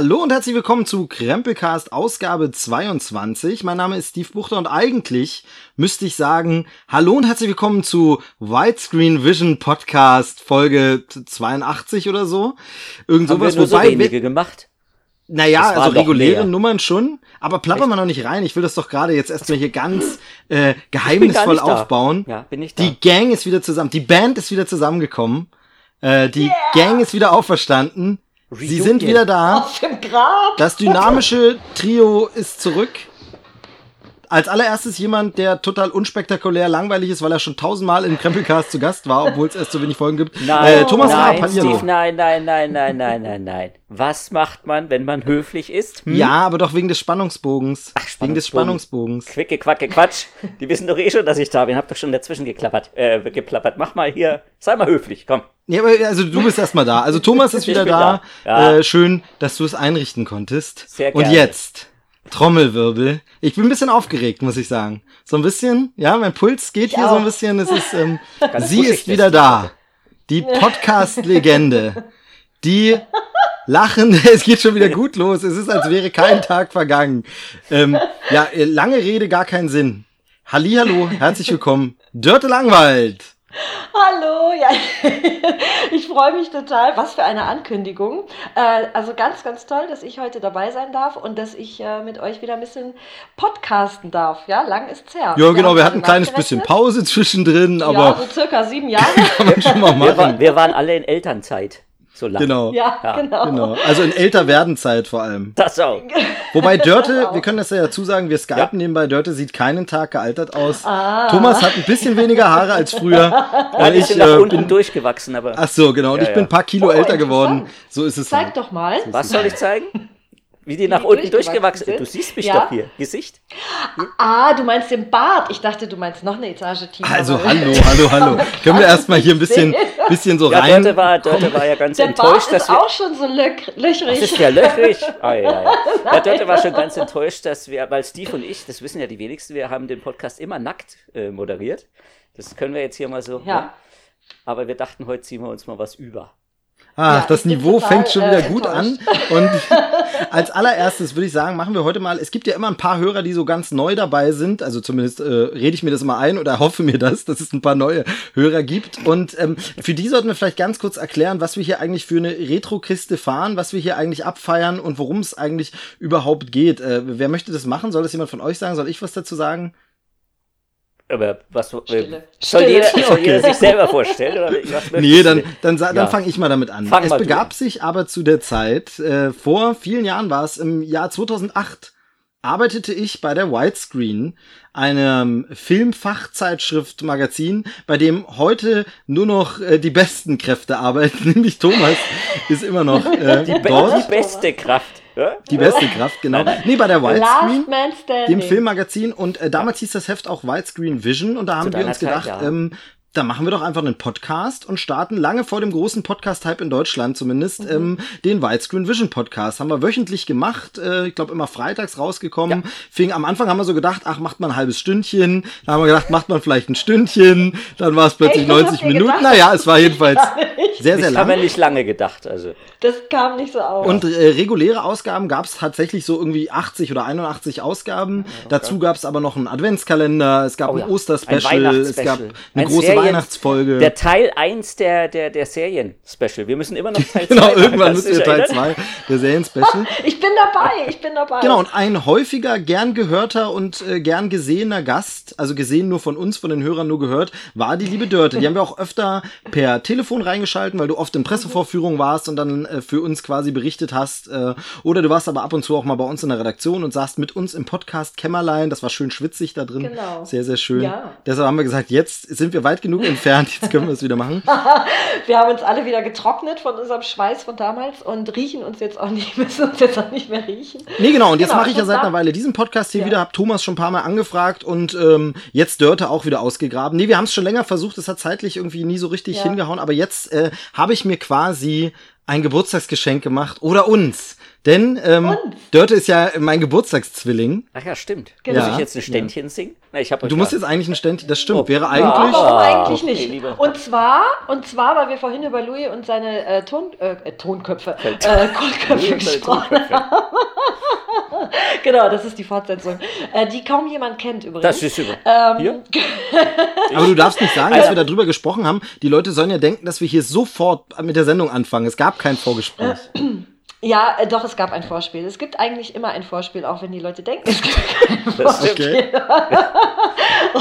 Hallo und herzlich willkommen zu Krempelcast Ausgabe 22. Mein Name ist Steve Buchter und eigentlich müsste ich sagen, hallo und herzlich willkommen zu Widescreen Vision Podcast Folge 82 oder so. Irgend Haben sowas, wir nur so wobei wenige wir, gemacht. naja, also reguläre mehr. Nummern schon, aber plapper mal noch nicht rein. Ich will das doch gerade jetzt erstmal hier ganz äh, Ich bin gar geheimnisvoll nicht da. aufbauen. Ja, bin ich da. Die Gang ist wieder zusammen, die Band ist wieder zusammengekommen. Äh, die Gang ist wieder auferstanden. Sie Reunion. sind wieder da. Aus dem Grab. Das dynamische Trio ist zurück. Als allererstes jemand, der total unspektakulär langweilig ist, weil er schon tausendmal im Krempelcast zu Gast war, obwohl es erst so wenig Folgen gibt. Nein, äh, Thomas nein, Raab, Steve, nein, nein, nein, nein, nein, nein, nein. Was macht man, wenn man höflich ist? Hm? Ja, aber doch wegen des Spannungsbogens. Ach, wegen des Spannungsbogen. Spannungsbogens. Quicke, quacke, Quatsch. Die wissen doch eh schon, dass ich da bin. Hab doch schon dazwischen geklappert, äh, geplappert. Mach mal hier, sei mal höflich, komm. Ja, aber also du bist erstmal da. Also Thomas ist wieder da. da. Ja. Äh, schön, dass du es einrichten konntest. Sehr Und gerne. jetzt Trommelwirbel. Ich bin ein bisschen aufgeregt, muss ich sagen. So ein bisschen, ja, mein Puls geht hier so ein auch. bisschen. Es ist, ähm, sie ist wieder da. Die Podcast-Legende. Die lachende, es geht schon wieder gut los. Es ist, als wäre kein Tag vergangen. Ähm, ja, lange Rede, gar keinen Sinn. Hallihallo, herzlich willkommen. Dörte Langwald. Hallo, ja, ich freue mich total. Was für eine Ankündigung. Äh, also ganz, ganz toll, dass ich heute dabei sein darf und dass ich äh, mit euch wieder ein bisschen podcasten darf. Ja, lang ist's her. Ja, genau, wir hatten ein kleines bisschen. Pause zwischendrin, Ja, aber so circa sieben Jahre. kann man schon mal Wir, war, machen. wir waren alle in Elternzeit. So lange. Genau. ja, Ja, genau. Genau. Also in älter werden Zeit vor allem. Das auch. Wobei Dörte, auch. wir können das ja dazu sagen, wir skypen Ja. nebenbei, Dörte sieht keinen Tag gealtert aus. Ah. Thomas hat ein bisschen weniger Haare als früher. Ein ich bisschen nach äh, unten bin, durchgewachsen, aber. ach so, genau. Und Ja, ich bin ein paar Kilo Oh, älter geworden. So ist es. Zeig halt. doch mal. Was soll ich zeigen? Wie die nach die unten durchgewachsen durchgewachsen sind? Du siehst mich Ja. doch hier. Gesicht. Ah, du meinst den Bart. Ich dachte, du meinst noch eine Etage tiefer. Also hallo, hallo, hallo. Können wir erstmal hier ein bisschen, bisschen so Ja, rein. Dörte war, Dörte war ja ganz Der enttäuscht, Bart dass ist wir. auch schon so löchrig. Das ist ja löchrig. Ah, ja, ja. ja, Dörte war schon ganz enttäuscht, dass wir, weil Steve und ich, das wissen ja die wenigsten, wir haben den Podcast immer nackt äh, moderiert. Das können wir jetzt hier mal so. Ja. Aber wir dachten, heute ziehen wir uns mal was über. Ach, Ja, das Niveau total, fängt schon wieder äh, gut an. Und als allererstes würde ich sagen, machen wir heute mal, es gibt ja immer ein paar Hörer, die so ganz neu dabei sind. Also zumindest äh, rede ich mir das immer ein oder hoffe mir das, dass es ein paar neue Hörer gibt. Und ähm, für die sollten wir vielleicht ganz kurz erklären, was wir hier eigentlich für eine Retro-Kiste fahren, was wir hier eigentlich abfeiern und worum es eigentlich überhaupt geht. Äh, wer möchte das machen? Soll das jemand von euch sagen? Soll ich was dazu sagen? Aber was Stille. soll Stille. jeder, soll jeder sich selber vorstellen? Oder was Nee, dann, dann, dann Ja. fange ich mal damit an. Fang es begab an. sich aber zu der Zeit, äh, vor vielen Jahren war es, im Jahr 2008, arbeitete ich bei der Widescreen, einem Filmfachzeitschrift-Magazin, bei dem heute nur noch äh, die besten Kräfte arbeiten, nämlich Thomas ist immer noch äh, Die, dort. die beste Kraft. Die beste Kraft, genau. Nee, bei der Widescreen dem Filmmagazin. Und äh, damals hieß das Heft auch Widescreen Vision. Und da haben wir uns Zeit, gedacht, ja. ähm, da machen wir doch einfach einen Podcast und starten lange vor dem großen Podcast-Hype in Deutschland zumindest Mhm. ähm, den Widescreen Vision Podcast. Haben wir wöchentlich gemacht, äh, ich glaube immer freitags rausgekommen. Fing am Anfang haben wir so gedacht, ach, macht man ein halbes Stündchen. Dann haben wir gedacht, macht man vielleicht ein Stündchen. Dann war es plötzlich Echt? Was 90 habt ihr Minuten. gedacht? Naja, es war jedenfalls sehr, sehr Ich habe lang. mir nicht lange gedacht. Also. Das kam nicht so auf. Und äh, reguläre Ausgaben gab es tatsächlich so irgendwie 80 oder 81 Ausgaben. Dazu gab es aber noch einen Adventskalender, es gab Oh ja, ein Osterspecial, ein es gab eine Ein große Serien- Weihnachtsfolge. Der Teil 1 der, der, der Serien-Special. Wir müssen immer noch Teil 2 genau, irgendwann müssen wir Teil erinnern? 2 der Serien-Special. ich bin dabei, ich bin dabei. Genau, und ein häufiger, gern gehörter und äh, gern gesehener Gast, also gesehen nur von uns, von den Hörern nur gehört, war die liebe Dörte. Die haben wir auch öfter per Telefon reingeschalten, weil du oft in Pressevorführungen warst und dann äh, für uns quasi berichtet hast. Äh, oder du warst aber ab und zu auch mal bei uns in der Redaktion und saßt mit uns im Podcast Kämmerlein. Das war schön schwitzig da drin. Genau. Sehr, sehr schön. Ja. Deshalb haben wir gesagt, jetzt sind wir weit genug entfernt, jetzt können wir es wieder machen. Wir haben uns alle wieder getrocknet von unserem Schweiß von damals und riechen uns jetzt auch nicht, müssen uns jetzt auch nicht mehr riechen. Nee, genau. Und jetzt Genau, mache ich ja seit einer Weile diesen Podcast hier Ja. wieder. Hab Thomas schon ein paar Mal angefragt und ähm, jetzt Dörte auch wieder ausgegraben. Nee, wir haben es schon länger versucht. Es hat zeitlich irgendwie nie so richtig Ja. hingehauen. Aber jetzt äh, habe ich mir quasi ein Geburtstagsgeschenk gemacht oder uns. Denn ähm, Dörte ist ja mein Geburtstagszwilling. Ach ja, stimmt. Genau. Muss ich jetzt ein Ständchen singen? Na, ich hab Du musst ja- jetzt eigentlich ein Ständchen, das stimmt, Oh. wäre Ja, eigentlich. warum Ah, eigentlich okay, nicht? lieber. Und zwar, und zwar, weil wir vorhin über Louis und seine äh, Ton, äh, äh, Tonköpfe, äh, Kohlköpfe gesprochen haben. Genau, das ist die Fortsetzung, äh, die kaum jemand kennt übrigens. Das ist über. ähm? Aber du darfst nicht sagen, dass wir darüber gesprochen haben. Die Leute sollen ja denken, dass wir hier sofort mit der Sendung anfangen. Es gab kein Vorgespräch. Ja, äh, doch, es gab ein Vorspiel. Es gibt eigentlich immer ein Vorspiel, auch wenn die Leute denken, es gibt kein Das Vorspiel.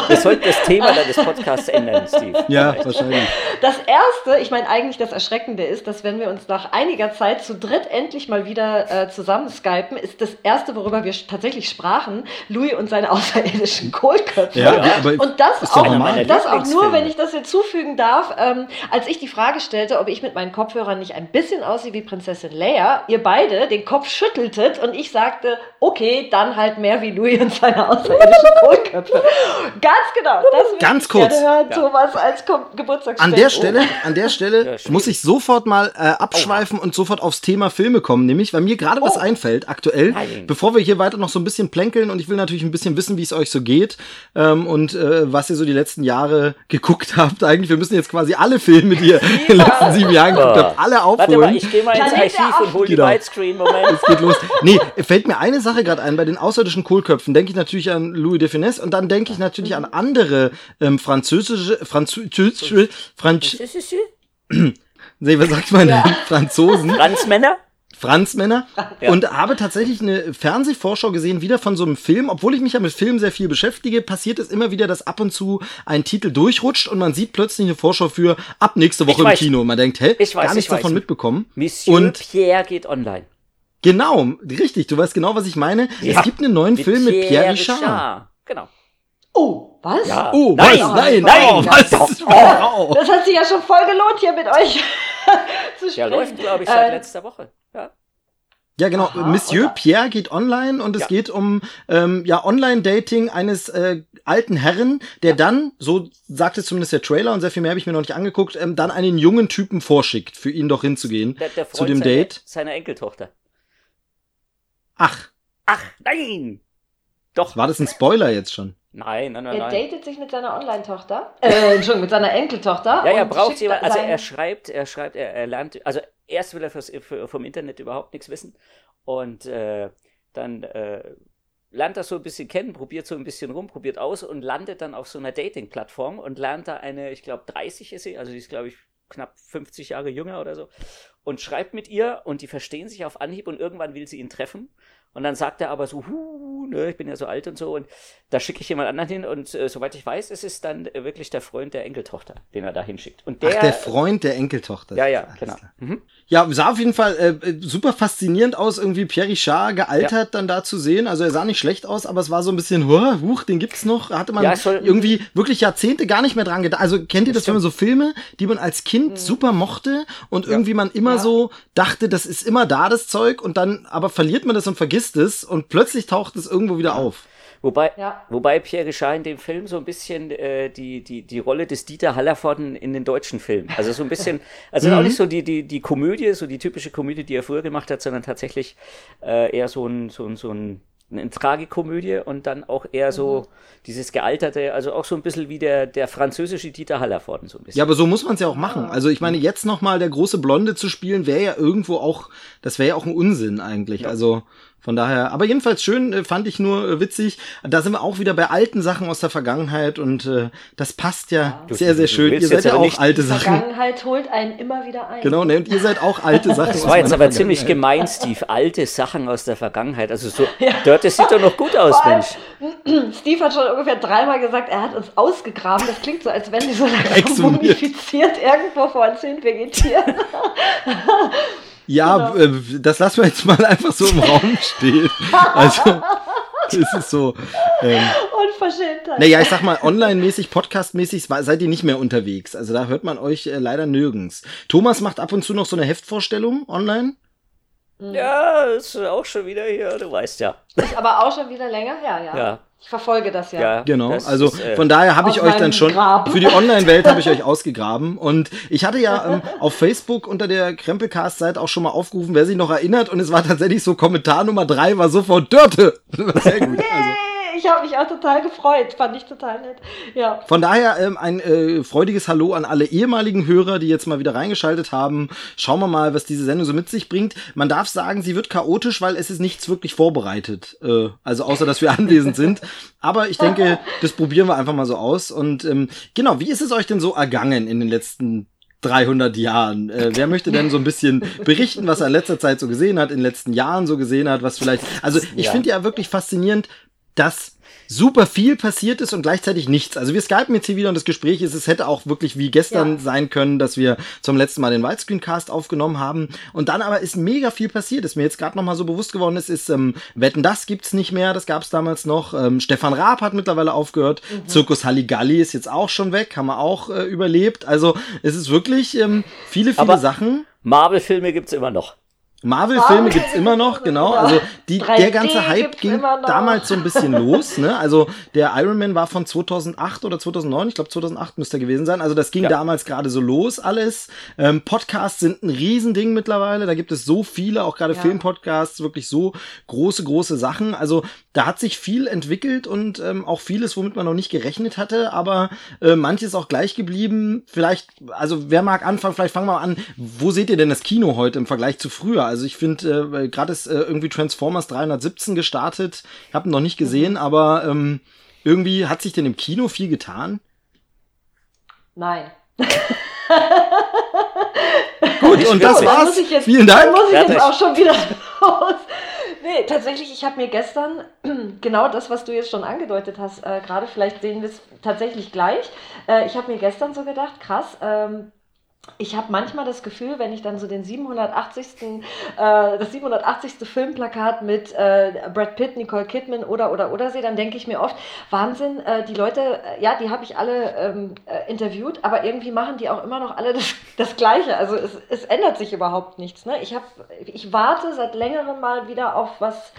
Wir sollten das Thema deines Podcasts ändern, Steve. Ja, wahrscheinlich. Das erste, ich meine eigentlich das Erschreckende ist, dass wenn wir uns nach einiger Zeit zu dritt endlich mal wieder äh, zusammen skypen, ist das erste, worüber wir tatsächlich sprachen, Louis und seine außerirdischen Kohlköpfe. Ja, aber Und das auch, das auch nur, wenn ich das hinzufügen darf, ähm, als ich die Frage stellte, ob ich mit meinen Kopfhörern nicht ein bisschen aussehe wie Prinzessin Leia, ihr beide den Kopf schütteltet und ich sagte, okay, dann halt mehr wie Louis und seine außerirdischen Kohlköpfe. Ganz genau, das will Ganz ich kurz. gerne hören, Ja. Thomas, als Kom Geburtstagsspende. An der Stelle, an der Ja, Stelle schwierig. muss ich sofort mal äh, abschweifen und sofort aufs Thema Filme kommen, nämlich, weil mir gerade was Oh. einfällt, aktuell, Nein. bevor wir hier weiter noch so ein bisschen plänkeln und ich will natürlich ein bisschen wissen, wie es euch so geht ähm, und äh, was ihr so die letzten Jahre geguckt habt. Eigentlich, wir müssen jetzt quasi alle Filme, die ihr in den letzten sieben Jahren geguckt habt, alle Warte mal, aufholen. ich gehe mal ins Archiv und hol die Genau. Widescreen. Moment. geht los. Nee, fällt mir eine Sache gerade ein. Bei den außerirdischen Kohlköpfen denke ich natürlich an Louis de Finesse und dann denke ich natürlich an andere ähm, französische, französische, Franz, nee, was sagt man denn? Franzosen, Franzmänner? Franzmänner. Ja. Und habe tatsächlich eine Fernsehvorschau gesehen, wieder von so einem Film. Obwohl ich mich ja mit Filmen sehr viel beschäftige, passiert es immer wieder, dass ab und zu ein Titel durchrutscht und man sieht plötzlich eine Vorschau für ab nächste Woche Ich im weiß. Kino. Und man denkt, hä, Ich weiß, gar nichts weiß. davon mitbekommen. Monsieur Und Pierre geht online. Genau, richtig, du weißt genau, was ich meine. Ja. Es gibt einen neuen Film mit Pierre Richard. Genau. Oh, was? Ja. Oh, Nein, was? Nein, nein, oh, was? Oh. Das hat sich ja schon voll gelohnt, hier mit euch zu sprechen. läuft, glaube ich, seit Äh, letzter Woche. Ja. Ja, genau. Aha, Monsieur oder? Pierre geht online und es Ja. geht um ähm, ja Online-Dating eines äh, alten Herren, der dann, so sagt es zumindest der Trailer und sehr viel mehr habe ich mir noch nicht angeguckt, ähm, dann einen jungen Typen vorschickt, für ihn doch hinzugehen Der, der zu dem seiner, Date. seiner Enkeltochter. Ach, Ach, nein! Doch. war das ein Spoiler jetzt schon? Nein, nein, nein, Er nein. datet sich mit seiner Online-Tochter. Äh, Entschuldigung, mit seiner Enkeltochter. Ja, ja, braucht jemand, also er schreibt, er schreibt, er, er lernt, also erst will er fürs, für, vom Internet überhaupt nichts wissen und äh, dann äh, lernt das so ein bisschen kennen, probiert so ein bisschen rum, probiert aus und landet dann auf so einer Dating-Plattform und lernt da eine, ich glaube 30 ist sie, also die ist glaube ich knapp 50 Jahre jünger oder so und schreibt mit ihr und die verstehen sich auf Anhieb und irgendwann will sie ihn treffen und dann sagt er aber so, huh, ne, ich bin ja so alt und so und da schicke ich jemand anderen hin und äh, soweit ich weiß, ist es dann äh, wirklich der Freund der Enkeltochter, den er da hinschickt. Und der, Ach, der Freund der Enkeltochter. ja, ja, genau. Mhm. Ja, sah auf jeden Fall äh, super faszinierend aus, irgendwie Pierre Richard gealtert dann da zu sehen. Also er sah nicht schlecht aus, aber es war so ein bisschen, huh, huch, den gibt's noch. Da hatte man Ja, soll- irgendwie wirklich Jahrzehnte gar nicht mehr dran gedacht. Also kennt ihr das, wenn man so Filme, die man als Kind super mochte und irgendwie man immer Ja. so dachte, das ist immer da, das Zeug, und dann aber verliert man das und vergisst es und plötzlich taucht es irgendwo wieder auf. Wobei, Ja. wobei Pierre Richard in dem Film so ein bisschen äh, die, die, die Rolle des Dieter Hallervorden in den deutschen Filmen. Also so ein bisschen, also auch nicht so die, die, die Komödie, so die typische Komödie, die er früher gemacht hat, sondern tatsächlich äh, eher so ein, so ein, so ein eine Tragikomödie und dann auch eher so dieses gealterte, also auch so ein bisschen wie der, der französische Dieter Hallervorden, so ein bisschen. Ja, aber so muss man es ja auch machen. Also ich meine, jetzt noch mal der große Blonde zu spielen, wäre ja irgendwo auch, das wäre ja auch ein Unsinn eigentlich. Also von daher, aber jedenfalls schön, äh, fand ich nur äh, witzig. Da sind wir auch wieder bei alten Sachen aus der Vergangenheit und äh, das passt ja Du- sehr, sehr schön. Ihr seid ja auch nicht- alte Die Sachen. Vergangenheit holt einen immer wieder ein. Genau, ne? Und ihr seid auch alte Sachen. Das aus war jetzt aber ziemlich gemein, Steve. Alte Sachen aus der Vergangenheit. Also so, Dirt, das sieht doch noch gut aus, allem, Mensch. Steve hat schon ungefähr dreimal gesagt, er hat uns ausgegraben. Das klingt so, als wenn die so langsam Exhumiert. mumifiziert irgendwo vor uns hin vegetieren. Ja, Genau. äh, das lassen wir jetzt mal einfach so im Raum stehen. Also, es ist so. Ähm, Unverschämtheit. Naja, ich sag mal, online-mäßig, podcast-mäßig seid ihr nicht mehr unterwegs. Also da hört man euch äh, leider nirgends. Thomas macht ab und zu noch so eine Heftvorstellung online. Ja, ist auch schon wieder hier, du weißt ja. Ist aber auch schon wieder länger her, ja. Ja. Ich verfolge das ja. Ja, Genau, das also ist, äh, von daher habe ich euch dann schon Grab. für die Online-Welt habe ich euch ausgegraben und ich hatte ja ähm, auf Facebook unter der Krempelcast-Seite auch schon mal aufgerufen, wer sich noch erinnert und es war tatsächlich so Kommentar Nummer drei war sofort Dörte. Sehr gut. Also. Ich habe mich auch total gefreut. Fand ich total nett. Ja. Von daher ähm, ein äh, freudiges Hallo an alle ehemaligen Hörer, die jetzt mal wieder reingeschaltet haben. Schauen wir mal, was diese Sendung so mit sich bringt. Man darf sagen, sie wird chaotisch, weil es ist nichts wirklich vorbereitet. Äh, also außer, dass wir anwesend sind. Aber ich denke, das probieren wir einfach mal so aus. Und ähm, genau, wie ist es euch denn so ergangen in den letzten 300 Jahren. Äh, wer möchte denn so ein bisschen berichten, was er in letzter Zeit so gesehen hat, in den letzten Jahren so gesehen hat, was vielleicht, also ich Ja. finde ja wirklich faszinierend, dass super viel passiert ist und gleichzeitig nichts. Also wir skypen jetzt hier wieder und das Gespräch ist, es hätte auch wirklich wie gestern Ja. sein können, dass wir zum letzten Mal den Widescreen-Cast aufgenommen haben. Und dann aber ist mega viel passiert, ist mir jetzt gerade nochmal so bewusst geworden ist, ist ähm, Wetten, das gibt's nicht mehr, das gab's damals noch. Ähm, Stefan Raab hat mittlerweile aufgehört. Zirkus Halligalli ist jetzt auch schon weg, haben wir auch äh, überlebt. Also es ist wirklich ähm, viele, viele Aber- Sachen. Marvel-Filme gibt's immer noch. Marvel-Filme Marvel- gibt's immer noch, genau. Also die, 3D der ganze Hype ging damals so ein bisschen los. Ne? Also der Iron Man war von 2008 oder 2009, ich glaube 2008 müsste er gewesen sein. Also das ging Ja. damals gerade so los alles. Ähm, Podcasts sind ein Riesending mittlerweile. Da gibt es so viele, auch gerade Ja. Filmpodcasts, wirklich so große, große Sachen. Also da hat sich viel entwickelt und ähm, auch vieles, womit man noch nicht gerechnet hatte, aber äh, manches auch gleich geblieben. Vielleicht, also wer mag anfangen, vielleicht fangen wir mal an. Wo seht ihr denn das Kino heute im Vergleich zu früher? Also ich finde, äh, gerade ist äh, irgendwie Transformers 317 gestartet. Ich habe ihn noch nicht gesehen, aber ähm, irgendwie hat sich denn im Kino viel getan? Nein. Gut, und das war's. Vielen Dank. muss ich jetzt auch schon wieder raus. Nee, tatsächlich, ich habe mir gestern genau das, was du jetzt schon angedeutet hast, äh, gerade vielleicht sehen wir es tatsächlich gleich. Äh, ich habe mir gestern so gedacht, krass, ähm, ich habe manchmal das Gefühl, wenn ich dann so den 780. Äh, das 780. Filmplakat mit äh, Brad Pitt, Nicole Kidman oder oder oder sehe, dann denke ich mir oft, Wahnsinn, äh, die Leute, äh, ja, die habe ich alle ähm, äh, interviewt, aber irgendwie machen die auch immer noch alle das, das Gleiche. Also es, es ändert sich überhaupt nichts. Ne? Ich, hab, ich warte seit längerem mal wieder auf was,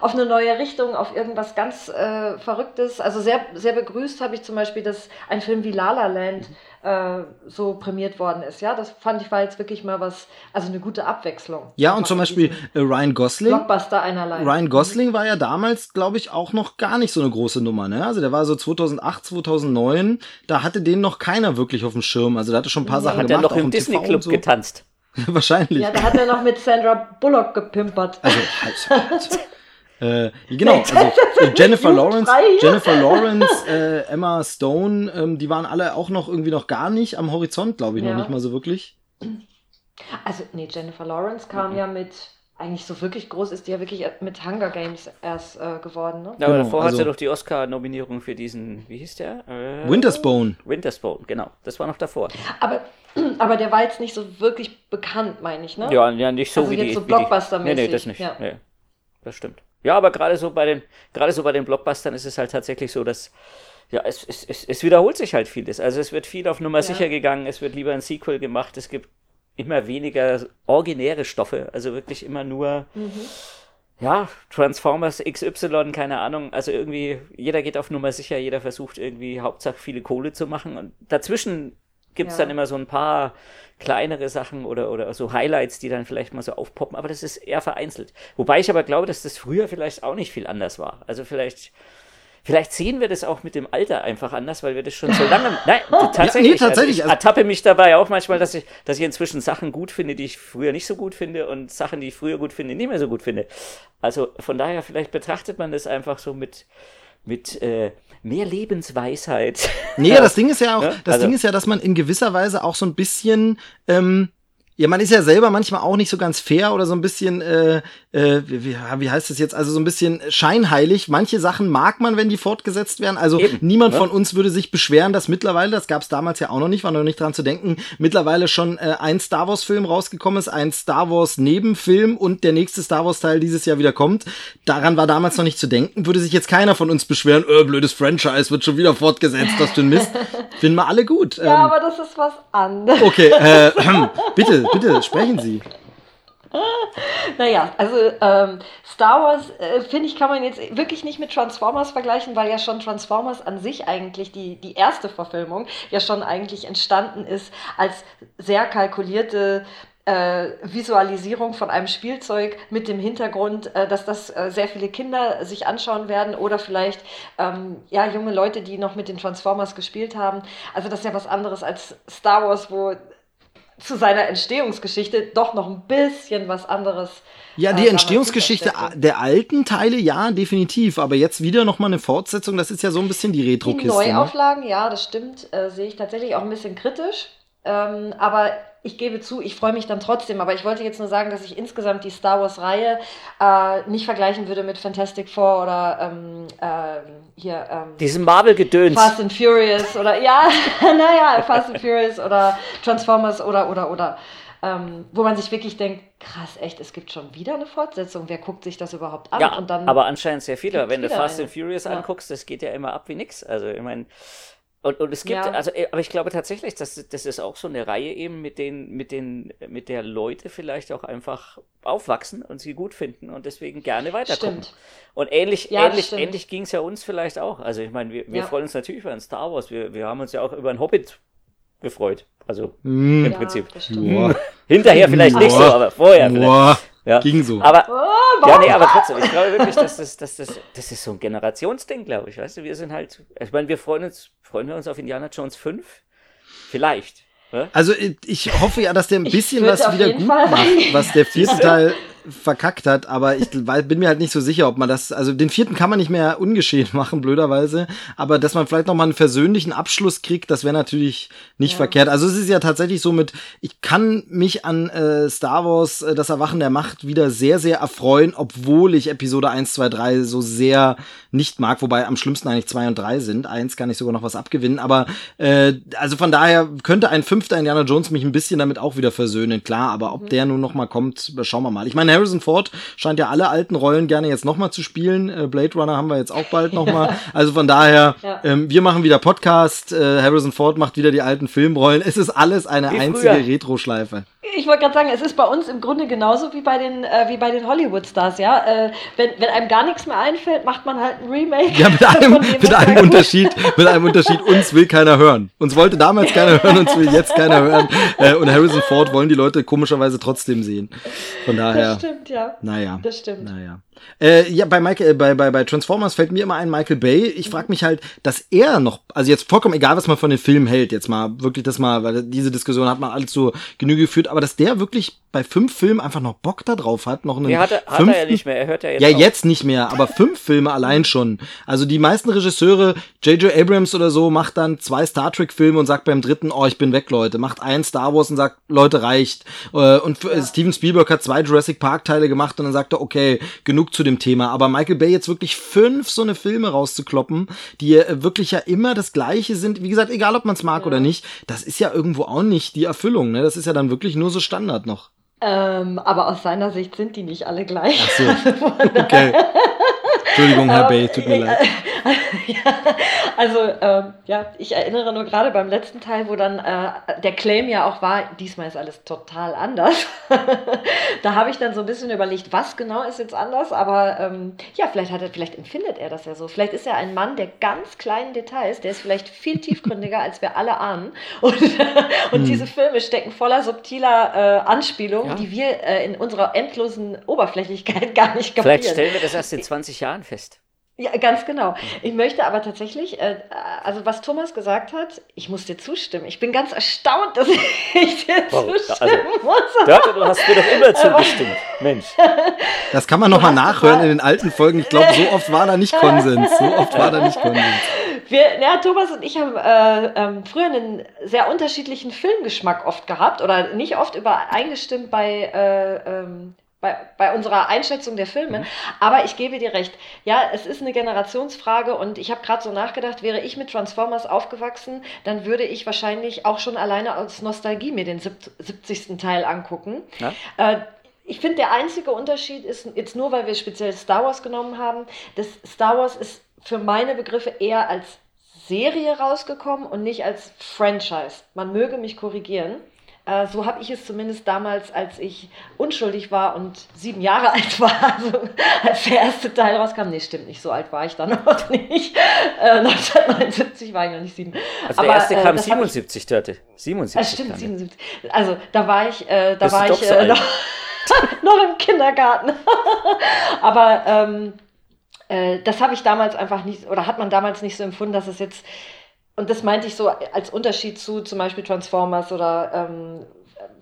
auf eine neue Richtung, auf irgendwas ganz äh, Verrücktes. Also sehr, sehr begrüßt habe ich zum Beispiel, dass ein Film wie La La Land äh, so prämiert worden ist. Ja, das fand ich war jetzt wirklich mal was, also eine gute Abwechslung. Ja, und zum Beispiel äh, Ryan Gosling. Blockbuster einerlei. Ryan Gosling war ja damals, glaube ich, auch noch gar nicht so eine große Nummer, ne? Also der war so 2008, 2009, da hatte den noch keiner wirklich auf dem Schirm. Also der hatte schon ein paar Nee. Sachen Hat er gemacht, noch auch im TV Disney und Club so. getanzt. Wahrscheinlich. Ja, da hat er noch mit Sandra Bullock gepimpert. Also, halt. äh, genau, also äh, Jennifer Lawrence. Jennifer Lawrence, äh, Emma Stone, ähm, die waren alle auch noch irgendwie noch gar nicht am Horizont, glaube ich, Ja. noch nicht mal so wirklich. Also, nee, Jennifer Lawrence kam ja mit, eigentlich so wirklich groß ist die ja wirklich mit Hunger Games erst äh, geworden, ne? Ja, aber Genau, davor hat also- sie doch die Oscar-Nominierung für diesen, wie hieß der? Äh, Wintersbone. Wintersbone, genau. Das war noch davor. Aber, aber der war jetzt nicht so wirklich bekannt, meine ich, ne? Ja, ja, nicht so Also wie jetzt die. so wie die- Blockbuster-mäßig, Nee, nee, das nicht. ja. Nee, das stimmt. Ja, aber gerade so bei den, gerade so bei den Blockbustern ist es halt tatsächlich so, dass ja, es, es, es, es wiederholt sich halt vieles. Also es wird viel auf Nummer Ja. sicher gegangen, es wird lieber ein Sequel gemacht, es gibt immer weniger originäre Stoffe, also wirklich immer nur Mhm. ja, Transformers XY, keine Ahnung. Also irgendwie, jeder geht auf Nummer sicher, jeder versucht irgendwie Hauptsache viele Kohle zu machen. Und dazwischen gibt's Ja. dann immer so ein paar kleinere Sachen oder, oder so Highlights, die dann vielleicht mal so aufpoppen, aber das ist eher vereinzelt. Wobei ich aber glaube, dass das früher vielleicht auch nicht viel anders war. Also vielleicht. Vielleicht sehen wir das auch mit dem Alter einfach anders, weil wir das schon so lange. Nein, tatsächlich. tatsächlich, Also also- ich ertappe mich dabei auch manchmal, dass ich, dass ich inzwischen Sachen gut finde, die ich früher nicht so gut finde und Sachen, die ich früher gut finde, nicht mehr so gut finde. Also von daher, vielleicht betrachtet man das einfach so mit, mit äh, mehr Lebensweisheit. Nee, das Ding ist ja auch, Ja, das also- Ding ist ja, dass man in gewisser Weise auch so ein bisschen, ähm, ja, man ist ja selber manchmal auch nicht so ganz fair oder so ein bisschen, äh, äh, wie, wie- heißt das jetzt, also so ein bisschen scheinheilig. Manche Sachen mag man, wenn die fortgesetzt werden. Also Eben, niemand ne? von uns würde sich beschweren, dass mittlerweile, das gab es damals ja auch noch nicht, war noch nicht dran zu denken, mittlerweile schon äh, ein Star Wars Film rausgekommen ist, ein Star Wars Nebenfilm und der nächste Star Wars Teil dieses Jahr wieder kommt. Daran war damals noch nicht zu denken, würde sich jetzt keiner von uns beschweren, äh, blödes Franchise wird schon wieder fortgesetzt, das für ein Mist. Finden wir alle gut. Ja, Ähm, aber das ist was anderes. okay, äh, bitte, bitte, sprechen Sie. naja, also ähm, Star Wars, äh, finde ich, kann man jetzt wirklich nicht mit Transformers vergleichen, weil ja schon Transformers an sich eigentlich, die, die erste Verfilmung, ja schon eigentlich entstanden ist als sehr kalkulierte äh, Visualisierung von einem Spielzeug mit dem Hintergrund, äh, dass das äh, sehr viele Kinder sich anschauen werden oder vielleicht ähm, ja, junge Leute, die noch mit den Transformers gespielt haben. Also das ist ja was anderes als Star Wars, wo zu seiner Entstehungsgeschichte doch noch ein bisschen was anderes. Ja, die äh, Entstehungsgeschichte der alten Teile, ja, definitiv. Aber jetzt wieder nochmal eine Fortsetzung, das ist ja so ein bisschen die Retro-Kiste. Die ne? Neuauflagen, ne? ja, das stimmt, äh, sehe ich tatsächlich auch ein bisschen kritisch. Ähm, aber ich gebe zu, ich freue mich dann trotzdem. Aber ich wollte jetzt nur sagen, dass ich insgesamt die Star Wars-Reihe äh, nicht vergleichen würde mit Fantastic Four oder ähm, äh, hier. Ähm, Diesen Marvel-Gedöns. Fast and Furious oder ja, naja, Fast and Furious oder Transformers oder oder oder. Ähm, wo man sich wirklich denkt, krass, echt, es gibt schon wieder eine Fortsetzung. Wer guckt sich das überhaupt an? Ja, und dann aber anscheinend sehr viele. Wenn du Fast eine. and Furious ja. anguckst, das geht ja immer ab wie nix. Also ich meine, und, und es gibt, ja. also, äh, aber ich glaube tatsächlich, dass das ist auch so eine Reihe eben, mit den, mit den, mit der Leute vielleicht auch einfach aufwachsen und sie gut finden und deswegen gerne weiterkommen. Stimmt. Und ähnlich, ja, ähnlich, ähnlich ging es ja uns vielleicht auch. Also ich meine, wir, wir ja. freuen uns natürlich über ein Star Wars. Wir, wir haben uns ja auch über ein Hobbit gefreut. Also mm. im Prinzip. Hinterher vielleicht nicht so, aber vorher vielleicht. Ja. Ging so. Aber, oh, ja, nee, aber trotzdem, ich glaube wirklich, dass das, dass das, das ist so ein Generationsding, glaube ich. Weißt du, wir sind halt, ich meine, wir freuen uns, freuen wir uns auf Indiana Jones 5? Vielleicht. Also ich hoffe ja, dass der ein bisschen was wieder gut macht, was der vierte Teil verkackt hat, aber ich bin mir halt nicht so sicher, ob man das, also den vierten kann man nicht mehr ungeschehen machen, blöderweise, aber dass man vielleicht noch mal einen versöhnlichen Abschluss kriegt, das wäre natürlich nicht ja. verkehrt. Also es ist ja tatsächlich so mit, ich kann mich an äh, Star Wars, äh, das Erwachen der Macht wieder sehr, sehr erfreuen, obwohl ich Episode 1, 2, 3 so sehr nicht mag, wobei am schlimmsten eigentlich 2 und 3 sind. Eins kann ich sogar noch was abgewinnen, aber äh, also von daher könnte ein fünfter Indiana Jones mich ein bisschen damit auch wieder versöhnen, klar, aber ob mhm. der nun noch mal kommt, schauen wir mal. Ich meine, Harrison Ford scheint ja alle alten Rollen gerne jetzt nochmal zu spielen. Äh, Blade Runner haben wir jetzt auch bald nochmal. Also von daher, ja. ähm, wir machen wieder Podcast. Äh, Harrison Ford macht wieder die alten Filmrollen. Es ist alles eine einzige Retro-Schleife. Ich wollte gerade sagen, es ist bei uns im Grunde genauso wie bei den, äh, wie bei den Hollywood-Stars, ja. Äh, wenn, wenn einem gar nichts mehr einfällt, macht man halt ein Remake. Ja, mit einem, mit einem Unterschied, mit einem Unterschied, uns will keiner hören. Uns wollte damals keiner hören, uns will jetzt keiner hören. Äh, und Harrison Ford wollen die Leute komischerweise trotzdem sehen. Von daher. Das stimmt, ja. Naja. Das stimmt. Naja. Äh, ja, bei, Michael, äh, bei, bei, bei Transformers fällt mir immer ein Michael Bay. Ich frage mich halt, dass er noch, also jetzt vollkommen egal, was man von den Filmen hält, jetzt mal wirklich das mal, weil diese Diskussion hat man alles so Genüge geführt, aber dass der wirklich bei fünf Filmen einfach noch Bock da drauf hat, noch einen ja, hat, er, hat er ja nicht mehr, er hört ja jetzt Ja, auf. jetzt nicht mehr, aber fünf Filme allein schon. Also die meisten Regisseure, J.J. Abrams oder so, macht dann zwei Star Trek Filme und sagt beim dritten, oh, ich bin weg, Leute. Macht einen Star Wars und sagt, Leute, reicht. Äh, und ja. Steven Spielberg hat zwei Jurassic Park Teile gemacht und dann sagt er, okay, genug zu dem Thema. Aber Michael Bay jetzt wirklich fünf so eine Filme rauszukloppen, die äh, wirklich ja immer das Gleiche sind. Wie gesagt, egal ob man es mag ja. oder nicht, das ist ja irgendwo auch nicht die Erfüllung. Ne? Das ist ja dann wirklich nur so Standard noch. Ähm, aber aus seiner Sicht sind die nicht alle gleich. Ach so. okay. Entschuldigung, Herr Bay, tut mir leid. ja, also, ähm, ja, ich erinnere nur gerade beim letzten Teil, wo dann äh, der Claim ja auch war, diesmal ist alles total anders. da habe ich dann so ein bisschen überlegt, was genau ist jetzt anders, aber ähm, ja, vielleicht hat er, vielleicht empfindet er das ja so. Vielleicht ist er ein Mann der ganz kleinen Details, der ist vielleicht viel tiefgründiger, als wir alle ahnen. Und, und hm. diese Filme stecken voller subtiler äh, Anspielungen, ja. die wir äh, in unserer endlosen Oberflächlichkeit gar nicht kapieren. Vielleicht stellen wir das erst in 20 Jahren fest. Ja, ganz genau. Ich möchte aber tatsächlich, äh, also was Thomas gesagt hat, ich muss dir zustimmen. Ich bin ganz erstaunt, dass ich dir Warum? zustimmen also, muss. Dörte, du hast mir doch immer zugestimmt. Mensch. Das kann man nochmal nachhören in den alten Folgen. Ich glaube, so oft war da nicht Konsens. So oft war da nicht Konsens. Wir, ja, Thomas und ich haben äh, ähm, früher einen sehr unterschiedlichen Filmgeschmack oft gehabt oder nicht oft übereingestimmt bei äh, ähm, bei, bei unserer Einschätzung der Filme. Mhm. Aber ich gebe dir recht. Ja, es ist eine Generationsfrage und ich habe gerade so nachgedacht, wäre ich mit Transformers aufgewachsen, dann würde ich wahrscheinlich auch schon alleine aus Nostalgie mir den 70. Teil angucken. Ja? Äh, ich finde, der einzige Unterschied ist, jetzt nur weil wir speziell Star Wars genommen haben, dass Star Wars ist für meine Begriffe eher als Serie rausgekommen und nicht als Franchise. Man möge mich korrigieren. Äh, so habe ich es zumindest damals, als ich unschuldig war und sieben Jahre alt war, also als der erste Teil rauskam. Nee, stimmt nicht, so alt war ich dann noch nicht. Äh, 1979 war ich noch nicht sieben. Also der erste kam 77, Dörte. 77. Das stimmt, 77. Also da war ich, äh, da war ich so äh, noch, noch, im Kindergarten. Aber ähm, äh, das habe ich damals einfach nicht, oder hat man damals nicht so empfunden, dass es jetzt und das meinte ich so als Unterschied zu zum Beispiel Transformers oder ähm,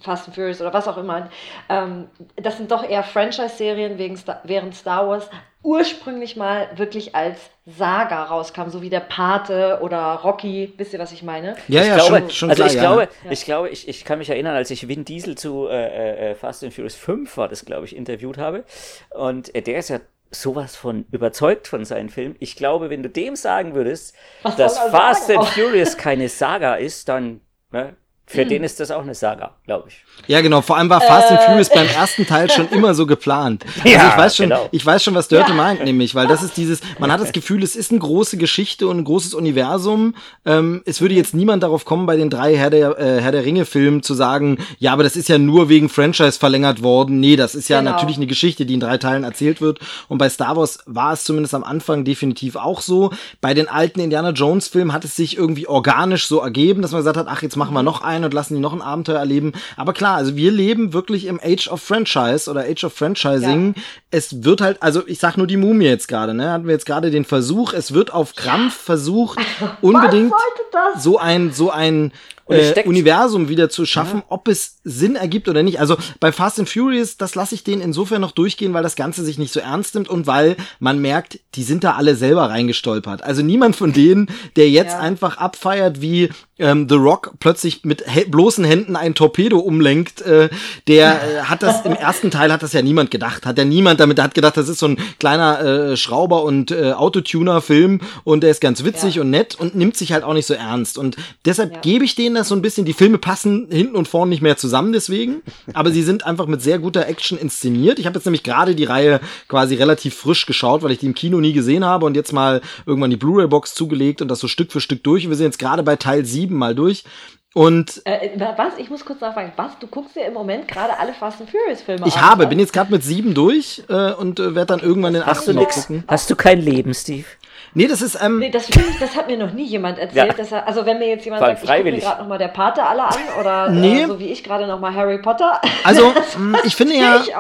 Fast and Furious oder was auch immer. Ähm, das sind doch eher Franchise-Serien, während Star Wars ursprünglich mal wirklich als Saga rauskam, so wie der Pate oder Rocky. Wisst ihr, was ich meine? Ja, ja, glaube, schon, schon Also klar, ich, ja. glaube, ich glaube, ich, ich kann mich erinnern, als ich Vin Diesel zu äh, äh, Fast and Furious 5 war, das glaube ich, interviewt habe. Und äh, der ist ja sowas von überzeugt von seinen Filmen. Ich glaube, wenn du dem sagen würdest, Was dass Fast and Furious keine Saga ist, dann ne, für hm. den ist das auch eine Saga, glaube ich. Ja, genau. Vor allem war Fast äh. and Furious beim ersten Teil schon immer so geplant. Also ja, ich weiß schon, genau. ich weiß schon, was Dörte ja. meint, nämlich, weil das ist dieses, man hat das Gefühl, es ist eine große Geschichte und ein großes Universum. Ähm, es würde jetzt niemand darauf kommen, bei den drei Herr der, äh, Herr der Ringe-Filmen zu sagen, ja, aber das ist ja nur wegen Franchise verlängert worden. Nee, das ist ja genau. natürlich eine Geschichte, die in drei Teilen erzählt wird. Und bei Star Wars war es zumindest am Anfang definitiv auch so. Bei den alten Indiana Jones-Filmen hat es sich irgendwie organisch so ergeben, dass man gesagt hat, ach, jetzt machen wir noch einen und lassen die noch ein Abenteuer erleben. Aber klar, also wir leben wirklich im Age of Franchise oder Age of Franchising. Ja. Es wird halt, also ich sag nur die Mumie jetzt gerade, ne? Hatten wir jetzt gerade den Versuch, es wird auf Krampf versucht, unbedingt so ein, so ein äh, Universum wieder zu schaffen, ja. ob es Sinn ergibt oder nicht. Also bei Fast and Furious, das lasse ich denen insofern noch durchgehen, weil das Ganze sich nicht so ernst nimmt und weil man merkt, die sind da alle selber reingestolpert. Also niemand von denen, der jetzt ja. einfach abfeiert, wie ähm, The Rock plötzlich mit bloßen Händen ein Torpedo umlenkt, äh, der äh, hat das im ersten Teil hat das ja niemand gedacht. Hat ja niemand damit, hat gedacht, das ist so ein kleiner äh, Schrauber und äh, Autotuner-Film und der ist ganz witzig ja. und nett und nimmt sich halt auch nicht so ernst. Und deshalb gebe ich denen das so ein bisschen. Die Filme passen hinten und vorne nicht mehr zusammen deswegen, aber sie sind einfach mit sehr guter Action inszeniert. Ich habe jetzt nämlich gerade die Reihe quasi relativ frisch geschaut, weil ich die im Kino nie gesehen habe und jetzt mal irgendwann die Blu-ray-Box zugelegt und das so Stück für Stück durch. Und wir sind jetzt gerade bei Teil 7 mal durch. Und äh, was? Ich muss kurz nachfragen. Was? Du guckst ja im Moment gerade alle Fast and Furious Filme Ich an, habe, bin jetzt gerade mit sieben durch äh, und äh, werde dann irgendwann den achten noch gucken. Hast du kein Leben, Steve? Nee, das ist. Ähm, nee, das, ich, das hat mir noch nie jemand erzählt. Ja. Dass er, also, wenn mir jetzt jemand sagt, freiwillig. ich gucke mir gerade nochmal der Pate alle an oder äh, nee. äh, so wie ich gerade nochmal Harry Potter. Also, mm, ich finde ja, ich,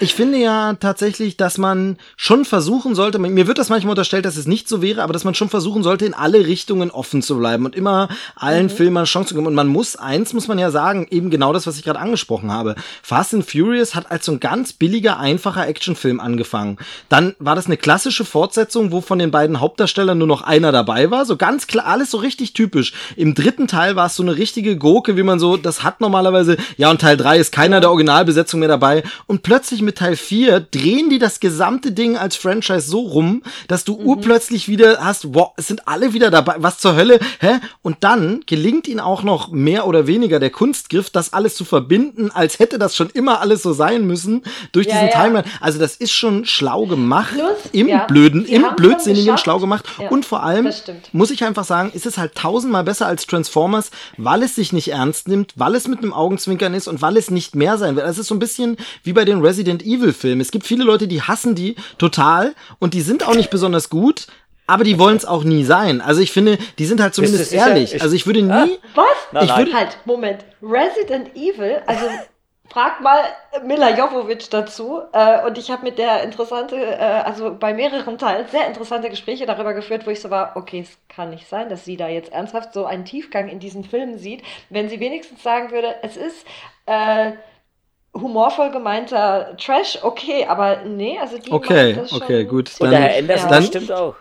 ich, finde ja tatsächlich, dass man schon versuchen sollte, mir wird das manchmal unterstellt, dass es nicht so wäre, aber dass man schon versuchen sollte, in alle Richtungen offen zu bleiben und immer allen mhm. Filmen eine Chance zu geben. Und man muss, eins muss man ja sagen, eben genau das, was ich gerade angesprochen habe. Fast and Furious hat als so ein ganz billiger, einfacher Actionfilm angefangen. Dann war das eine klassische Fortsetzung, wo von den beiden Hauptdarstellern nur noch ein einer dabei war. So ganz klar, alles so richtig typisch. Im dritten Teil war es so eine richtige Gurke, wie man so, das hat normalerweise, ja, und Teil 3 ist keiner der Originalbesetzung mehr dabei. Und plötzlich mit Teil 4 drehen die das gesamte Ding als Franchise so rum, dass du mhm. urplötzlich wieder hast, wow, es sind alle wieder dabei, was zur Hölle, hä? Und dann gelingt ihnen auch noch mehr oder weniger der Kunstgriff, das alles zu verbinden, als hätte das schon immer alles so sein müssen, durch ja, diesen ja. Timeline. Also das ist schon schlau gemacht, Plus, im ja, blöden, im blödsinnigen schlau gemacht und vor allem muss ich einfach sagen, ist es halt tausendmal besser als Transformers, weil es sich nicht ernst nimmt, weil es mit einem Augenzwinkern ist und weil es nicht mehr sein wird. Es ist so ein bisschen wie bei den Resident Evil Filmen. Es gibt viele Leute, die hassen die total und die sind auch nicht besonders gut, aber die wollen es auch nie sein. Also ich finde, die sind halt zumindest ehrlich. Ich, also ich würde nie. Ah, was? Nein, ich würde, halt, Moment. Resident Evil, also frag mal Mila Jovovic dazu. Äh, und ich habe mit der interessante, äh, also bei mehreren Teilen sehr interessante Gespräche darüber geführt, wo ich so war, okay, es kann nicht sein, dass sie da jetzt ernsthaft so einen Tiefgang in diesen Filmen sieht. Wenn sie wenigstens sagen würde, es ist äh, humorvoll gemeinter Trash, okay, aber nee, also die Okay, okay, gut. Dann, und der Herr Anderson ja. stimmt auch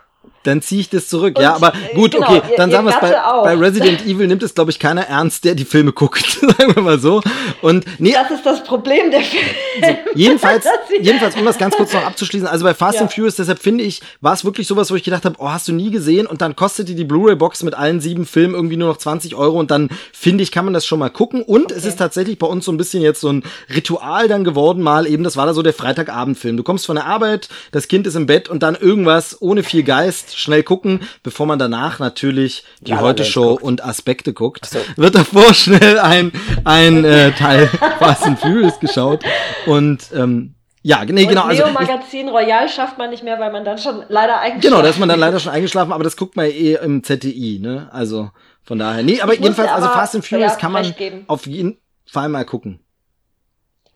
dann ziehe ich das zurück. Und, ja, aber äh, gut, genau, okay, dann sagen wir es bei, bei Resident Evil nimmt es, glaube ich, keiner ernst, der die Filme guckt, sagen wir mal so. Und nee, das ist das Problem der Filme. So, jedenfalls, jedenfalls, um das ganz kurz noch abzuschließen, also bei Fast ja. and Furious, deshalb finde ich, war es wirklich sowas, wo ich gedacht habe, oh, hast du nie gesehen? Und dann kostete die Blu-ray-Box mit allen sieben Filmen irgendwie nur noch 20 Euro und dann finde ich, kann man das schon mal gucken. Und okay. es ist tatsächlich bei uns so ein bisschen jetzt so ein Ritual dann geworden, mal eben, das war da so der Freitagabendfilm. Du kommst von der Arbeit, das Kind ist im Bett und dann irgendwas ohne viel Geist schnell gucken, bevor man danach natürlich die La La Heute Show guckt. und Aspekte guckt. so. Wird davor schnell ein, ein äh, Teil Fast and Furious geschaut. Und ähm, ja, nee, genau. und Also, Neo ich, Magazin Royal schafft man nicht mehr, weil man dann schon leider eingeschlafen genau, da ist man dann leider schon eingeschlafen, aber das guckt man eh im ZDI, ne? Also von daher. Nee, aber Ich jedenfalls, also aber- Fast and Furious ja, kann man auf jeden Fall mal gucken.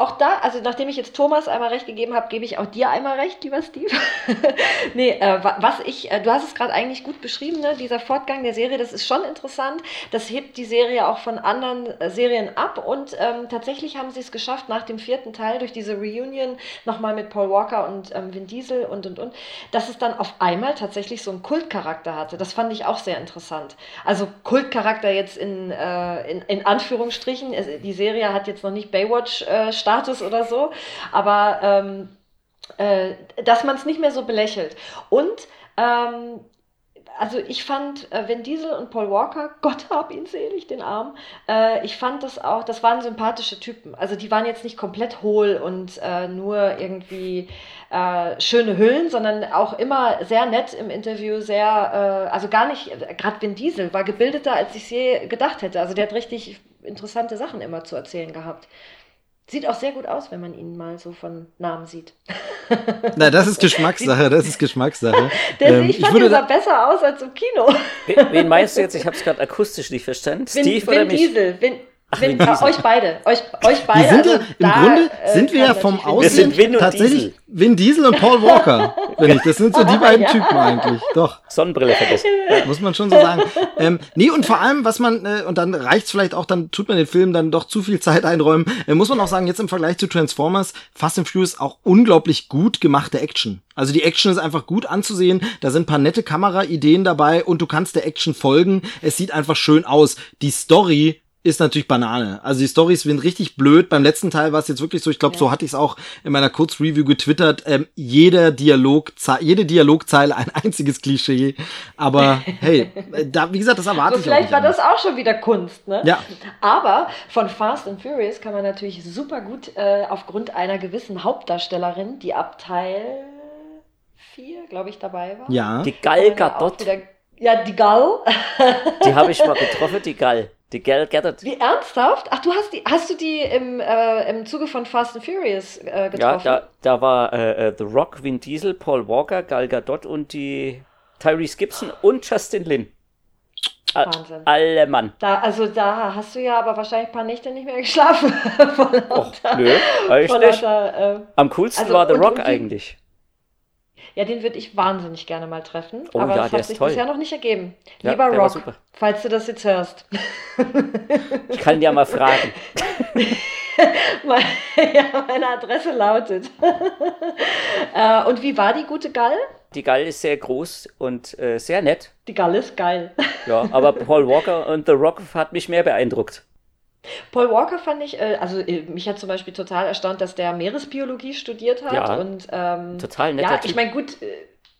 Auch da, also nachdem ich jetzt Thomas einmal recht gegeben habe, gebe ich auch dir einmal recht, lieber Steve. nee, äh, wa- was ich, äh, du hast es gerade eigentlich gut beschrieben, ne? dieser Fortgang der Serie, das ist schon interessant. Das hebt die Serie auch von anderen äh, Serien ab und ähm, tatsächlich haben sie es geschafft, nach dem vierten Teil durch diese Reunion nochmal mit Paul Walker und ähm, Vin Diesel und und und, dass es dann auf einmal tatsächlich so einen Kultcharakter hatte. Das fand ich auch sehr interessant. Also Kultcharakter jetzt in, äh, in, in Anführungsstrichen. Es, die Serie hat jetzt noch nicht Baywatch-Status oder so, aber ähm, äh, dass man es nicht mehr so belächelt. Und ähm, also ich fand äh, Diesel und Paul Walker, Gott hab ihn selig, den Arm, äh, ich fand das auch, das waren sympathische Typen. Also die waren jetzt nicht komplett hohl und äh, nur irgendwie äh, schöne Hüllen, sondern auch immer sehr nett im Interview, sehr, äh, also gar nicht, gerade Vin Diesel war gebildeter, als ich je gedacht hätte. Also der hat richtig interessante Sachen immer zu erzählen gehabt. Sieht auch sehr gut aus, wenn man ihn mal so von Namen sieht. Na, das ist Geschmackssache, das ist Geschmackssache. Der, Ähm, ich ich fand, würde da, besser aus als im Kino. Wen, wen meinst du jetzt? Ich habe es gerade akustisch nicht verstanden. Vin, Steve oder Vin mich? Diesel. Vin, Ach, Vin, euch beide. Euch, euch beide. wir sind ja, also im da, Grunde äh, sind wir ja vom Aussehen sind Vin und tatsächlich Diesel. Vin Diesel und Paul Walker, finde ich. Das sind so die beiden Ja. Typen eigentlich. Doch. Sonnenbrille vergessen. Muss man schon so sagen. ähm, nee, und vor allem, was man, äh, und dann reicht's vielleicht auch, dann tut man den Film dann doch zu viel Zeit einräumen, äh, muss man auch sagen, jetzt im Vergleich zu Transformers, Fast and Furious auch unglaublich gut gemachte Action. Also die Action ist einfach gut anzusehen, da sind ein paar nette Kameraideen dabei und du kannst der Action folgen. Es sieht einfach schön aus. Die Story ist natürlich Banane. Also die Storys sind richtig blöd. Beim letzten Teil war es jetzt wirklich so, ich glaube, so hatte ich es auch in meiner Kurzreview getwittert. Ähm, jeder Dialog, jede Dialogzeile ein einziges Klischee. Aber hey, äh, da, wie gesagt, das erwarte Aber ich auch vielleicht nicht war anders. das auch schon wieder Kunst, ne? Ja. Aber von Fast and Furious kann man natürlich super gut äh, aufgrund einer gewissen Hauptdarstellerin, die ab Teil 4, glaube ich, dabei war. Ja. Die Gal ja auch Gadot, Ja, die Gal. die habe ich mal getroffen, die Gal. Die Gal Gadot. Wie ernsthaft? Ach, du hast die, hast du die im, äh, im Zuge von Fast and Furious äh, Ja, getroffen? da, da war äh, äh, The Rock, Vin Diesel, Paul Walker, Gal Gadot und die Tyrese Gibson und Justin Lin. Wahnsinn. Alle Mann. Da, also da hast du ja aber wahrscheinlich ein paar Nächte nicht mehr geschlafen. Och, nö, eigentlich lauter, äh, Am coolsten Also, war The und- Rock und die- eigentlich. Ja, den würde ich wahnsinnig gerne mal treffen. Oh aber ja, das hat ist sich toll. bisher noch nicht ergeben. Ja, Lieber Rock, falls du das jetzt hörst. Ich kann ja mal fragen. Meine- ja, meine Adresse lautet. äh, und wie war die gute Gall? Die Gal ist sehr groß und äh, sehr nett. Die Gall ist geil. Ja, aber Paul Walker und The Rock hat mich mehr beeindruckt. Paul Walker fand ich, äh, also äh, mich hat zum Beispiel total erstaunt, dass der Meeresbiologie studiert hat. Ja, und, ähm, total netter Ja, Typ. ich meine, gut, äh,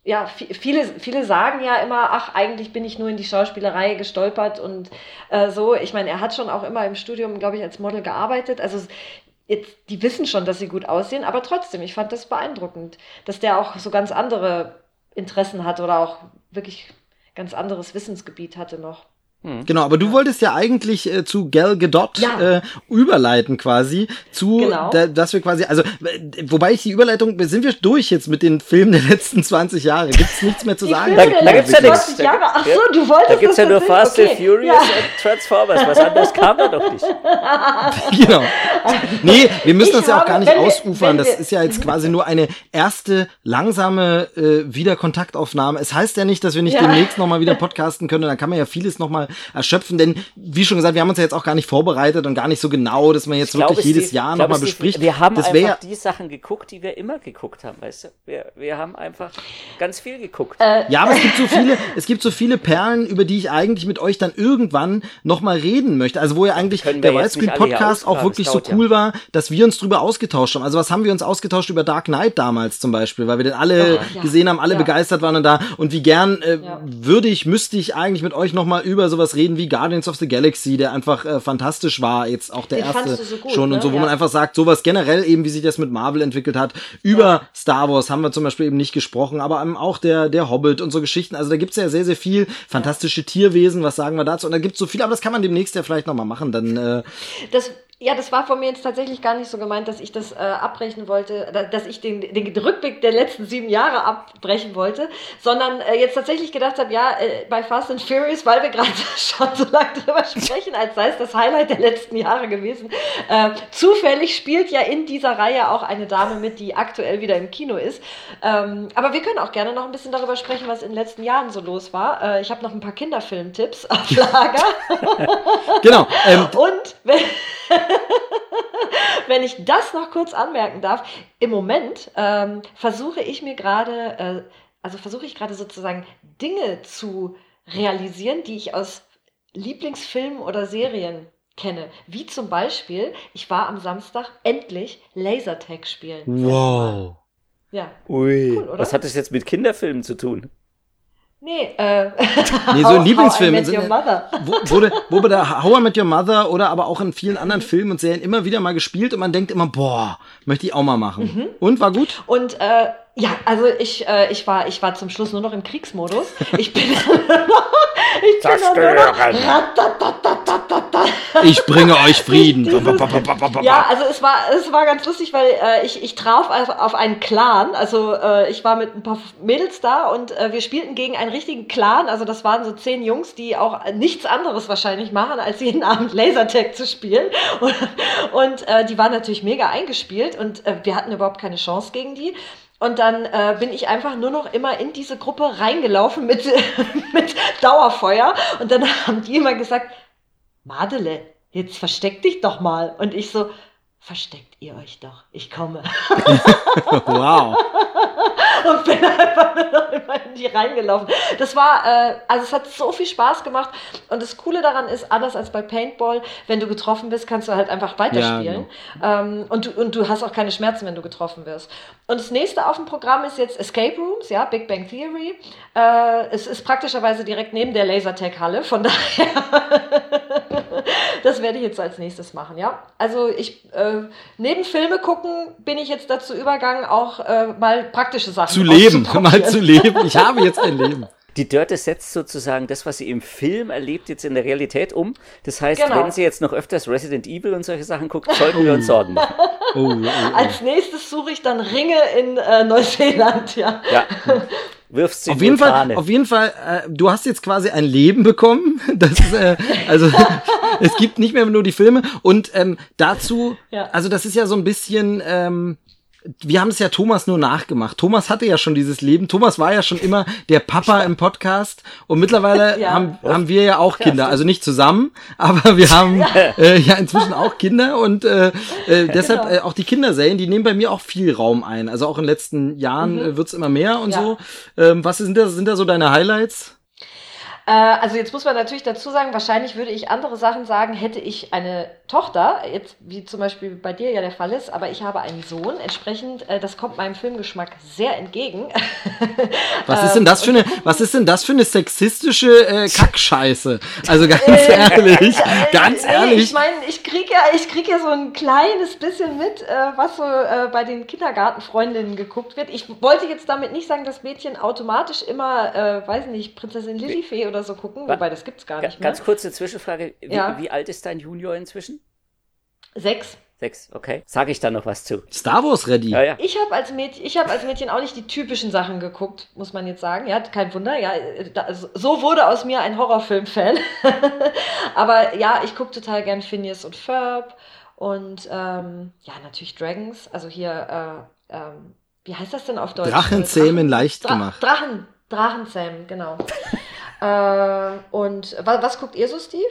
ja, vi- viele, viele sagen ja immer, ach, eigentlich bin ich nur in die Schauspielerei gestolpert und äh, so. Ich meine, er hat schon auch immer im Studium, glaube ich, als Model gearbeitet. Also jetzt, die wissen schon, dass sie gut aussehen, aber trotzdem, ich fand das beeindruckend, dass der auch so ganz andere Interessen hat oder auch wirklich ganz anderes Wissensgebiet hatte noch. Genau, aber du wolltest ja eigentlich äh, zu Gal Gadot Ja. äh, überleiten quasi zu, Genau. da, dass wir quasi, also wobei ich die Überleitung, sind wir durch jetzt mit den Filmen der letzten 20 Jahre? Gibt's nichts mehr zu Die sagen? Filme Da- da gibt's ja nichts. 20 Jahre. Ach Da- so, du wolltest Da gibt es ja nur Fast and okay. Furious Ja. und Transformers. Was anderes kam da doch nicht. genau. Nee, wir müssen Ich das ja auch gar nicht wir- ausufern. Das wir- ist ja jetzt quasi nur eine erste langsame äh, Wiederkontaktaufnahme. Es heißt ja nicht, dass wir nicht Ja. demnächst nochmal wieder podcasten können. Dann kann man ja vieles nochmal erschöpfen. Denn, wie schon gesagt, wir haben uns ja jetzt auch gar nicht vorbereitet und gar nicht so genau, dass man jetzt Ich glaube, wirklich jedes Steve- Jahr nochmal bespricht. Wir haben das einfach wäre die Sachen geguckt, die wir immer geguckt haben, weißt du? Wir, wir haben einfach ganz viel geguckt. Äh, Ja, aber es gibt so viele, es gibt so viele Perlen, über die ich eigentlich mit euch dann irgendwann nochmal reden möchte. Also wo ja eigentlich der Widescreen Podcast auch wirklich so dauert ja. cool war, dass wir uns drüber ausgetauscht haben. Also was haben wir uns ausgetauscht über Dark Knight damals zum Beispiel, weil wir den alle Ja. gesehen haben, alle Ja. begeistert waren und da und wie gern äh, Ja. würde ich, müsste ich eigentlich mit euch nochmal über sowas sowas reden wie Guardians of the Galaxy, der einfach äh, fantastisch war, jetzt auch der Den erste so gut, schon und ne? so, wo Ja. man einfach sagt, sowas generell eben, wie sich das mit Marvel entwickelt hat. Über Ja. Star Wars haben wir zum Beispiel eben nicht gesprochen, aber auch der, der Hobbit und so Geschichten. Also da gibt's ja sehr, sehr viel fantastische Tierwesen, was sagen wir dazu? Und da gibt's so viel, aber das kann man demnächst ja vielleicht nochmal machen. Dann äh, Das, ja, das war von mir jetzt tatsächlich gar nicht so gemeint, dass ich das äh, abbrechen wollte, da- dass ich den, den Rückblick der letzten sieben Jahre abbrechen wollte, sondern äh, jetzt tatsächlich gedacht habe, ja, äh, bei Fast and Furious, weil wir gerade schon so lange drüber sprechen, als sei es das Highlight der letzten Jahre gewesen. Äh, zufällig spielt ja in dieser Reihe auch eine Dame mit, die aktuell wieder im Kino ist. Ähm, aber wir können auch gerne noch ein bisschen darüber sprechen, was in den letzten Jahren so los war. Äh, ich habe noch ein paar Kinderfilmtipps auf Lager. genau. Ähm, Und wenn, wenn ich das noch kurz anmerken darf, im Moment ähm, versuche ich mir gerade, äh, also versuche ich gerade sozusagen Dinge zu realisieren, die ich aus Lieblingsfilmen oder Serien kenne. Wie zum Beispiel, ich war am Samstag endlich Lasertag spielen. wow. Ja. Ui. Cool, oder? Was hat das jetzt mit Kinderfilmen zu tun? Nee, äh, Nee, so ein How- Lieblingsfilm How I im Met Your Sinne- Mother. Wo, wurde, wo bei der How I Met Your Mother oder aber auch in vielen anderen Filmen und Serien immer wieder mal gespielt und man denkt immer, boah, möchte ich auch mal machen. Mhm. Und war gut? Und äh, ja, also ich, äh, ich, war, ich war zum Schluss nur noch im Kriegsmodus. Ich bin, ich bin nur noch. Ich bringe euch Frieden. Ja, also es war, es war ganz lustig, weil äh, ich, ich traf auf, auf einen Clan. Also äh, ich war mit ein paar Mädels da und äh, wir spielten gegen einen richtigen Clan. Also das waren so zehn Jungs, die auch nichts anderes wahrscheinlich machen, als jeden Abend Lasertag zu spielen. Und, und äh, die waren natürlich mega eingespielt und äh, wir hatten überhaupt keine Chance gegen die. Und dann äh, bin ich einfach nur noch immer in diese Gruppe reingelaufen mit, mit Dauerfeuer. Und dann haben die immer gesagt, Madele, jetzt versteck dich doch mal. Und ich so, versteckt ihr euch doch, ich komme. wow. Und bin einfach nur noch immer in die reingelaufen. Das war, äh, also es hat so viel Spaß gemacht. Und das Coole daran ist, anders als bei Paintball, wenn du getroffen bist, kannst du halt einfach weiterspielen. ähm, und, du, und du hast auch keine Schmerzen, wenn du getroffen wirst. Und das nächste auf dem Programm ist jetzt Escape Rooms, ja, Big Bang Theory. Äh, es ist praktischerweise direkt neben der Lasertag-Halle, von daher, das werde ich jetzt als nächstes machen, ja. Also ich, äh, neben Filme gucken, bin ich jetzt dazu übergegangen, auch äh, mal praktische Sachen Zu leben, mal zu leben. Ich habe jetzt ein Leben. Die Dörte setzt sozusagen das, was sie im Film erlebt, jetzt in der Realität um. Das heißt, Genau. wenn sie jetzt noch öfters Resident Evil und solche Sachen guckt, sollten wir uns Sorgen machen. Oh, oh, oh. Als nächstes suche ich dann Ringe in äh, Neuseeland, ja. Ja. Wirfst sie Auf jeden Fall, auf jeden Fall, äh, du hast jetzt quasi ein Leben bekommen. Das ist, äh, also es gibt nicht mehr nur die Filme. Und ähm, dazu, Ja. also das ist ja so ein bisschen, ähm, wir haben es ja Thomas nur nachgemacht. Thomas hatte ja schon dieses Leben. Thomas war ja schon immer der Papa im Podcast. Und mittlerweile Ja. haben, haben wir ja auch Kinder. Also nicht zusammen, aber wir haben äh, ja inzwischen auch Kinder. Und äh, äh, deshalb Genau. äh, auch die Kinderserien, die nehmen bei mir auch viel Raum ein. Also auch in den letzten Jahren äh, wird's immer mehr und Mhm. Ja. so. Ähm, was sind da, sind da so deine Highlights? Äh, also jetzt muss man natürlich dazu sagen, wahrscheinlich würde ich andere Sachen sagen, hätte ich eine Tochter, jetzt wie zum Beispiel bei dir ja der Fall ist, aber ich habe einen Sohn. Entsprechend, äh, das kommt meinem Filmgeschmack sehr entgegen. Was ist denn das für eine, was ist denn das für eine sexistische äh, Kackscheiße? Also ganz Äh, ehrlich, ganz Nee, ehrlich. Ich meine, ich kriege ja, ich krieg ja so ein kleines bisschen mit, äh, was so äh, bei den Kindergartenfreundinnen geguckt wird. Ich wollte jetzt damit nicht sagen, dass Mädchen automatisch immer, äh, weiß nicht, Prinzessin Lillifee oder so gucken, Wa- wobei das gibt's gar Ga- nicht mehr. Ganz kurze Zwischenfrage. Wie, Ja. wie alt ist dein Junior inzwischen? Sechs. Sechs, okay. Sage ich da noch was zu? Star Wars ready. Ja, ja. Ich habe als, Mädchen, ich hab als Mädchen auch nicht die typischen Sachen geguckt, muss man jetzt sagen. Ja, kein Wunder. Ja, da, also, so wurde aus mir ein Horrorfilm-Fan. Aber ja, ich gucke total gern Phineas und Ferb und ähm, ja, natürlich Dragons. Also hier, äh, ähm, wie heißt das denn auf Deutsch? Drachenzähmen leicht Dra gemacht. Drachen, Drachenzähmen, genau. Äh, und wa was guckt ihr so, Steve?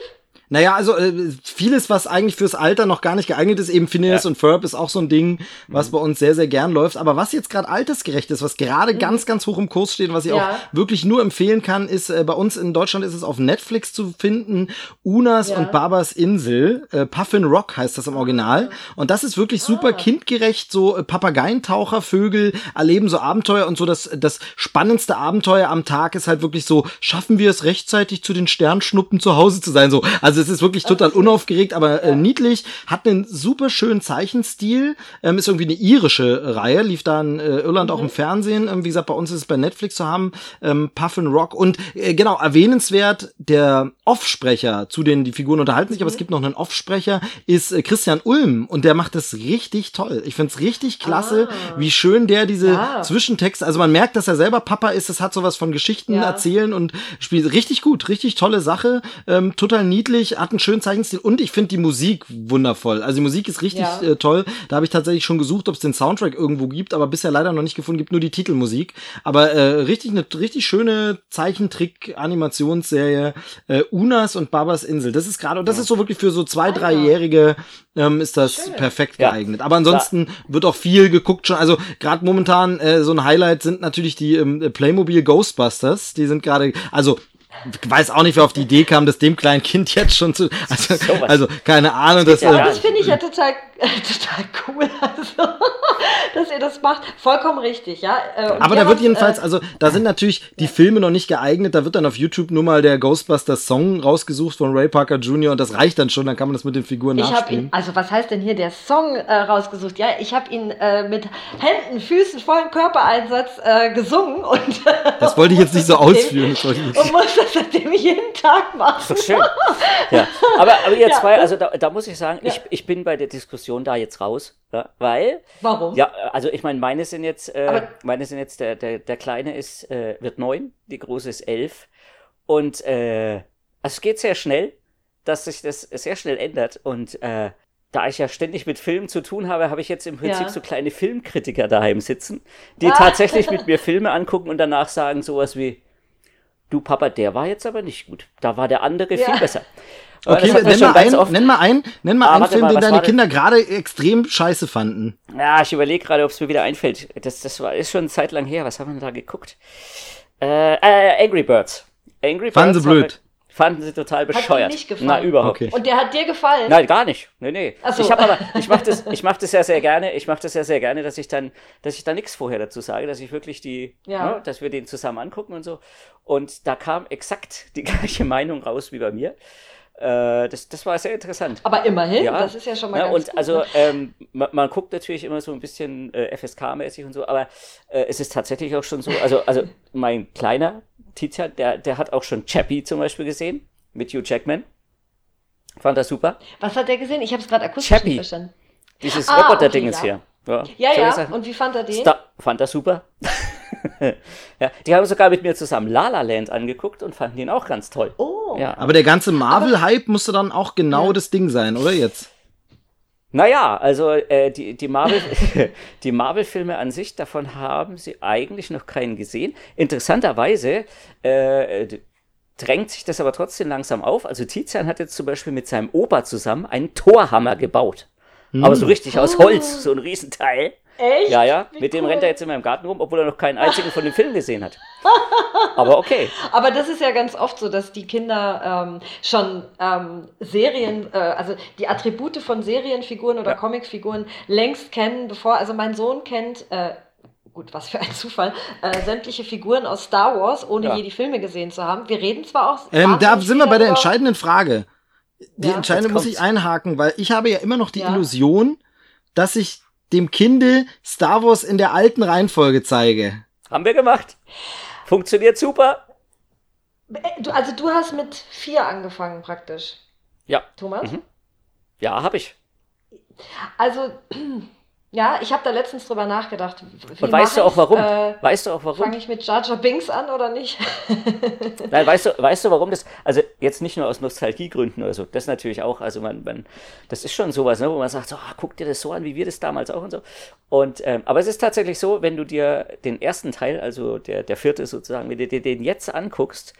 Naja, also äh, vieles, was eigentlich fürs Alter noch gar nicht geeignet ist, eben Phineas ja. und Ferb ist auch so ein Ding, was mhm. bei uns sehr, sehr gern läuft. Aber was jetzt gerade altersgerecht ist, was gerade mhm. ganz, ganz hoch im Kurs steht, was ich ja. auch wirklich nur empfehlen kann, ist, äh, bei uns in Deutschland ist es auf Netflix zu finden, Unas ja. und Babas Insel, äh, Puffin Rock heißt das im Original. Und das ist wirklich super ah. kindgerecht, so äh, Papageientaucher, Vögel erleben so Abenteuer und so das, das spannendste Abenteuer am Tag ist halt wirklich so, schaffen wir es rechtzeitig zu den Sternschnuppen zu Hause zu sein, so. Also also es ist wirklich total unaufgeregt, aber äh, niedlich, hat einen super schönen Zeichenstil, ähm, ist irgendwie eine irische Reihe, lief da in äh, Irland mhm. auch im Fernsehen, ähm, wie gesagt, bei uns ist es bei Netflix zu haben, ähm, Puffin Rock und äh, genau, erwähnenswert, der Offsprecher, zu denen die Figuren unterhalten sich, mhm. aber es mhm. gibt noch einen Offsprecher, ist äh, Christian Ulm und der macht das richtig toll. Ich find's richtig klasse, ah. wie schön der diese ja. Zwischentexte, also man merkt, dass er selber Papa ist, es hat sowas von Geschichten ja. erzählen und spielt richtig gut, richtig tolle Sache, ähm, total niedlich, wirklich, hat einen schönen Zeichenstil und ich finde die Musik wundervoll. Also die Musik ist richtig ja. äh, toll. Da habe ich tatsächlich schon gesucht, ob es den Soundtrack irgendwo gibt, aber bisher leider noch nicht gefunden, gibt nur die Titelmusik. Aber äh, richtig eine richtig schöne Zeichentrick-Animationsserie äh, Unas und Babas Insel. Das ist gerade, und das ja. ist so wirklich für so zwei, ah, dreijährige ähm, ist das Schön. perfekt geeignet. Aber ansonsten ja. wird auch viel geguckt schon. Also gerade momentan äh, so ein Highlight sind natürlich die ähm, Playmobil Ghostbusters. Die sind gerade, also ich weiß auch nicht, wer auf die Idee kam, das dem kleinen Kind jetzt schon zu. Also, also keine Ahnung. Das, ja, äh, das finde ich ja total, äh, total cool, also, dass ihr das macht. Vollkommen richtig, ja. Äh, Aber da wird jedenfalls, äh, also da sind natürlich die Filme noch nicht geeignet. Da wird dann auf YouTube nur mal der Ghostbusters Song rausgesucht von Ray Parker Jr. und das reicht dann schon. Dann kann man das mit den Figuren ich nachspielen. Ihn, also was heißt denn hier der Song äh, rausgesucht? Ja, ich habe ihn äh, mit Händen, Füßen, vollem Körpereinsatz gesungen und. das wollte ich jetzt nicht so ausführen. Das wollte ich nicht. Das seitdem jeden Tag machen. Doch schön. Ja. Aber, aber ihr ja. zwei, also da, da muss ich sagen, ja. ich, ich bin bei der Diskussion da jetzt raus. Ja, weil. Warum? Ja, also ich meine, meine sind jetzt, äh, meine sind jetzt, der, der, der Kleine ist, äh, wird neun, die Große ist elf. Und äh, also es geht sehr schnell, dass sich das sehr schnell ändert. Und äh, da ich ja ständig mit Filmen zu tun habe, habe ich jetzt im Prinzip ja. so kleine Filmkritiker daheim sitzen, die ah. tatsächlich mit mir Filme angucken und danach sagen sowas wie, du Papa, der war jetzt aber nicht gut. Da war der andere ja. viel besser. Okay, nenn mal, ein, nenn mal einen, nenn mal ah, einen Film, mal, den deine Kinder gerade extrem scheiße fanden. Ja, ich überlege gerade, ob es mir wieder einfällt. Das, das war, ist schon eine Zeit lang her. Was haben wir da geguckt? Äh, äh, Angry Birds. Angry Birds. Fanden sie blöd. Fanden sie total bescheuert. Hat nicht gefallen? Na, überhaupt. Okay. Und der hat dir gefallen? Nein, gar nicht. Nee, nee. Ach so. Ich habe aber, ich mache das, ich mache das ja sehr gerne, ich mache das ja sehr gerne, dass ich dann, dass ich da nichts vorher dazu sage, dass ich wirklich die, ja. ne, dass wir den zusammen angucken und so. Und da kam exakt die gleiche Meinung raus wie bei mir. Äh, das, das war sehr interessant. Aber immerhin, ja, das ist ja schon mal ja, ganz Und gut, also ne? ähm, man, man, guckt natürlich immer so ein bisschen äh, FSK-mäßig und so, aber äh, es ist tatsächlich auch schon so, also, also mein kleiner Tizian, der, der hat auch schon Chappie zum Beispiel gesehen mit Hugh Jackman. Fand er super. Was hat der gesehen? Ich habe es gerade akustisch Chappie. nicht verstanden. Dieses ah, Roboter-Ding okay, hier. Ja, ja. ja. Und wie fand er den? Star fand er super. ja, die haben sogar mit mir zusammen La La Land angeguckt und fanden ihn auch ganz toll. Oh. Ja. Aber der ganze Marvel-Hype musste dann auch genau ja. das Ding sein, oder jetzt? Naja, also äh, die, die Marvel, die Marvel-Filme an sich, davon haben sie eigentlich noch keinen gesehen. Interessanterweise äh, drängt sich das aber trotzdem langsam auf. Also Tizian hat jetzt zum Beispiel mit seinem Opa zusammen einen Torhammer gebaut. Hm. Aber so richtig aus Holz, so ein Riesenteil. Echt? Ja, ja. Wie mit cool. dem rennt er jetzt in meinem Garten rum, obwohl er noch keinen einzigen von dem Film gesehen hat. Aber okay. Aber das ist ja ganz oft so, dass die Kinder ähm, schon ähm, Serien, äh, also die Attribute von Serienfiguren oder ja. Comicfiguren längst kennen, bevor, also mein Sohn kennt, äh, gut, was für ein Zufall, äh, sämtliche Figuren aus Star Wars, ohne ja. je die Filme gesehen zu haben. Wir reden zwar auch. Ähm, da sind wir bei der entscheidenden Frage. Die ja, entscheidende muss ich einhaken, weil ich habe ja immer noch die Illusion, dass ich dem Kinde Star Wars in der alten Reihenfolge zeige. Haben wir gemacht. Funktioniert super. Äh, also du hast mit vier angefangen praktisch. Ja. Thomas? Mhm. Ja, habe ich. Also ja, ich habe da letztens drüber nachgedacht. Wie Und weißt du auch warum? Äh, weißt du auch warum? Fange ich mit Jar Jar Binks an oder nicht? Nein, weißt du, weißt du, warum das? Also jetzt nicht nur aus Nostalgiegründen oder so. Das natürlich auch. Also man, man, das ist schon sowas, ne, wo man sagt, so, oh, guck dir das so an, wie wir das damals auch und so. Und ähm, aber es ist tatsächlich so, wenn du dir den ersten Teil, also der der vierte sozusagen, wenn du dir den jetzt anguckst,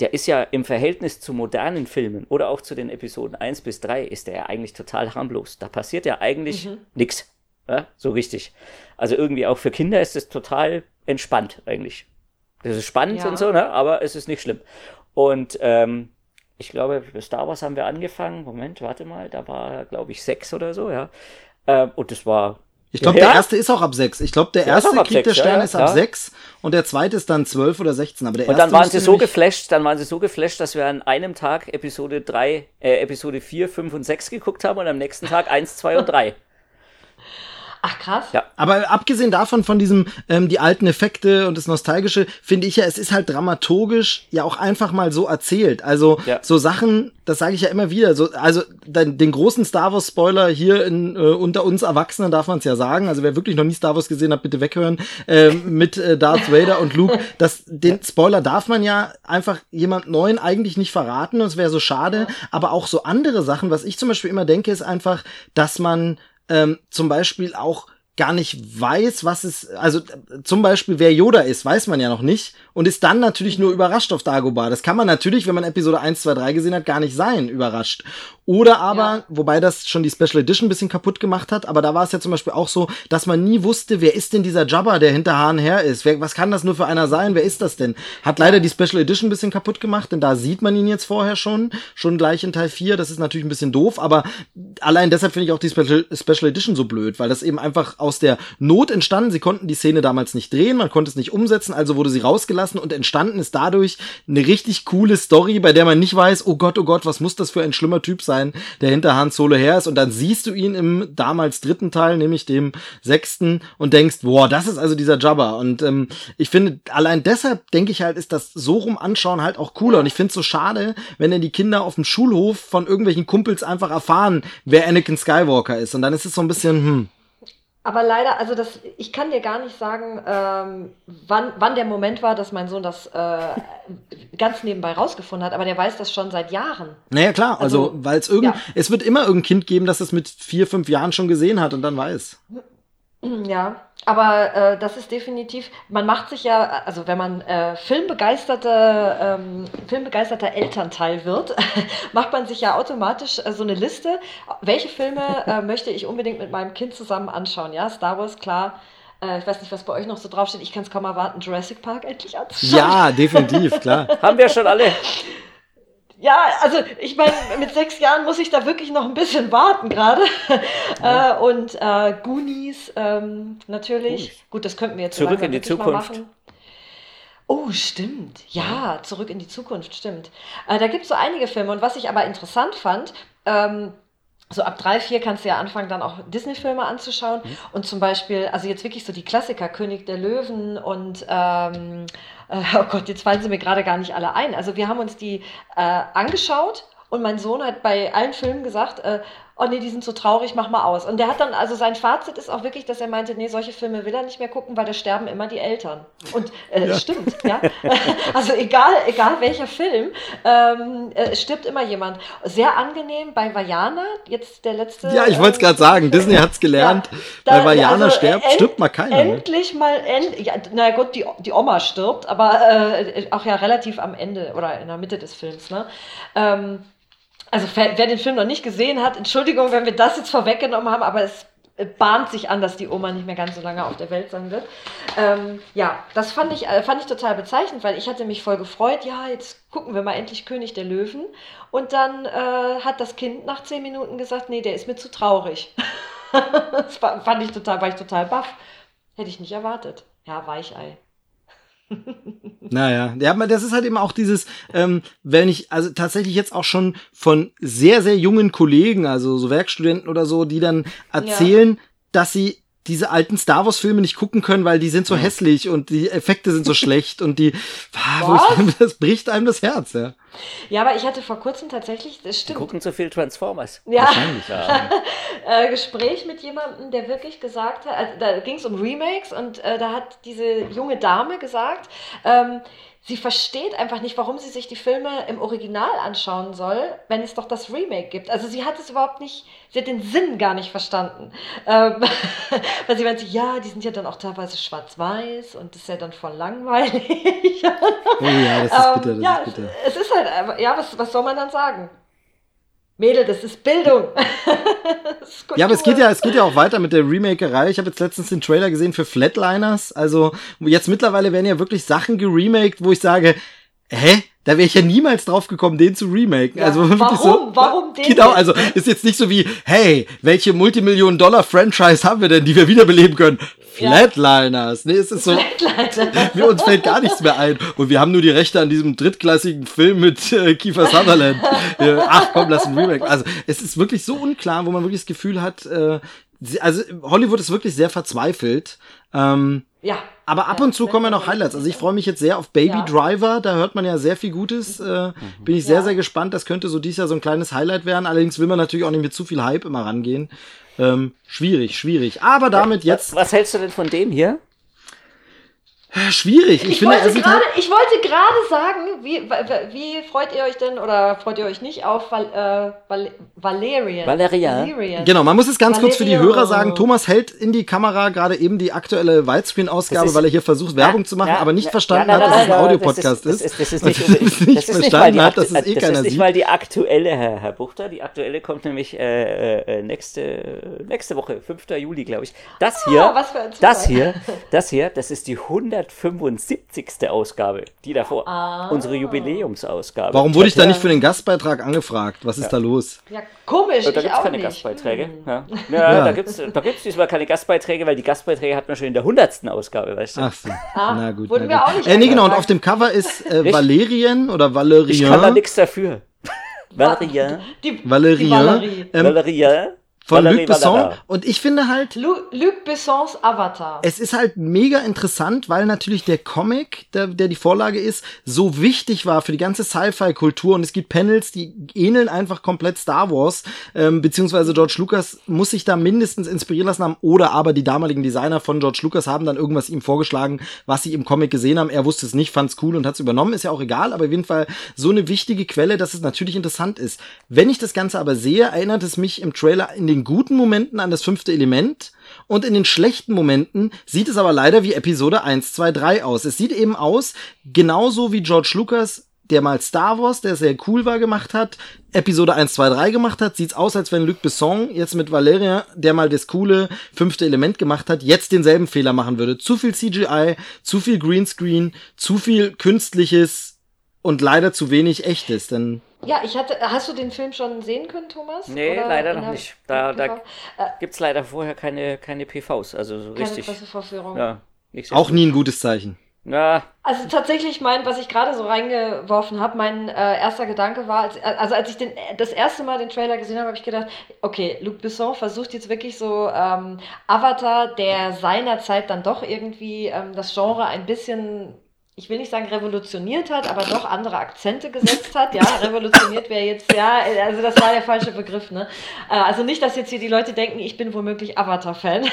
der ist ja im Verhältnis zu modernen Filmen oder auch zu den Episoden 1 bis 3 ist der ja eigentlich total harmlos. Da passiert ja eigentlich mhm. nichts. Ja, so richtig. Also irgendwie auch für Kinder ist es total entspannt eigentlich. Das ist spannend ja. und so, ne? aber es ist nicht schlimm. Und ähm, ich glaube, für Star Wars haben wir angefangen. Moment, warte mal, da war, glaube ich, sechs oder so, ja. Ähm, und das war. Ich glaube, ja, der erste ist auch ab sechs. Ich glaube, der, der erste Krieg der Sterne ja, ist ab sechs und der zweite ist dann zwölf oder sechzehn. Aber der und dann waren sie so geflasht, dann waren sie so geflasht, dass wir an einem Tag Episode drei, äh, Episode vier, fünf und sechs geguckt haben und am nächsten Tag eins, zwei und drei. Ach krass. Ja. Aber abgesehen davon, von diesem, ähm, die alten Effekte und das Nostalgische, finde ich ja, es ist halt dramaturgisch ja auch einfach mal so erzählt. Also ja. so Sachen, das sage ich ja immer wieder, so, also den, den großen Star Wars Spoiler hier in, äh, unter uns Erwachsenen darf man es ja sagen. Also wer wirklich noch nie Star Wars gesehen hat, bitte weghören. Äh, mit äh, Darth Vader und Luke. Das, den Spoiler darf man ja einfach jemand Neuen eigentlich nicht verraten und es wäre so schade. Aber auch so andere Sachen, was ich zum Beispiel immer denke, ist einfach, dass man ähm, zum Beispiel auch gar nicht weiß, was es, also zum Beispiel wer Yoda ist, weiß man ja noch nicht und ist dann natürlich nur überrascht auf Dagobah. Das kann man natürlich, wenn man Episode 1, 2, 3 gesehen hat, gar nicht sein, überrascht. Oder aber, ja. wobei das schon die Special Edition ein bisschen kaputt gemacht hat, aber da war es ja zum Beispiel auch so, dass man nie wusste, wer ist denn dieser Jabba, der hinter Hahn her ist? Wer, was kann das nur für einer sein? Wer ist das denn? Hat leider die Special Edition ein bisschen kaputt gemacht, denn da sieht man ihn jetzt vorher schon, schon gleich in Teil 4. Das ist natürlich ein bisschen doof, aber allein deshalb finde ich auch die Special, Special Edition so blöd, weil das eben einfach aus der Not entstanden. Sie konnten die Szene damals nicht drehen, man konnte es nicht umsetzen, also wurde sie rausgelassen und entstanden ist dadurch eine richtig coole Story, bei der man nicht weiß, oh Gott, oh Gott, was muss das für ein schlimmer Typ sein? sein, der hinter Han Solo her ist. Und dann siehst du ihn im damals dritten Teil, nämlich dem sechsten und denkst, boah, das ist also dieser Jabba. Und ähm, ich finde, allein deshalb denke ich halt, ist das so rum anschauen halt auch cooler. Und ich finde es so schade, wenn dann die Kinder auf dem Schulhof von irgendwelchen Kumpels einfach erfahren, wer Anakin Skywalker ist. Und dann ist es so ein bisschen, hm, aber leider, also das, ich kann dir gar nicht sagen, ähm, wann, wann der Moment war, dass mein Sohn das äh, ganz nebenbei rausgefunden hat, aber der weiß das schon seit Jahren. Naja, klar, also, also weil es irgend, ja. es wird immer irgendein Kind geben, das es mit vier, fünf Jahren schon gesehen hat und dann weiß. Ja, aber äh, das ist definitiv, man macht sich ja, also wenn man äh, filmbegeisterter, ähm, filmbegeisterter Elternteil wird, macht man sich ja automatisch äh, so eine Liste, welche Filme äh, möchte ich unbedingt mit meinem Kind zusammen anschauen. Ja, Star Wars, klar. Äh, ich weiß nicht, was bei euch noch so draufsteht. Ich kann es kaum erwarten, Jurassic Park endlich anzuschauen. Ja, definitiv, klar. Haben wir schon alle. Ja, also ich meine, mit sechs Jahren muss ich da wirklich noch ein bisschen warten gerade. Ja. Äh, und äh, Goonies ähm, natürlich. Goonies. Gut, das könnten wir jetzt zurück in die Zukunft. Oh, stimmt. Ja, zurück in die Zukunft, stimmt. Äh, da gibt es so einige Filme. Und was ich aber interessant fand, ähm, so ab drei, vier kannst du ja anfangen, dann auch Disney-Filme anzuschauen. Mhm. Und zum Beispiel, also jetzt wirklich so die Klassiker, König der Löwen und ähm, äh, oh Gott, jetzt fallen sie mir gerade gar nicht alle ein. Also wir haben uns die äh, angeschaut und mein Sohn hat bei allen Filmen gesagt, äh, oh nee, die sind so traurig, mach mal aus. Und der hat dann, also sein Fazit ist auch wirklich, dass er meinte, nee, solche Filme will er nicht mehr gucken, weil da sterben immer die Eltern. Und äh, ja. stimmt, ja. Also egal, egal welcher Film, ähm, äh, stirbt immer jemand. Sehr angenehm bei Vajana, jetzt der letzte. Ja, ich wollte es gerade sagen, Disney hat's gelernt. Ja, da, bei Vajana also, stirbt, end, stirbt mal keiner. Ne? Endlich mal, end, ja, na gut, die, die Oma stirbt, aber äh, auch ja relativ am Ende oder in der Mitte des Films, ne? Ähm, also wer, wer den Film noch nicht gesehen hat, Entschuldigung, wenn wir das jetzt vorweggenommen haben, aber es bahnt sich an, dass die Oma nicht mehr ganz so lange auf der Welt sein wird. Ähm, ja, das fand ich, äh, fand ich total bezeichnend, weil ich hatte mich voll gefreut, ja, jetzt gucken wir mal endlich König der Löwen. Und dann äh, hat das Kind nach zehn Minuten gesagt, nee, der ist mir zu traurig. das fand ich total, war ich total baff. Hätte ich nicht erwartet. Ja, Weichei. Naja, ja, aber das ist halt eben auch dieses, ähm, wenn ich, also tatsächlich jetzt auch schon von sehr, sehr jungen Kollegen, also so Werkstudenten oder so, die dann erzählen, ja. dass sie diese alten Star Wars Filme nicht gucken können, weil die sind so ja. hässlich und die Effekte sind so schlecht und die, ah, ich, das bricht einem das Herz, ja. Ja, aber ich hatte vor kurzem tatsächlich, das stimmt. Die gucken zu viel Transformers. Ja. Wahrscheinlich, ja. äh, Gespräch mit jemandem, der wirklich gesagt hat, also da ging es um Remakes und äh, da hat diese junge Dame gesagt, ähm, sie versteht einfach nicht, warum sie sich die Filme im Original anschauen soll, wenn es doch das Remake gibt. Also sie hat es überhaupt nicht, sie hat den Sinn gar nicht verstanden. Ähm, weil sie meinte, ja, die sind ja dann auch teilweise schwarz-weiß und das ist ja dann voll langweilig. oh ja, das ist bitter, das ja, ist bitter. Es ist halt, ja, was, was soll man dann sagen? Mädel, das ist Bildung. das ist ja, aber es geht ja, es geht ja auch weiter mit der Remakerei. Ich habe jetzt letztens den Trailer gesehen für Flatliners. Also jetzt mittlerweile werden ja wirklich Sachen geremaked, wo ich sage, hä? Da wäre ich ja niemals drauf gekommen, den zu remaken. Ja, also warum? So, warum den? Genau, also ist jetzt nicht so wie, hey, welche Multimillionen-Dollar-Franchise haben wir denn, die wir wiederbeleben können? Flatliners. Nee, es ist so. Mir uns fällt gar nichts mehr ein. Und wir haben nur die Rechte an diesem drittklassigen Film mit äh, Kiefer Sutherland. Ach komm, lass ein Remake. Also es ist wirklich so unklar, wo man wirklich das Gefühl hat, äh, also Hollywood ist wirklich sehr verzweifelt. Ähm, ja. Aber ab und zu kommen ja noch Highlights. Also ich freue mich jetzt sehr auf Baby ja. Driver. Da hört man ja sehr viel Gutes. Äh, mhm. Bin ich sehr, ja. sehr gespannt. Das könnte so dieses Jahr so ein kleines Highlight werden. Allerdings will man natürlich auch nicht mit zu viel Hype immer rangehen. Ähm, schwierig, schwierig. Aber damit jetzt. Was hältst du denn von dem hier? Schwierig. Ich, ich, finde, wollte grade, ich wollte gerade sagen, wie, wie freut ihr euch denn oder freut ihr euch nicht auf Val, äh, Val, Valerian? Valerian. Valerian. Genau, man muss es ganz Valerian. kurz für die Hörer sagen. Thomas hält in die Kamera gerade eben die aktuelle Widescreen-Ausgabe, weil er hier versucht, Werbung ja, zu machen, ja, aber nicht ja, verstanden hat, dass es ein Audiopodcast ist. Das ist, das ist nicht, das nicht verstanden hat, dass es eh keiner sieht. Das ist nicht mal die aktuelle, Herr, Herr Buchter. Die aktuelle kommt nämlich äh, äh, nächste, nächste Woche, 5. Juli, glaube ich. Das hier, ah, das hier, das hier, das ist die 175 70. Ausgabe, die davor. Ah. Unsere Jubiläumsausgabe. Warum wurde ich da nicht für den Gastbeitrag angefragt? Was ist ja. da los? Ja, komisch. Da gibt es keine nicht. Gastbeiträge. Hm. Ja. Ja, ja, da gibt es da gibt's diesmal keine Gastbeiträge, weil die Gastbeiträge hat man schon in der 100. Ausgabe, weißt du? Ach so. Ah, na gut. Wurden na wir auch nicht äh, Nee, genau. Und auf dem Cover ist äh, Valerien oder Valerian. Ich kann da nichts dafür. Valerian. Die, Valerian. Die Ähm, Valerian. Von Luc Besson. Und ich finde halt. Lu Luc Bessons Avatar. Es ist halt mega interessant, weil natürlich der Comic, der, der die Vorlage ist, so wichtig war für die ganze Sci-Fi-Kultur. Und es gibt Panels, die ähneln einfach komplett Star Wars. Ähm, beziehungsweise George Lucas muss sich da mindestens inspirieren lassen haben. Oder aber die damaligen Designer von George Lucas haben dann irgendwas ihm vorgeschlagen, was sie im Comic gesehen haben. Er wusste es nicht, fand es cool und hat es übernommen. Ist ja auch egal, aber auf jeden Fall so eine wichtige Quelle, dass es natürlich interessant ist. Wenn ich das Ganze aber sehe, erinnert es mich im Trailer in den guten Momenten an das fünfte Element und in den schlechten Momenten sieht es aber leider wie Episode 1, 2, 3 aus. Es sieht eben aus, genauso wie George Lucas der mal Star Wars, der sehr cool war, gemacht hat, Episode 1, 2, 3 gemacht hat, sieht's aus, als wenn Luc Besson jetzt mit Valeria, der mal das coole fünfte Element gemacht hat, jetzt denselben Fehler machen würde. Zu viel CGI, zu viel Greenscreen, zu viel künstliches und leider zu wenig echtes, denn ja, ich hatte. Hast du den Film schon sehen können, Thomas? Nee, Oder leider noch nicht. Da, da gibt es leider vorher keine, keine PVs. Also so keine richtig. Pressevorführung. Ja, Auch nie ein gutes Zeichen. Ja. Also tatsächlich mein, was ich gerade so reingeworfen habe, mein äh, erster Gedanke war, als, also als ich den, das erste Mal den Trailer gesehen habe, habe ich gedacht, okay, Luc Besson versucht jetzt wirklich so ähm, Avatar, der seinerzeit dann doch irgendwie ähm, das Genre ein bisschen ich will nicht sagen revolutioniert hat, aber doch andere Akzente gesetzt hat. Ja, revolutioniert wäre jetzt, ja, also das war der falsche Begriff, ne? Äh, also nicht, dass jetzt hier die Leute denken, ich bin womöglich Avatar-Fan.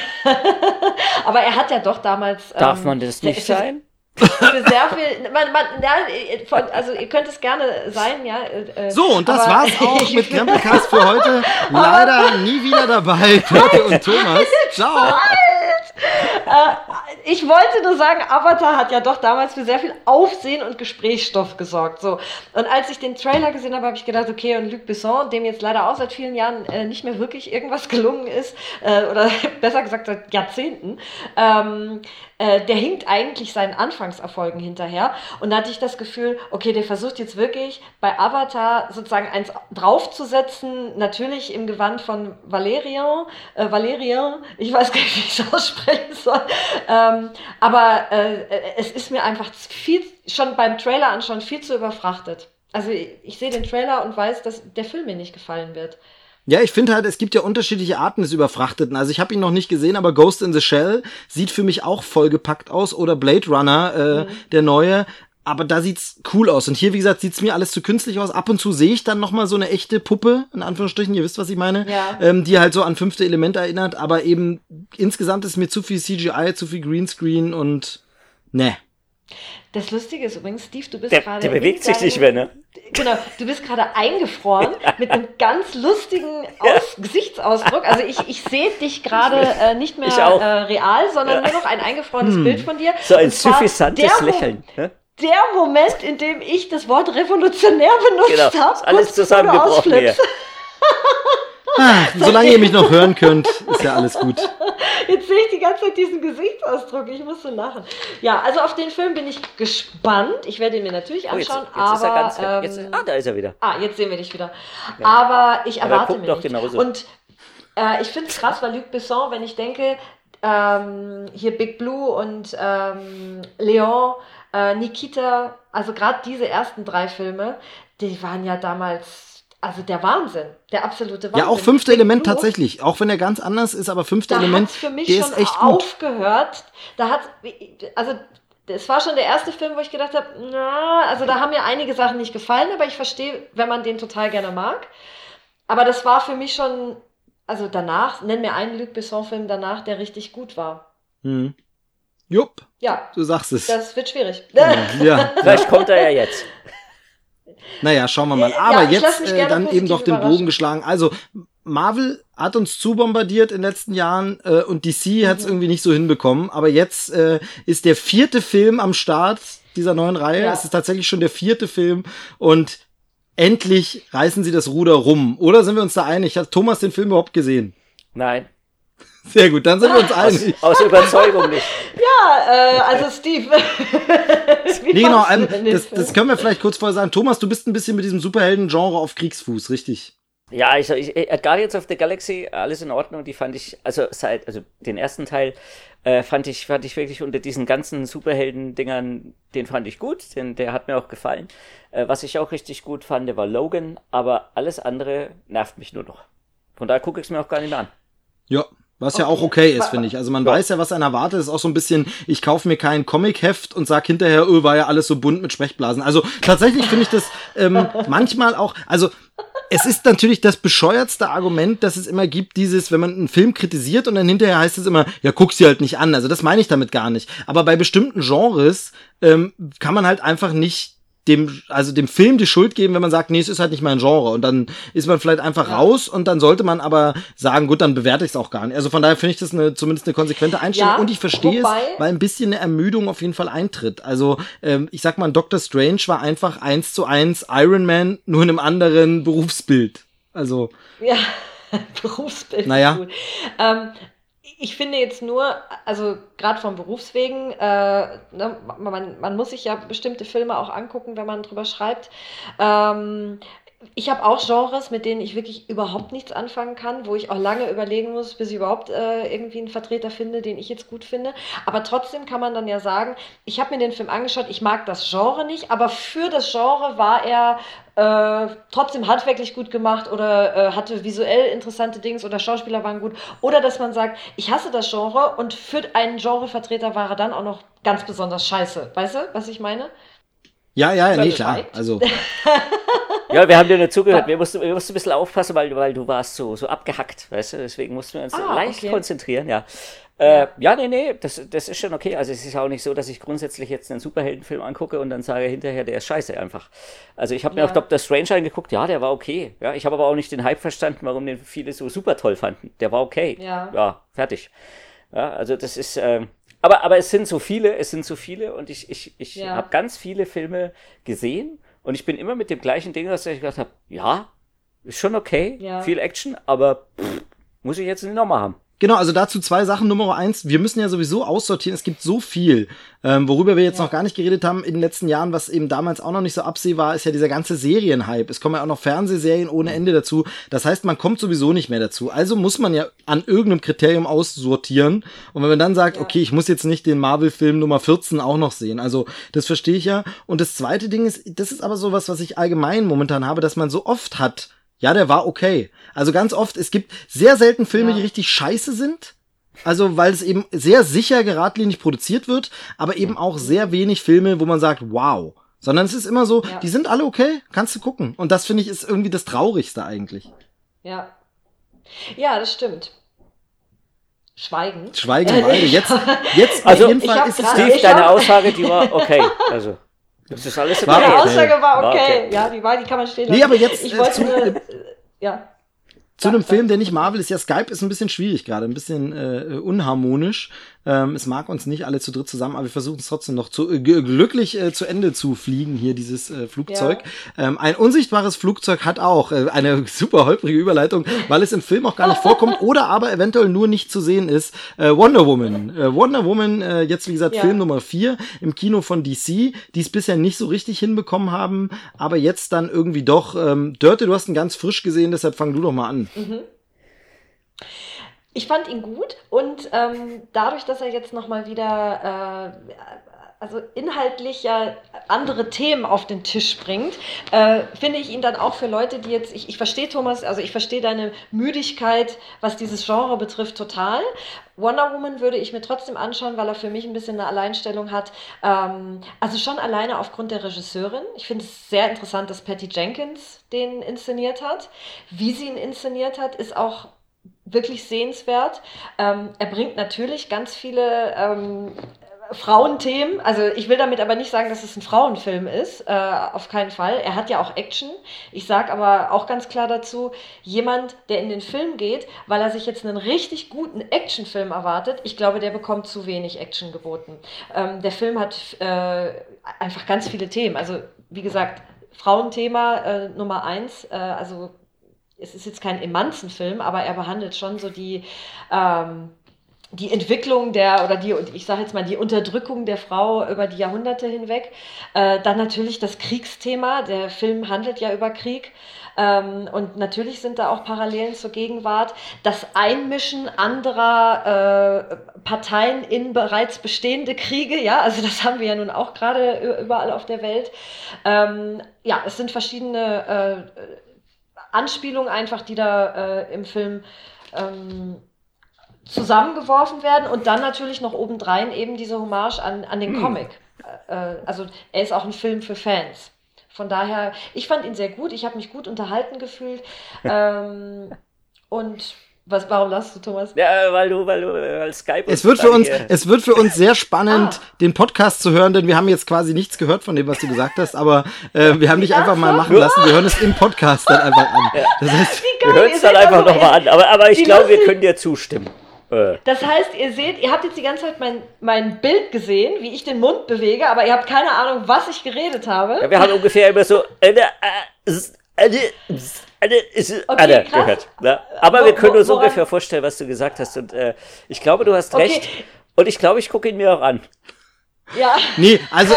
aber er hat ja doch damals. Darf ähm, man das nicht sein? für sehr viel. Man, man, ja, also ihr könnt es gerne sein, ja. Äh, so, und das war's auch mit Krempelcast für heute. Leider nie wieder dabei, Peter und Thomas. Ciao. Äh, ich wollte nur sagen, Avatar hat ja doch damals für sehr viel Aufsehen und Gesprächsstoff gesorgt. So. Und als ich den Trailer gesehen habe, habe ich gedacht, okay, und Luc Besson, dem jetzt leider auch seit vielen Jahren äh, nicht mehr wirklich irgendwas gelungen ist, äh, oder besser gesagt seit Jahrzehnten, ähm, äh, der hinkt eigentlich seinen Anfangserfolgen hinterher. Und da hatte ich das Gefühl, okay, der versucht jetzt wirklich bei Avatar sozusagen eins draufzusetzen, natürlich im Gewand von Valerian, äh, Valerian, ich weiß gar nicht, wie ich es aussprechen soll. Ähm, aber äh, es ist mir einfach viel, schon beim Trailer anschauen, viel zu überfrachtet. Also ich, ich sehe den Trailer und weiß, dass der Film mir nicht gefallen wird. Ja, ich finde halt, es gibt ja unterschiedliche Arten des Überfrachteten. Also ich habe ihn noch nicht gesehen, aber Ghost in the Shell sieht für mich auch vollgepackt aus oder Blade Runner, äh, mhm. der neue. Aber da sieht's cool aus. Und hier, wie gesagt, sieht's mir alles zu künstlich aus. Ab und zu sehe ich dann noch mal so eine echte Puppe, in Anführungsstrichen, ihr wisst, was ich meine, ja. ähm, die halt so an fünfte Element erinnert. Aber eben insgesamt ist mir zu viel CGI, zu viel Greenscreen und ne. Das Lustige ist übrigens, Steve, du bist Der, gerade. der bewegt sich nicht mehr, ne? Genau, du bist gerade eingefroren mit einem ganz lustigen Aus Gesichtsausdruck. Also ich, ich sehe dich gerade äh, nicht mehr äh, real, sondern nur noch ein eingefrorenes Hm. Bild von dir. So ein suffisantes Lächeln. Ne? Der Moment, in dem ich das Wort revolutionär benutzt Genau, habe, ist alles zusammengebrochen hier. Ah, solange ihr mich noch hören könnt, ist ja alles gut. Jetzt sehe ich die ganze Zeit diesen Gesichtsausdruck. Ich musste lachen. Ja, also auf den Film bin ich gespannt. Ich werde ihn mir natürlich Oh, jetzt, anschauen, jetzt ist er aber ganz weg. Jetzt, ähm, ah, da ist er wieder. Ah, jetzt sehen wir dich wieder. Aber ich Aber er erwarte mir doch nicht. genauso. Und äh, ich finde es krass, weil Luc Besson, wenn ich denke, ähm, hier Big Blue und ähm, Leon, äh, Nikita, also gerade diese ersten drei Filme, die waren ja damals, also der Wahnsinn, der absolute Wahnsinn. Ja, auch fünfte Element Blue, tatsächlich. Auch wenn er ganz anders ist, aber fünfte da Element, für mich der schon ist echt gut. aufgehört. Da hat, also das war schon der erste Film, wo ich gedacht habe, na, also da haben mir einige Sachen nicht gefallen, aber ich verstehe, wenn man den total gerne mag. Aber das war für mich schon, also danach, nenn mir einen Luc Besson-Film danach, der richtig gut war. Hm. Jupp, Ja, du sagst es. das wird schwierig. ja, Vielleicht kommt er ja jetzt. Naja, schauen wir mal. Ja, Aber lass jetzt äh, dann eben doch den. Bogen geschlagen. Also, Marvel hat uns zu bombardiert in den letzten Jahren äh, und DC hat es Mhm. irgendwie nicht so hinbekommen. Aber jetzt äh, ist der vierte Film am Start dieser neuen Reihe. Ja. Es ist tatsächlich schon der vierte Film und endlich reißen sie das Ruder rum. Oder sind wir uns da einig? Hat Thomas den Film überhaupt gesehen? Nein, Sehr gut, dann sind wir uns aus, einig. aus Überzeugung nicht. Ja, äh, also Steve. Wie Nee, genau, denn den das, das können wir vielleicht kurz vorher sagen. Thomas, du bist ein bisschen mit diesem Superhelden-Genre auf Kriegsfuß, richtig? Ja, also ich, äh, Guardians of the Galaxy, alles in Ordnung. Die fand ich, also seit, also den ersten Teil äh, fand ich, fand ich wirklich unter diesen ganzen Superhelden-Dingern, den fand ich gut, den, der hat mir auch gefallen. Äh, was ich auch richtig gut fand, war Logan, aber alles andere nervt mich nur noch. Von daher gucke ich es mir auch gar nicht mehr an. Ja. Was ja Okay. auch okay ist, finde ich. Also man Ja. weiß ja, was einen erwartet. Ist auch so ein bisschen, ich kaufe mir kein Comic-Heft und sag hinterher, öh, war ja alles so bunt mit Sprechblasen. Also tatsächlich finde ich das ähm, manchmal auch, also es ist natürlich das bescheuertste Argument, das es immer gibt, dieses, wenn man einen Film kritisiert und dann hinterher heißt es immer, ja, guck sie halt nicht an. Also das meine ich damit gar nicht. Aber bei bestimmten Genres ähm, kann man halt einfach nicht dem, also dem Film die Schuld geben, wenn man sagt, nee, es ist halt nicht mein Genre. Und dann ist man vielleicht einfach raus und dann sollte man aber sagen, gut, dann bewerte ich es auch gar nicht. Also von daher finde ich das eine, zumindest eine konsequente Einstellung. Ja, und ich verstehe wobei- es, weil ein bisschen eine Ermüdung auf jeden Fall eintritt. Also ähm, ich sag mal, Doctor Strange war einfach eins zu eins Iron Man, nur in einem anderen Berufsbild. Also, Ja, Berufsbild. Naja. ist gut. Ähm, ich finde jetzt nur, also gerade vom Berufswegen, äh, ne, man, man muss sich ja bestimmte Filme auch angucken, wenn man drüber schreibt. Ähm, ich habe auch Genres, mit denen ich wirklich überhaupt nichts anfangen kann, wo ich auch lange überlegen muss, bis ich überhaupt äh, irgendwie einen Vertreter finde, den ich jetzt gut finde. Aber trotzdem kann man dann ja sagen, ich habe mir den Film angeschaut, ich mag das Genre nicht, aber für das Genre war er äh, trotzdem handwerklich gut gemacht oder äh, hatte visuell interessante Dings oder Schauspieler waren gut. Oder dass man sagt, ich hasse das Genre und für einen Genrevertreter war er dann auch noch ganz besonders scheiße. Weißt du, was ich meine? ja, ja, Ja, nee, klar. Also, Ja, wir haben dir nur zugehört. Wir mussten, wir mussten ein bisschen aufpassen, weil, weil du warst so, so abgehackt, weißt du? Deswegen mussten wir uns Ah, leicht okay. konzentrieren, ja. Äh, ja, nee, nee, das, das ist schon okay. Also es ist auch nicht so, dass ich grundsätzlich jetzt einen Superheldenfilm angucke und dann sage hinterher, der ist scheiße einfach. Also ich habe mir Ja. auch Doctor Strange angeguckt, ja, der war okay. Ja, ich habe aber auch nicht den Hype verstanden, warum den viele so super toll fanden. Der war okay. Ja. Ja, fertig. Ja, also das ist, ähm, aber, aber es sind so viele, es sind so viele und ich, ich, ich Ja. habe ganz viele Filme gesehen und ich bin immer mit dem gleichen Ding, dass ich gedacht habe, ja, ist schon okay, Ja. viel Action, aber pff, muss ich jetzt nicht nochmal haben. Genau, also dazu zwei Sachen. Nummer eins, wir müssen ja sowieso aussortieren. Es gibt so viel, ähm, worüber wir jetzt Ja. noch gar nicht geredet haben in den letzten Jahren, was eben damals auch noch nicht so absehbar ist, ja dieser ganze Serienhype. Es kommen ja auch noch Fernsehserien ohne Ende dazu. Das heißt, man kommt sowieso nicht mehr dazu. Also muss man ja an irgendeinem Kriterium aussortieren. Und wenn man dann sagt, Ja. okay, ich muss jetzt nicht den Marvel-Film Nummer 14 auch noch sehen. Also das verstehe ich ja. Und das zweite Ding ist, das ist aber sowas, was ich allgemein momentan habe, dass man so oft hat, ja, der war okay. Also ganz oft, es gibt sehr selten Filme, Ja. die richtig scheiße sind. Also, weil es eben sehr sicher geradlinig produziert wird, aber eben auch sehr wenig Filme, wo man sagt, wow. Sondern es ist immer so, Ja. die sind alle okay, kannst du gucken. Und das finde ich ist irgendwie das Traurigste eigentlich. Ja. Ja, das stimmt. Schweigen. Schweigen beide. Jetzt, jetzt also, auf jeden Fall ist es Steve, deine Aussage, die war okay. Also, das ist alles okay. Meine Aussage war okay. War okay. Ja, die war, die kann man stehen Nee, aber jetzt ich äh, wollte zu, nur, äh, ja. zu einem Film, der nicht Marvel ist. Ja, Skype ist ein bisschen schwierig gerade, ein bisschen äh, unharmonisch. Ähm, es mag uns nicht alle zu dritt zusammen, aber wir versuchen es trotzdem noch zu, äh, glücklich äh, zu Ende zu fliegen, hier dieses äh, Flugzeug. Ja. Ähm, ein unsichtbares Flugzeug hat auch äh, eine super holprige Überleitung, weil es im Film auch gar nicht vorkommt oder aber eventuell nur nicht zu sehen ist. Äh, Wonder Woman. Äh, Wonder Woman, äh, jetzt wie gesagt, ja. Film Nummer 4 im Kino von DC, die es bisher nicht so richtig hinbekommen haben, aber jetzt dann irgendwie doch. Ähm, Dörte, du hast ihn ganz frisch gesehen, deshalb fang du doch mal an. Mhm. Ich fand ihn gut und ähm, dadurch, dass er jetzt nochmal wieder äh, also inhaltlich ja andere Themen auf den Tisch bringt, äh, finde ich ihn dann auch für Leute, die jetzt, ich, ich verstehe Thomas, also ich verstehe deine Müdigkeit, was dieses Genre betrifft, total. Wonder Woman würde ich mir trotzdem anschauen, weil er für mich ein bisschen eine Alleinstellung hat. Ähm, also schon alleine aufgrund der Regisseurin. Ich finde es sehr interessant, dass Patty Jenkins den inszeniert hat. Wie sie ihn inszeniert hat, ist auch wirklich sehenswert. Ähm, er bringt natürlich ganz viele ähm, Frauenthemen. Also ich will damit aber nicht sagen, dass es ein Frauenfilm ist. Äh, auf keinen Fall. Er hat ja auch Action. Ich sage aber auch ganz klar dazu, jemand, der in den Film geht, weil er sich jetzt einen richtig guten Actionfilm erwartet, ich glaube, der bekommt zu wenig Action geboten. Ähm, der Film hat äh, einfach ganz viele Themen. Also wie gesagt, Frauenthema äh, Nummer eins. Äh, also es ist jetzt kein Emanzenfilm, aber er behandelt schon so die, ähm, die Entwicklung der, oder die, ich sage jetzt mal, die Unterdrückung der Frau über die Jahrhunderte hinweg. Äh, dann natürlich das Kriegsthema. Der Film handelt ja über Krieg. Ähm, und natürlich sind da auch Parallelen zur Gegenwart. Das Einmischen anderer äh, Parteien in bereits bestehende Kriege, ja, also das haben wir ja nun auch gerade überall auf der Welt. Ähm, ja, es sind verschiedene äh, Anspielungen einfach, die da äh, im Film ähm, zusammengeworfen werden und dann natürlich noch obendrein eben diese Hommage an, an den hm. Comic. Äh, also er ist auch ein Film für Fans. Von daher, ich fand ihn sehr gut, ich habe mich gut unterhalten gefühlt. ähm, und was, warum lachst du, Thomas? Ja, weil du, weil du, weil Skype. Es wird für uns, es wird für uns sehr spannend, ah. den Podcast zu hören, denn wir haben jetzt quasi nichts gehört von dem, was du gesagt hast, aber äh, wir haben dich einfach mal machen lassen. Wir hören es im Podcast dann einfach an. Ja. Das heißt, wir hören es dann einfach nochmal an. Aber, aber ich glaube, wir können dir zustimmen. Äh. Das heißt, ihr seht, ihr habt jetzt die ganze Zeit mein, mein Bild gesehen, wie ich den Mund bewege, aber ihr habt keine Ahnung, was ich geredet habe. Ja, wir haben ungefähr immer so eine, eine, eine, eine gehört. Ne? Aber wir können uns ungefähr vorstellen, was du gesagt hast. Und äh, ich glaube, du hast okay. recht. Und ich glaube, ich gucke ihn mir auch an. Ja. Nee, also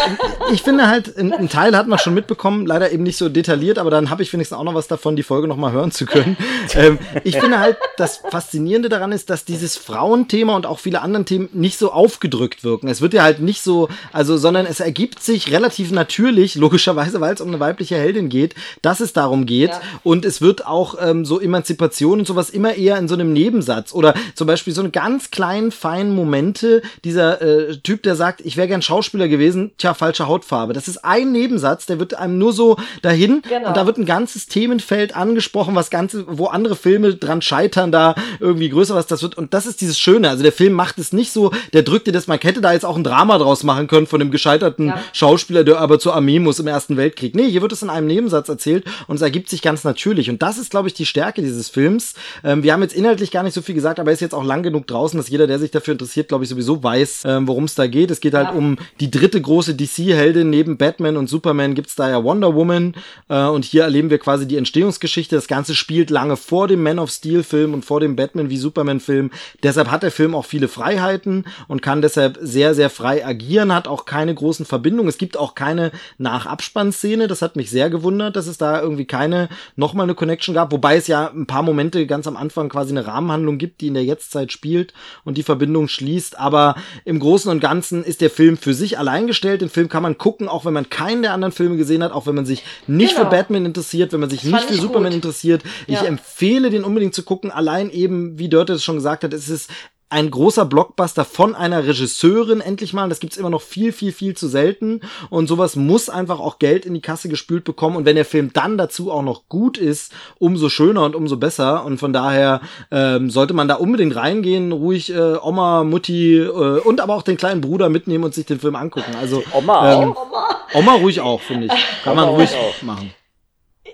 ich finde halt, ein Teil hat man schon mitbekommen, leider eben nicht so detailliert, aber dann habe ich wenigstens auch noch was davon, die Folge nochmal hören zu können. ähm, ich finde halt, das Faszinierende daran ist, dass dieses Frauenthema und auch viele anderen Themen nicht so aufgedrückt wirken. Es wird ja halt nicht so, also, sondern es ergibt sich relativ natürlich, logischerweise, weil es um eine weibliche Heldin geht, dass es darum geht. Ja. Und es wird auch ähm, so Emanzipation und sowas immer eher in so einem Nebensatz oder zum Beispiel so eine ganz kleinen, feinen Momente, dieser äh, Typ, der sagt, ich wäre gern Schauspieler gewesen, tja, falsche Hautfarbe. Das ist ein Nebensatz, der wird einem nur so dahin genau. und da wird ein ganzes Themenfeld angesprochen, was ganze, wo andere Filme dran scheitern, da irgendwie größer was das wird. Und das ist dieses Schöne. Also der Film macht es nicht so, der drückt dir das, man hätte da jetzt auch ein Drama draus machen können von dem gescheiterten ja. Schauspieler, der aber zur Armee muss im Ersten Weltkrieg. Nee, hier wird es in einem Nebensatz erzählt und es ergibt sich ganz natürlich. Und das ist, glaube ich, die Stärke dieses Films. Ähm, wir haben jetzt inhaltlich gar nicht so viel gesagt, aber er ist jetzt auch lang genug draußen, dass jeder, der sich dafür interessiert, glaube ich, sowieso weiß, ähm, worum es da geht. Es geht halt ja. um die dritte große DC-Heldin. Neben Batman und Superman gibt's da ja Wonder Woman. Äh, und hier erleben wir quasi die Entstehungsgeschichte. Das Ganze spielt lange vor dem Man of Steel-Film und vor dem Batman wie Superman-Film. Deshalb hat der Film auch viele Freiheiten und kann deshalb sehr, sehr frei agieren, hat auch keine großen Verbindungen. Es gibt auch keine Nachabspannszene. Das hat mich sehr gewundert, dass es da irgendwie keine nochmal eine Connection gab. Wobei es ja ein paar Momente ganz am Anfang quasi eine Rahmenhandlung gibt, die in der Jetztzeit spielt und die Verbindung schließt. Aber im Großen und Ganzen ist der Film für sich alleingestellt. Den Film kann man gucken, auch wenn man keinen der anderen Filme gesehen hat, auch wenn man sich nicht genau. für Batman interessiert, wenn man sich das nicht für Superman gut. interessiert. Ja. Ich empfehle den unbedingt zu gucken. Allein eben, wie Dörte es schon gesagt hat, es ist ein großer Blockbuster von einer Regisseurin endlich mal. Das gibt's immer noch viel, viel, viel zu selten. Und sowas muss einfach auch Geld in die Kasse gespült bekommen. Und wenn der Film dann dazu auch noch gut ist, umso schöner und umso besser. Und von daher ähm, sollte man da unbedingt reingehen, ruhig äh, Oma, Mutti äh, und aber auch den kleinen Bruder mitnehmen und sich den Film angucken. Also Oma ähm, auch? Oma. Oma ruhig auch, finde ich. Kann man ruhig auch. machen.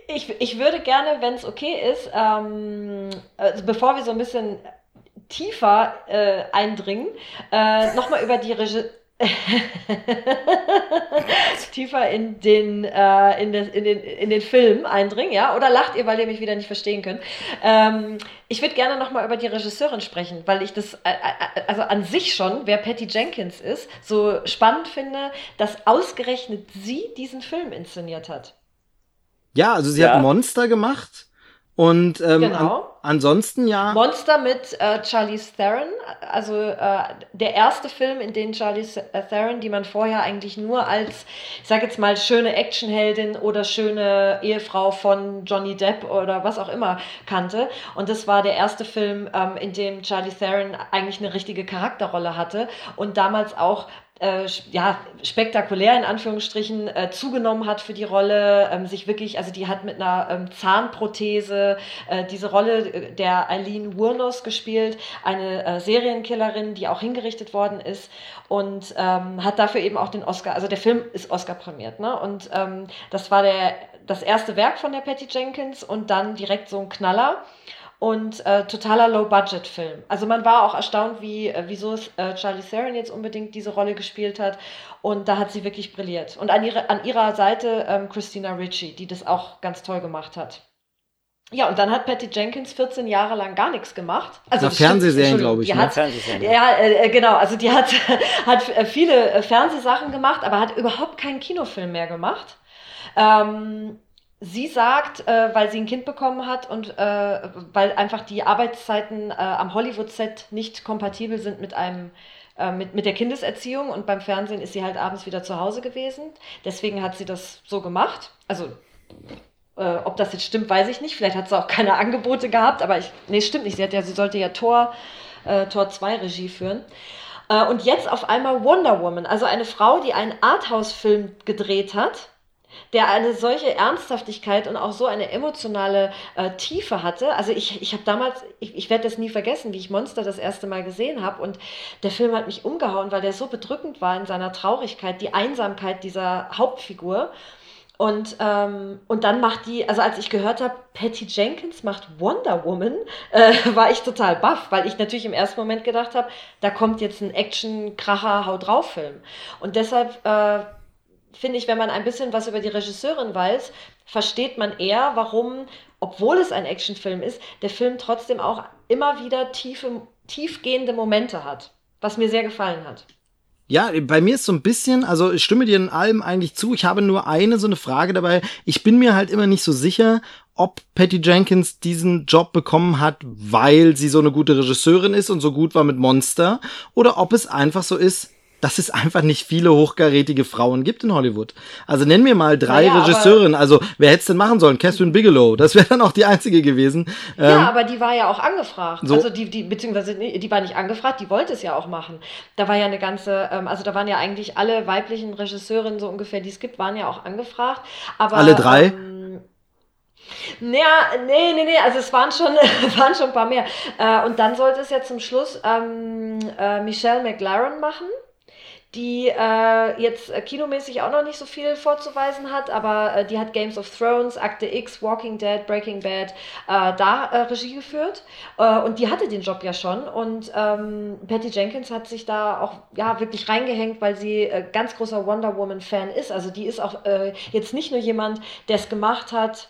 Ich, ich würde gerne, wenn es okay ist, ähm, also bevor wir so ein bisschen tiefer äh, eindringen, äh, nochmal über die Regie. tiefer in den, äh, in, des, in, den, in den Film eindringen, ja? Oder lacht ihr, weil ihr mich wieder nicht verstehen könnt? Ähm, ich würde gerne nochmal über die Regisseurin sprechen, weil ich das, äh, äh, also an sich schon, wer Patty Jenkins ist, so spannend finde, dass ausgerechnet sie diesen Film inszeniert hat. Ja, also sie Ja. hat Monster gemacht. Und ähm, Genau. an, ansonsten ja. Monster mit äh, Charlize Theron, also äh, der erste Film, in dem Charlize Theron, die man vorher eigentlich nur als, ich sag jetzt mal, schöne Actionheldin oder schöne Ehefrau von Johnny Depp oder was auch immer kannte. Und das war der erste Film, ähm, in dem Charlize Theron eigentlich eine richtige Charakterrolle hatte und damals auch äh, ja, spektakulär in Anführungsstrichen äh, zugenommen hat für die Rolle, ähm, sich wirklich, also die hat mit einer ähm, Zahnprothese äh, diese Rolle äh, der Eileen Wuornos gespielt, eine äh, Serienkillerin, die auch hingerichtet worden ist und ähm, hat dafür eben auch den Oscar, also der Film ist Oscar prämiert, ne? Und ähm, das war der das erste Werk von der Patty Jenkins und dann direkt so ein Knaller und äh, totaler Low-Budget-Film. Also man war auch erstaunt, wie, äh, wieso es äh, Charlie Theron jetzt unbedingt diese Rolle gespielt hat. Und da hat sie wirklich brilliert. Und an, ihre, an ihrer Seite ähm, Christina Ricci, die das auch ganz toll gemacht hat. Ja, und dann hat Patty Jenkins 14 Jahre lang gar nichts gemacht. Also Na, Fernsehserien, glaube ich, Die ne? hat, ja, äh, genau. Also die hat, hat äh, viele äh, Fernsehsachen gemacht, aber hat überhaupt keinen Kinofilm mehr gemacht. Ähm, sie sagt, äh, weil sie ein Kind bekommen hat und äh, weil einfach die Arbeitszeiten äh, am Hollywood-Set nicht kompatibel sind mit einem äh, mit, mit der Kindeserziehung und beim Fernsehen ist sie halt abends wieder zu Hause gewesen. Deswegen hat sie das so gemacht. Also äh, ob das jetzt stimmt, weiß ich nicht. Vielleicht hat sie auch keine Angebote gehabt, aber ich, nee, stimmt nicht. Sie, hat ja, sie sollte ja Tor, äh, Tor 2 Regie führen. Und jetzt auf einmal Wonder Woman, also eine Frau, die einen Arthouse-Film gedreht hat, der eine solche Ernsthaftigkeit und auch so eine emotionale äh, Tiefe hatte. Also ich, ich habe damals, ich, ich werde das nie vergessen, wie ich Monster das erste Mal gesehen habe und der Film hat mich umgehauen, weil der so bedrückend war in seiner Traurigkeit, die Einsamkeit dieser Hauptfigur. Und, ähm, und dann macht die, also als ich gehört habe, Patty Jenkins macht Wonder Woman, äh, war ich total baff, weil ich natürlich im ersten Moment gedacht habe, da kommt jetzt ein Action-Kracher-Hau-drauf-Film. Und deshalb äh, finde ich, wenn man ein bisschen was über die Regisseurin weiß, versteht man eher, warum, obwohl es ein Actionfilm ist, der Film trotzdem auch immer wieder tiefe, tiefgehende Momente hat, was mir sehr gefallen hat. Ja, bei mir ist so ein bisschen, also ich stimme dir in allem eigentlich zu. Ich habe nur eine so eine Frage dabei. Ich bin mir halt immer nicht so sicher, ob Patty Jenkins diesen Job bekommen hat, weil sie so eine gute Regisseurin ist und so gut war mit Monster, oder ob es einfach so ist, dass es einfach nicht viele hochkarätige Frauen gibt in Hollywood. Also nenn mir mal drei Naja, Regisseurinnen. Also wer hätte es denn machen sollen? Catherine Bigelow. Das wäre dann auch die einzige gewesen. Ähm, Ja, aber die war ja auch angefragt. so- Also die, die, beziehungsweise die war nicht angefragt, die wollte es ja auch machen. Da war ja eine ganze, ähm, also da waren ja eigentlich alle weiblichen Regisseurinnen so ungefähr, die es gibt, waren ja auch angefragt. Aber, Alle drei? Ähm, ja, nee, nee, nee, also es waren schon, waren schon ein paar mehr. Äh, und dann sollte es ja zum Schluss ähm, äh, Michelle McLaren machen die äh, jetzt äh, kinomäßig auch noch nicht so viel vorzuweisen hat, aber äh, die hat Games of Thrones, Akte X, Walking Dead, Breaking Bad äh, da äh, Regie geführt äh, und die hatte den Job ja schon und ähm, Patty Jenkins hat sich da auch ja wirklich reingehängt, weil sie äh, ganz großer Wonder Woman Fan ist. Also die ist auch äh, jetzt nicht nur jemand, der es gemacht hat,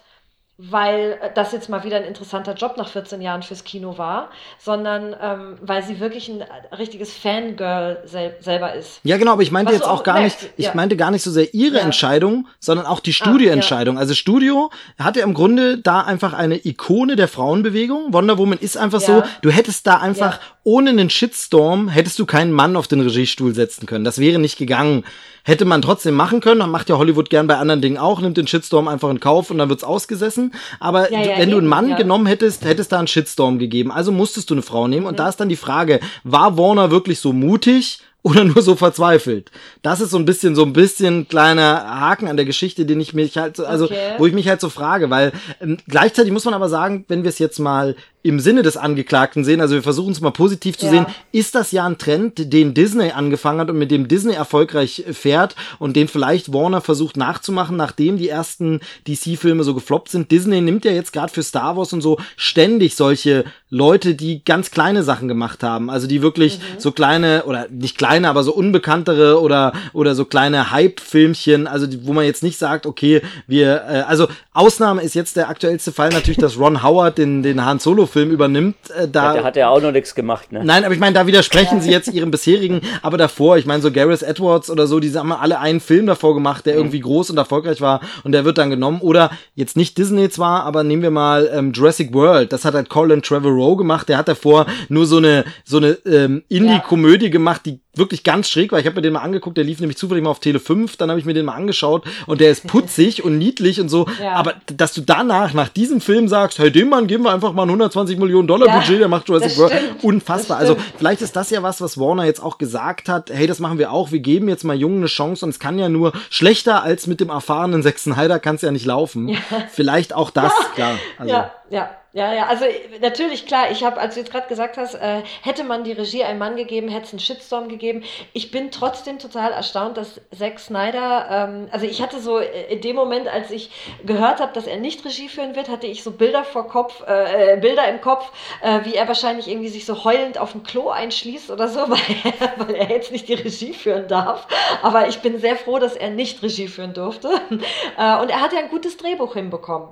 weil äh, das jetzt mal wieder ein interessanter Job nach 14 Jahren fürs Kino war, sondern ähm, weil sie wirklich ein äh, richtiges Fangirl sel selber ist. Ja, genau, aber ich meinte Was jetzt auch gar merkst, nicht, ich ja. meinte gar nicht so sehr ihre Ja. Entscheidung, sondern auch die Ah, Studioentscheidung. Also Studio hatte im Grunde da einfach eine Ikone der Frauenbewegung. Wonder Woman ist einfach Ja. so, du hättest da einfach Ja. Ohne einen Shitstorm hättest du keinen Mann auf den Regiestuhl setzen können. Das wäre nicht gegangen. Hätte man trotzdem machen können, macht ja Hollywood gern bei anderen Dingen auch, nimmt den Shitstorm einfach in Kauf und dann wird's ausgesessen. Aber ja, ja, wenn du einen Mann ja. genommen hättest, hättest da einen Shitstorm gegeben. Also musstest du eine Frau nehmen. Mhm. Und da ist dann die Frage, war Warner wirklich so mutig? oder nur so verzweifelt. Das ist so ein bisschen so ein bisschen kleiner Haken an der Geschichte, den ich mich halt so, also okay. wo ich mich halt so frage, weil ähm, gleichzeitig muss man aber sagen, wenn wir es jetzt mal im Sinne des Angeklagten sehen, also wir versuchen es mal positiv zu ja. sehen, ist das ja ein Trend, den Disney angefangen hat und mit dem Disney erfolgreich fährt und den vielleicht Warner versucht nachzumachen, nachdem die ersten DC-Filme so gefloppt sind. Disney nimmt ja jetzt gerade für Star Wars und so ständig solche Leute, die ganz kleine Sachen gemacht haben, also die wirklich mhm. so kleine oder nicht kleine, aber so unbekanntere oder oder so kleine Hype-Filmchen, also die, wo man jetzt nicht sagt, okay, wir, äh, also Ausnahme ist jetzt der aktuellste Fall natürlich, dass Ron Howard den den Han Solo Film übernimmt, äh, da. Ja, der hat ja auch noch nichts gemacht, ne? Nein, aber ich meine, da widersprechen sie jetzt ihrem bisherigen, aber davor, ich meine, so Gareth Edwards oder so, die haben alle einen Film davor gemacht, der mhm. irgendwie groß und erfolgreich war und der wird dann genommen. Oder jetzt nicht Disney zwar, aber nehmen wir mal ähm, Jurassic World, das hat halt Colin Trevorrow gemacht, der hat davor nur so eine, so eine ähm, Indie-Komödie gemacht, die wirklich ganz schräg war. Ich habe mir den mal angeguckt, der lief nämlich zufällig mal auf Tele 5, dann habe ich mir den mal angeschaut und der ist putzig und niedlich und so. Ja. Aber dass du danach, nach diesem Film sagst, hey, dem Mann geben wir einfach mal ein 120 Millionen Dollar ja, Budget, der macht Jurassic World. Unfassbar. Also vielleicht ist das ja was, was Warner jetzt auch gesagt hat, hey, das machen wir auch, wir geben jetzt mal Jungen eine Chance und es kann ja nur schlechter als mit dem erfahrenen Sechsten Heider kann es ja nicht laufen. Ja. Vielleicht auch das, klar. Also. Ja, ja. Ja, ja, also natürlich, klar, ich habe, als du jetzt gerade gesagt hast, äh, hätte man die Regie einem Mann gegeben, hätte es einen Shitstorm gegeben. Ich bin trotzdem total erstaunt, dass Zack Snyder, ähm, also ich hatte so äh, in dem Moment, als ich gehört habe, dass er nicht Regie führen wird, hatte ich so Bilder vor Kopf, äh, äh, Bilder im Kopf, äh, wie er wahrscheinlich irgendwie sich so heulend auf dem Klo einschließt oder so, weil er, weil er jetzt nicht die Regie führen darf. Aber ich bin sehr froh, dass er nicht Regie führen durfte. Äh, und er hat ja ein gutes Drehbuch hinbekommen.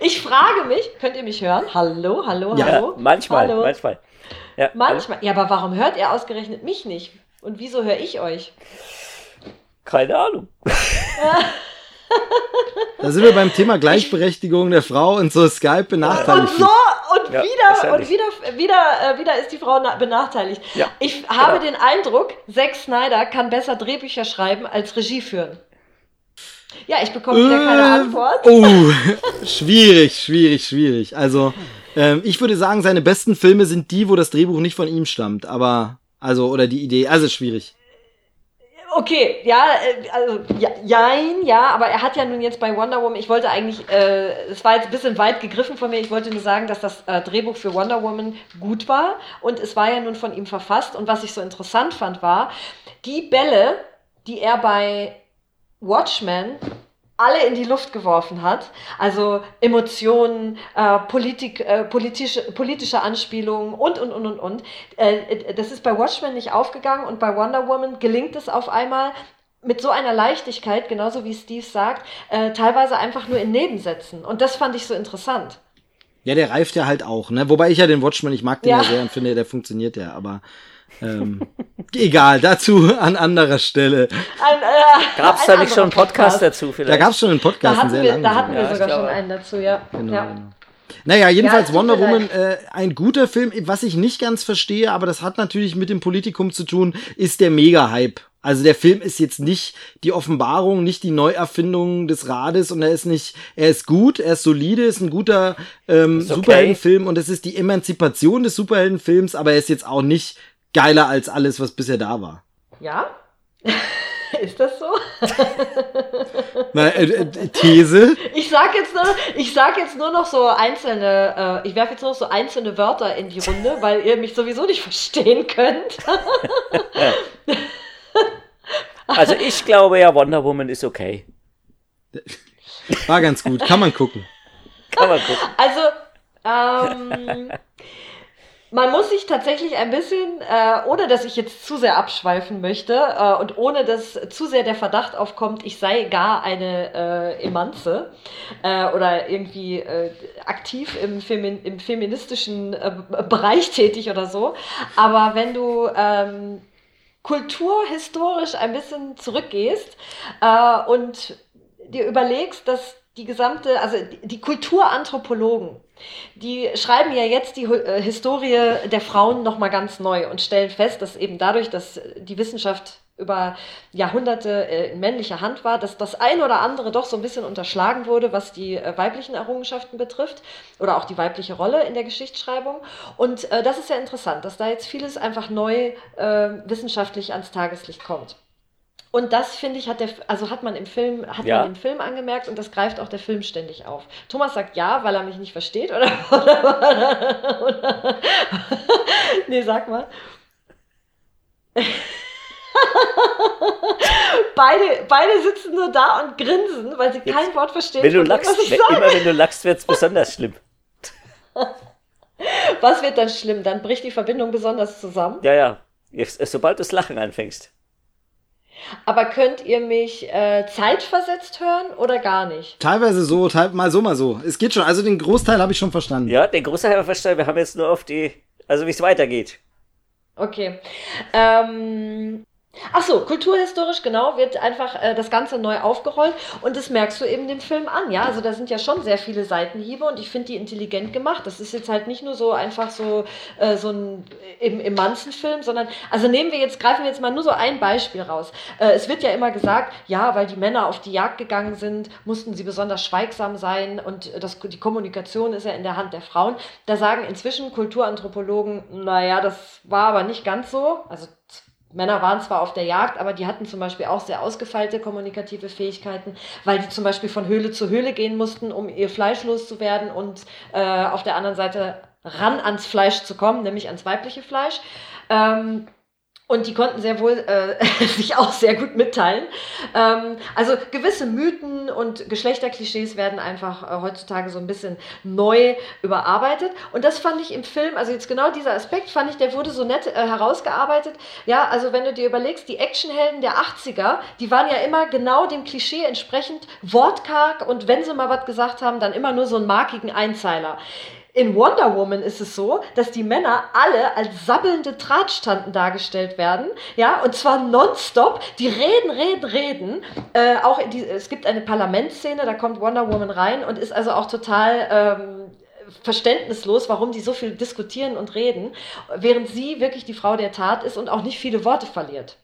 Ich frage mich, könnt ihr mich hören? Hallo, hallo, ja, hallo? Manchmal, hallo. manchmal. Ja, manchmal. Ja, aber warum hört er ausgerechnet mich nicht? Und wieso höre ich euch? Keine Ahnung. Da sind wir beim Thema Gleichberechtigung der Frau und so Skype benachteiligt. Und so, und ja, wieder, und wieder, wieder, äh, wieder ist die Frau benachteiligt. Ja, ich habe genau. den Eindruck, Zack Snyder kann besser Drehbücher schreiben als Regie führen. Ja, ich bekomme wieder keine äh, Antwort. Oh, schwierig, schwierig, schwierig. Also, ähm, ich würde sagen, seine besten Filme sind die, wo das Drehbuch nicht von ihm stammt. Aber, also, oder die Idee. Also, schwierig. Okay, ja, äh, also ja, jein, ja, aber er hat ja nun jetzt bei Wonder Woman, ich wollte eigentlich, äh, es war jetzt ein bisschen weit gegriffen von mir, ich wollte nur sagen, dass das äh, Drehbuch für Wonder Woman gut war und es war ja nun von ihm verfasst und was ich so interessant fand war, die Bälle, die er bei Watchmen alle in die Luft geworfen hat. Also Emotionen, äh, Politik, äh, politische, politische Anspielungen und, und, und, und, und. Äh, das ist bei Watchmen nicht aufgegangen und bei Wonder Woman gelingt es auf einmal mit so einer Leichtigkeit, genauso wie Steve sagt, äh, teilweise einfach nur in Nebensätzen. Und das fand ich so interessant. Ja, der reift ja halt auch, ne? Wobei ich ja den Watchmen, ich mag den ja, ja sehr und finde, der funktioniert ja, aber ähm, egal, dazu an anderer Stelle. Äh, gab es da nicht schon einen Podcast, Podcast, dazu vielleicht? Da gab es schon einen Podcast. Da hatten, wir, da hatten wir sogar schon einen dazu, ja. Genau, ja. genau. Naja, jedenfalls ja, Wonder Woman, äh, ein guter Film. Was ich nicht ganz verstehe, aber das hat natürlich mit dem Politikum zu tun, ist der Mega-Hype. Also der Film ist jetzt nicht die Offenbarung, nicht die Neuerfindung des Rades und er ist nicht, er ist gut, er ist solide, ist ein guter ähm, okay. Superheldenfilm und es ist die Emanzipation des Superheldenfilms, aber er ist jetzt auch nicht geiler als alles, was bisher da war. Ja? Ist das so? Na, äh, äh, These? Ich sag jetzt nur, ich sag jetzt nur noch so einzelne, äh, ich werfe jetzt nur noch so einzelne Wörter in die Runde, weil ihr mich sowieso nicht verstehen könnt. also ich glaube ja, Wonder Woman ist okay. War ganz gut, kann man gucken. Kann man gucken. Also, ähm, man muss sich tatsächlich ein bisschen, äh, ohne dass ich jetzt zu sehr abschweifen möchte äh, und ohne dass zu sehr der Verdacht aufkommt, ich sei gar eine äh, Emanze äh, oder irgendwie äh, aktiv im, Femin im feministischen äh, Bereich tätig oder so. Aber wenn du ähm, kulturhistorisch ein bisschen zurückgehst äh, und dir überlegst, dass die gesamte, also die Kulturanthropologen, die schreiben ja jetzt die äh, Historie der Frauen nochmal ganz neu und stellen fest, dass eben dadurch, dass die Wissenschaft über Jahrhunderte äh, in männlicher Hand war, dass das ein oder andere doch so ein bisschen unterschlagen wurde, was die äh, weiblichen Errungenschaften betrifft oder auch die weibliche Rolle in der Geschichtsschreibung. Und das ist ja interessant, dass da jetzt vieles einfach neu wissenschaftlich ans Tageslicht kommt. Und das finde ich hat der, also hat man im Film, hat ja. man im Film angemerkt und das greift auch der Film ständig auf. Thomas sagt ja, weil er mich nicht versteht, oder? oder, oder nee, sag mal. beide, beide sitzen nur da und grinsen, weil sie Jetzt, kein Wort verstehen. Wenn du lachst, wenn, immer wenn du lachst, wird es besonders schlimm. Was wird dann schlimm? Dann bricht die Verbindung besonders zusammen? Ja, ja. Sobald du das Lachen anfängst. Aber könnt ihr mich äh, zeitversetzt hören oder gar nicht? Teilweise so, teil, mal so, mal so. Es geht schon. Also den Großteil habe ich schon verstanden. Ja, den Großteil habe ich verstanden. Wir haben jetzt nur auf die, also wie es weitergeht. Okay. Ähm, Ach so, kulturhistorisch genau wird einfach äh, das Ganze neu aufgerollt und das merkst du eben dem Film an, ja. Also da sind ja schon sehr viele Seitenhiebe und ich finde die intelligent gemacht. Das ist jetzt halt nicht nur so einfach so äh, so ein im, im Manzen-Film, sondern also nehmen wir jetzt greifen wir jetzt mal nur so ein Beispiel raus. Äh, es wird ja immer gesagt, ja, weil die Männer auf die Jagd gegangen sind, mussten sie besonders schweigsam sein und das, die Kommunikation ist ja in der Hand der Frauen. Da sagen inzwischen Kulturanthropologen, naja, das war aber nicht ganz so. Also Männer waren zwar auf der Jagd, aber die hatten zum Beispiel auch sehr ausgefeilte kommunikative Fähigkeiten, weil die zum Beispiel von Höhle zu Höhle gehen mussten, um ihr Fleisch loszuwerden und äh, auf der anderen Seite ran ans Fleisch zu kommen, nämlich ans weibliche Fleisch. Ähm, und die konnten sehr wohl äh, sich auch sehr gut mitteilen. Ähm, also gewisse Mythen und Geschlechterklischees werden einfach äh, heutzutage so ein bisschen neu überarbeitet. Und das fand ich im Film, also jetzt genau dieser Aspekt fand ich, der wurde so nett äh, herausgearbeitet. Ja, also wenn du dir überlegst, die Actionhelden der 80er, die waren ja immer genau dem Klischee entsprechend wortkarg und wenn sie mal was gesagt haben, dann immer nur so einen markigen Einzeiler. In Wonder Woman ist es so, dass die Männer alle als sabbelnde Drahtstanden dargestellt werden, ja, und zwar nonstop. Die reden, reden, reden. Äh, auch die, es gibt eine Parlamentsszene, da kommt Wonder Woman rein und ist also auch total ähm, verständnislos, warum die so viel diskutieren und reden, während sie wirklich die Frau der Tat ist und auch nicht viele Worte verliert.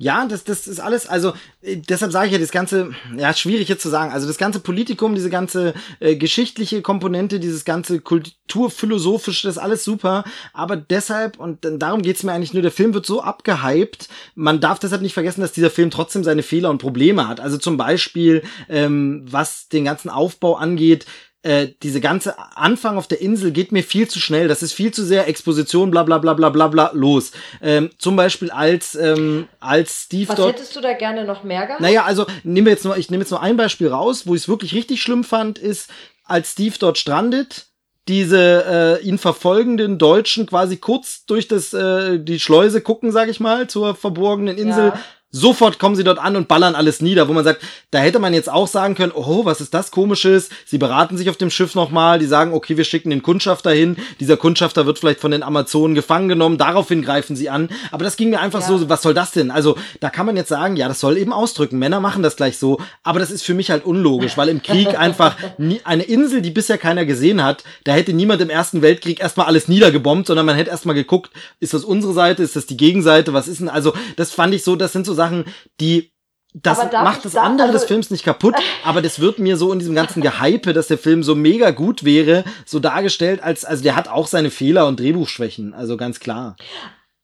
Ja, das, das ist alles, also äh, deshalb sage ich ja, das ganze, ja, schwierig jetzt zu sagen, also das ganze Politikum, diese ganze äh, geschichtliche Komponente, dieses ganze kulturphilosophische, das ist alles super, aber deshalb, und darum geht's mir eigentlich nur, der Film wird so abgehypt, man darf deshalb nicht vergessen, dass dieser Film trotzdem seine Fehler und Probleme hat. Also zum Beispiel, ähm, was den ganzen Aufbau angeht, äh, diese ganze Anfang auf der Insel geht mir viel zu schnell. Das ist viel zu sehr Exposition, bla bla bla bla bla bla los. Ähm, zum Beispiel als, ähm, als Steve Was dort. hättest du da gerne noch mehr gehabt? Naja, also nehmen wir jetzt nur, ich nehme jetzt nur ein Beispiel raus, wo ich es wirklich richtig schlimm fand, ist, als Steve dort strandet, diese äh, ihn verfolgenden Deutschen quasi kurz durch das äh, die Schleuse gucken, sag ich mal, zur verborgenen Insel. Ja Sofort kommen sie dort an und ballern alles nieder, wo man sagt, da hätte man jetzt auch sagen können, oh, was ist das komisches? Sie beraten sich auf dem Schiff nochmal, die sagen, okay, wir schicken den Kundschafter hin, dieser Kundschafter wird vielleicht von den Amazonen gefangen genommen, daraufhin greifen sie an. Aber das ging mir einfach ja. so, was soll das denn? Also, da kann man jetzt sagen, ja, das soll eben ausdrücken, Männer machen das gleich so, aber das ist für mich halt unlogisch, weil im Krieg einfach nie, eine Insel, die bisher keiner gesehen hat, da hätte niemand im Ersten Weltkrieg erstmal alles niedergebombt, sondern man hätte erstmal geguckt, ist das unsere Seite, ist das die Gegenseite, was ist denn? Also, das fand ich so, das sind so Sachen, die das macht das andere also, des Films nicht kaputt, aber das wird mir so in diesem ganzen Gehype, dass der Film so mega gut wäre, so dargestellt, als, also der hat auch seine Fehler und Drehbuchschwächen, also ganz klar.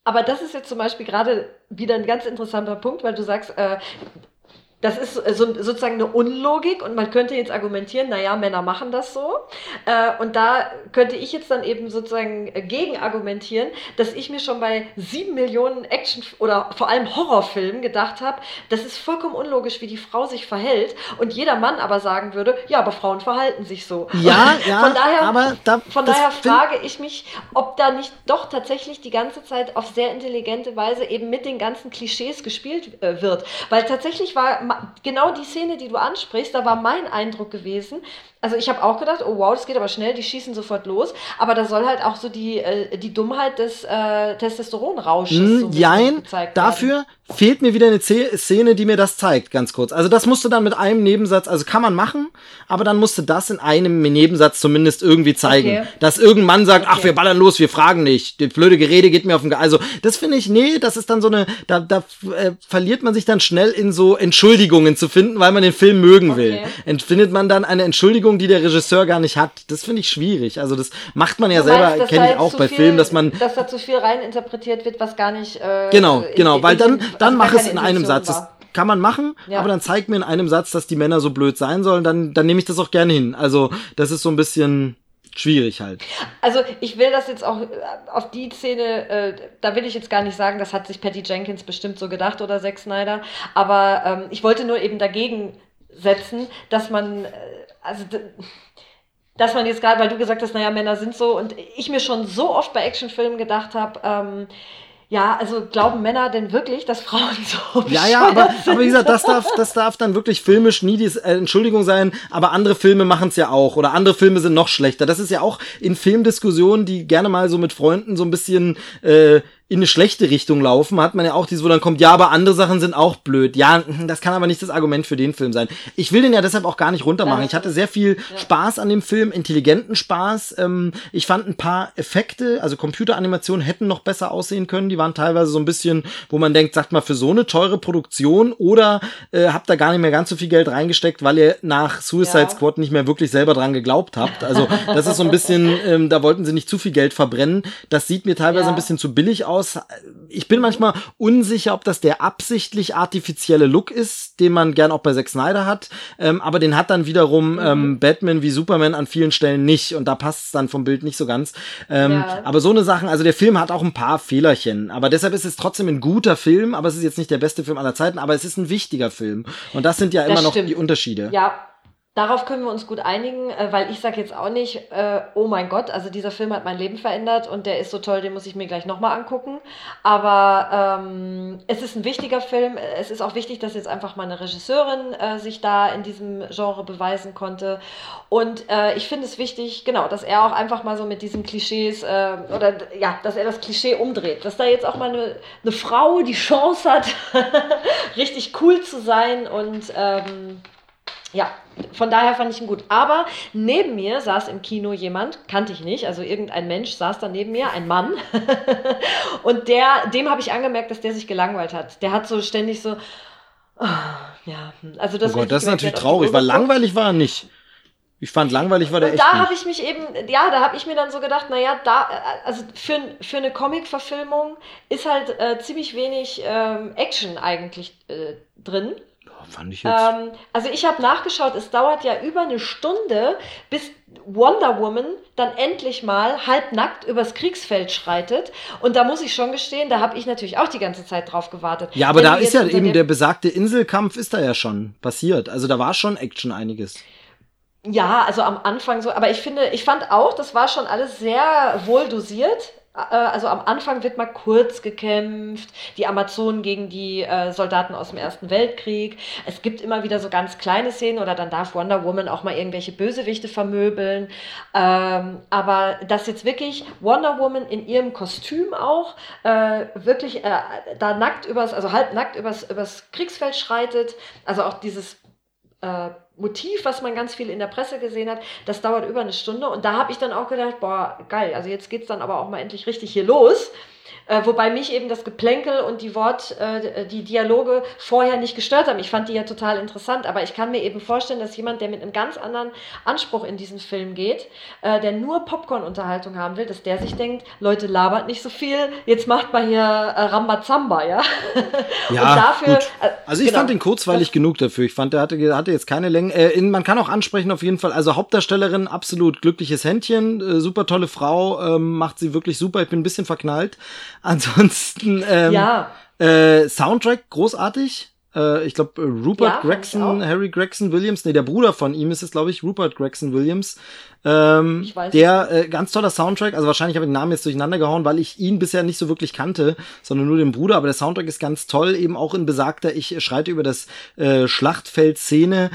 Aber das ist jetzt zum Beispiel gerade wieder ein ganz interessanter Punkt, weil du sagst, äh, das ist so, sozusagen eine Unlogik und man könnte jetzt argumentieren, naja, Männer machen das so. Äh, und da könnte ich jetzt dann eben sozusagen äh, gegen argumentieren, dass ich mir schon bei sieben Millionen Action- oder vor allem Horrorfilmen gedacht habe, das ist vollkommen unlogisch, wie die Frau sich verhält und jeder Mann aber sagen würde, ja, aber Frauen verhalten sich so. Ja, ja, von daher, aber da, von daher frage ich mich, ob da nicht doch tatsächlich die ganze Zeit auf sehr intelligente Weise eben mit den ganzen Klischees gespielt äh, wird. Weil tatsächlich war genau die Szene, die du ansprichst, da war mein Eindruck gewesen. Also ich habe auch gedacht, oh wow, das geht aber schnell, die schießen sofort los. Aber da soll halt auch so die, äh, die Dummheit des äh, Testosteronrausches mm, so Jein, dafür, fehlt mir wieder eine Szene, die mir das zeigt, ganz kurz. Also das musste dann mit einem Nebensatz, also kann man machen, aber dann musste das in einem Nebensatz zumindest irgendwie zeigen. Okay. Dass irgendein Mann sagt, okay. ach, wir ballern los, wir fragen nicht. Die blöde Gerede geht mir auf den Ge Also das finde ich, nee, das ist dann so eine, da, da äh, verliert man sich dann schnell in so Entschuldigungen zu finden, weil man den Film mögen okay. will. Entfindet man dann eine Entschuldigung, die der Regisseur gar nicht hat. Das finde ich schwierig. Also das macht man ja du selber, kenne ich auch bei viel, Filmen, dass man... Dass da zu viel reininterpretiert wird, was gar nicht... Äh, genau, genau, weil dann dann mach es in einem Satz. Das kann man machen, ja. aber dann zeig mir in einem Satz, dass die Männer so blöd sein sollen, dann, dann nehme ich das auch gerne hin. Also, das ist so ein bisschen schwierig halt. Also ich will das jetzt auch äh, auf die Szene, äh, da will ich jetzt gar nicht sagen, das hat sich Patty Jenkins bestimmt so gedacht oder Zack Snyder, aber ähm, ich wollte nur eben dagegen setzen, dass man, äh, also dass man jetzt gerade, weil du gesagt hast, naja, Männer sind so und ich mir schon so oft bei Actionfilmen gedacht habe, ähm, ja, also glauben Männer denn wirklich, dass Frauen so Ja, ja, aber, aber wie gesagt, das darf, das darf dann wirklich filmisch nie die äh, Entschuldigung sein, aber andere Filme machen es ja auch oder andere Filme sind noch schlechter. Das ist ja auch in Filmdiskussionen, die gerne mal so mit Freunden so ein bisschen äh, in eine schlechte Richtung laufen, hat man ja auch dieses, wo dann kommt, ja, aber andere Sachen sind auch blöd. Ja, das kann aber nicht das Argument für den Film sein. Ich will den ja deshalb auch gar nicht runtermachen. Ich hatte sehr viel Spaß an dem Film, intelligenten Spaß. Ähm, ich fand ein paar Effekte, also Computeranimationen hätten noch besser aussehen können. Die waren teilweise so ein bisschen, wo man denkt, sagt mal, für so eine teure Produktion oder äh, habt da gar nicht mehr ganz so viel Geld reingesteckt, weil ihr nach Suicide ja. Squad nicht mehr wirklich selber dran geglaubt habt. Also das ist so ein bisschen, ähm, da wollten sie nicht zu viel Geld verbrennen. Das sieht mir teilweise ja. ein bisschen zu billig aus aus. Ich bin manchmal unsicher, ob das der absichtlich artifizielle Look ist, den man gern auch bei Zack Snyder hat. Ähm, aber den hat dann wiederum mhm. ähm, Batman wie Superman an vielen Stellen nicht. Und da passt es dann vom Bild nicht so ganz. Ähm, ja. Aber so eine Sachen, also der Film hat auch ein paar Fehlerchen. Aber deshalb ist es trotzdem ein guter Film. Aber es ist jetzt nicht der beste Film aller Zeiten. Aber es ist ein wichtiger Film. Und das sind ja das immer stimmt. noch die Unterschiede. Ja, Darauf können wir uns gut einigen, äh, weil ich sage jetzt auch nicht, äh, oh mein Gott, also dieser Film hat mein Leben verändert und der ist so toll, den muss ich mir gleich nochmal angucken. Aber ähm, es ist ein wichtiger Film. Es ist auch wichtig, dass jetzt einfach mal eine Regisseurin äh, sich da in diesem Genre beweisen konnte. Und äh, ich finde es wichtig, genau, dass er auch einfach mal so mit diesen Klischees äh, oder ja, dass er das Klischee umdreht. Dass da jetzt auch mal eine, eine Frau die Chance hat, richtig cool zu sein und ähm, ja, von daher fand ich ihn gut. Aber neben mir saß im Kino jemand, kannte ich nicht, also irgendein Mensch saß da neben mir, ein Mann. und der, dem habe ich angemerkt, dass der sich gelangweilt hat. Der hat so ständig so, oh, ja, also das, oh Gott, das ist natürlich traurig, weil langweilig war er nicht. Ich fand langweilig war der und echt. Da habe ich mich eben, ja, da habe ich mir dann so gedacht, naja, da, also für, für eine Comic-Verfilmung ist halt äh, ziemlich wenig ähm, Action eigentlich äh, drin fand ich jetzt. Ähm, also ich habe nachgeschaut, es dauert ja über eine Stunde, bis Wonder Woman dann endlich mal halbnackt übers Kriegsfeld schreitet. Und da muss ich schon gestehen, da habe ich natürlich auch die ganze Zeit drauf gewartet. Ja, aber Wenn da ist ja eben der besagte Inselkampf ist da ja schon passiert. Also da war schon Action einiges. Ja, also am Anfang so, aber ich finde, ich fand auch, das war schon alles sehr wohl dosiert. Äh, also am Anfang wird mal kurz gekämpft, die Amazonen gegen die äh, Soldaten aus dem Ersten Weltkrieg. Es gibt immer wieder so ganz kleine Szenen oder dann darf Wonder Woman auch mal irgendwelche Bösewichte vermöbeln. Ähm, aber dass jetzt wirklich Wonder Woman in ihrem Kostüm auch äh, wirklich äh, da nackt übers, also halb nackt übers, übers Kriegsfeld schreitet, also auch dieses äh, Motiv, was man ganz viel in der Presse gesehen hat, das dauert über eine Stunde. Und da habe ich dann auch gedacht, boah, geil, also jetzt geht es dann aber auch mal endlich richtig hier los. Äh, wobei mich eben das Geplänkel und die Wort, äh, die Dialoge vorher nicht gestört haben. Ich fand die ja total interessant, aber ich kann mir eben vorstellen, dass jemand, der mit einem ganz anderen Anspruch in diesen Film geht, äh, der nur Popcorn-Unterhaltung haben will, dass der sich denkt, Leute, labert nicht so viel, jetzt macht mal hier äh, Rambazamba, ja? Ja, dafür, äh, Also ich genau, fand den kurzweilig das, genug dafür. Ich fand, der hatte, hatte jetzt keine Länge. In, man kann auch ansprechen auf jeden Fall, also Hauptdarstellerin, absolut glückliches Händchen, super tolle Frau, ähm, macht sie wirklich super. Ich bin ein bisschen verknallt. Ansonsten ähm, ja. äh, Soundtrack großartig. Äh, ich glaube Rupert ja, Gregson, Harry Gregson Williams, nee, der Bruder von ihm ist es, glaube ich, Rupert Gregson Williams. Ähm, ich weiß der äh, ganz toller Soundtrack, also wahrscheinlich habe ich den Namen jetzt durcheinander gehauen, weil ich ihn bisher nicht so wirklich kannte, sondern nur den Bruder, aber der Soundtrack ist ganz toll, eben auch in besagter, ich schreite über das äh, Schlachtfeld-Szene,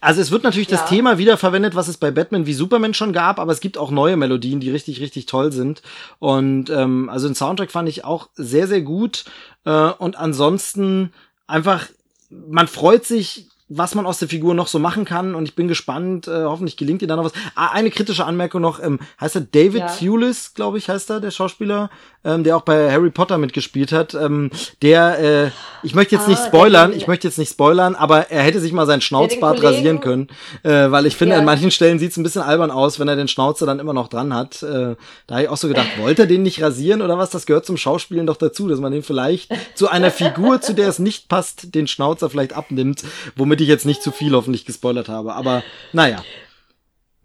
Also es wird natürlich ja. das Thema wiederverwendet, was es bei Batman wie Superman schon gab, aber es gibt auch neue Melodien, die richtig, richtig toll sind. Und ähm, also den Soundtrack fand ich auch sehr, sehr gut. Äh, und ansonsten einfach, man freut sich was man aus der Figur noch so machen kann und ich bin gespannt, äh, hoffentlich gelingt ihr da noch was. Ah, eine kritische Anmerkung noch, ähm, heißt er David ja. Thewlis, glaube ich, heißt er, der Schauspieler, ähm, der auch bei Harry Potter mitgespielt hat. Ähm, der, äh, ich möchte jetzt ah, nicht spoilern, ich möchte jetzt nicht spoilern, aber er hätte sich mal seinen Schnauzbart rasieren können, äh, weil ich finde, ja. an manchen Stellen sieht es ein bisschen albern aus, wenn er den Schnauzer dann immer noch dran hat. Äh, da habe ich auch so gedacht, wollte er den nicht rasieren oder was? Das gehört zum Schauspielen doch dazu, dass man den vielleicht zu einer Figur, zu der es nicht passt, den Schnauzer vielleicht abnimmt, womit damit ich jetzt nicht zu viel hoffentlich gespoilert habe. Aber naja.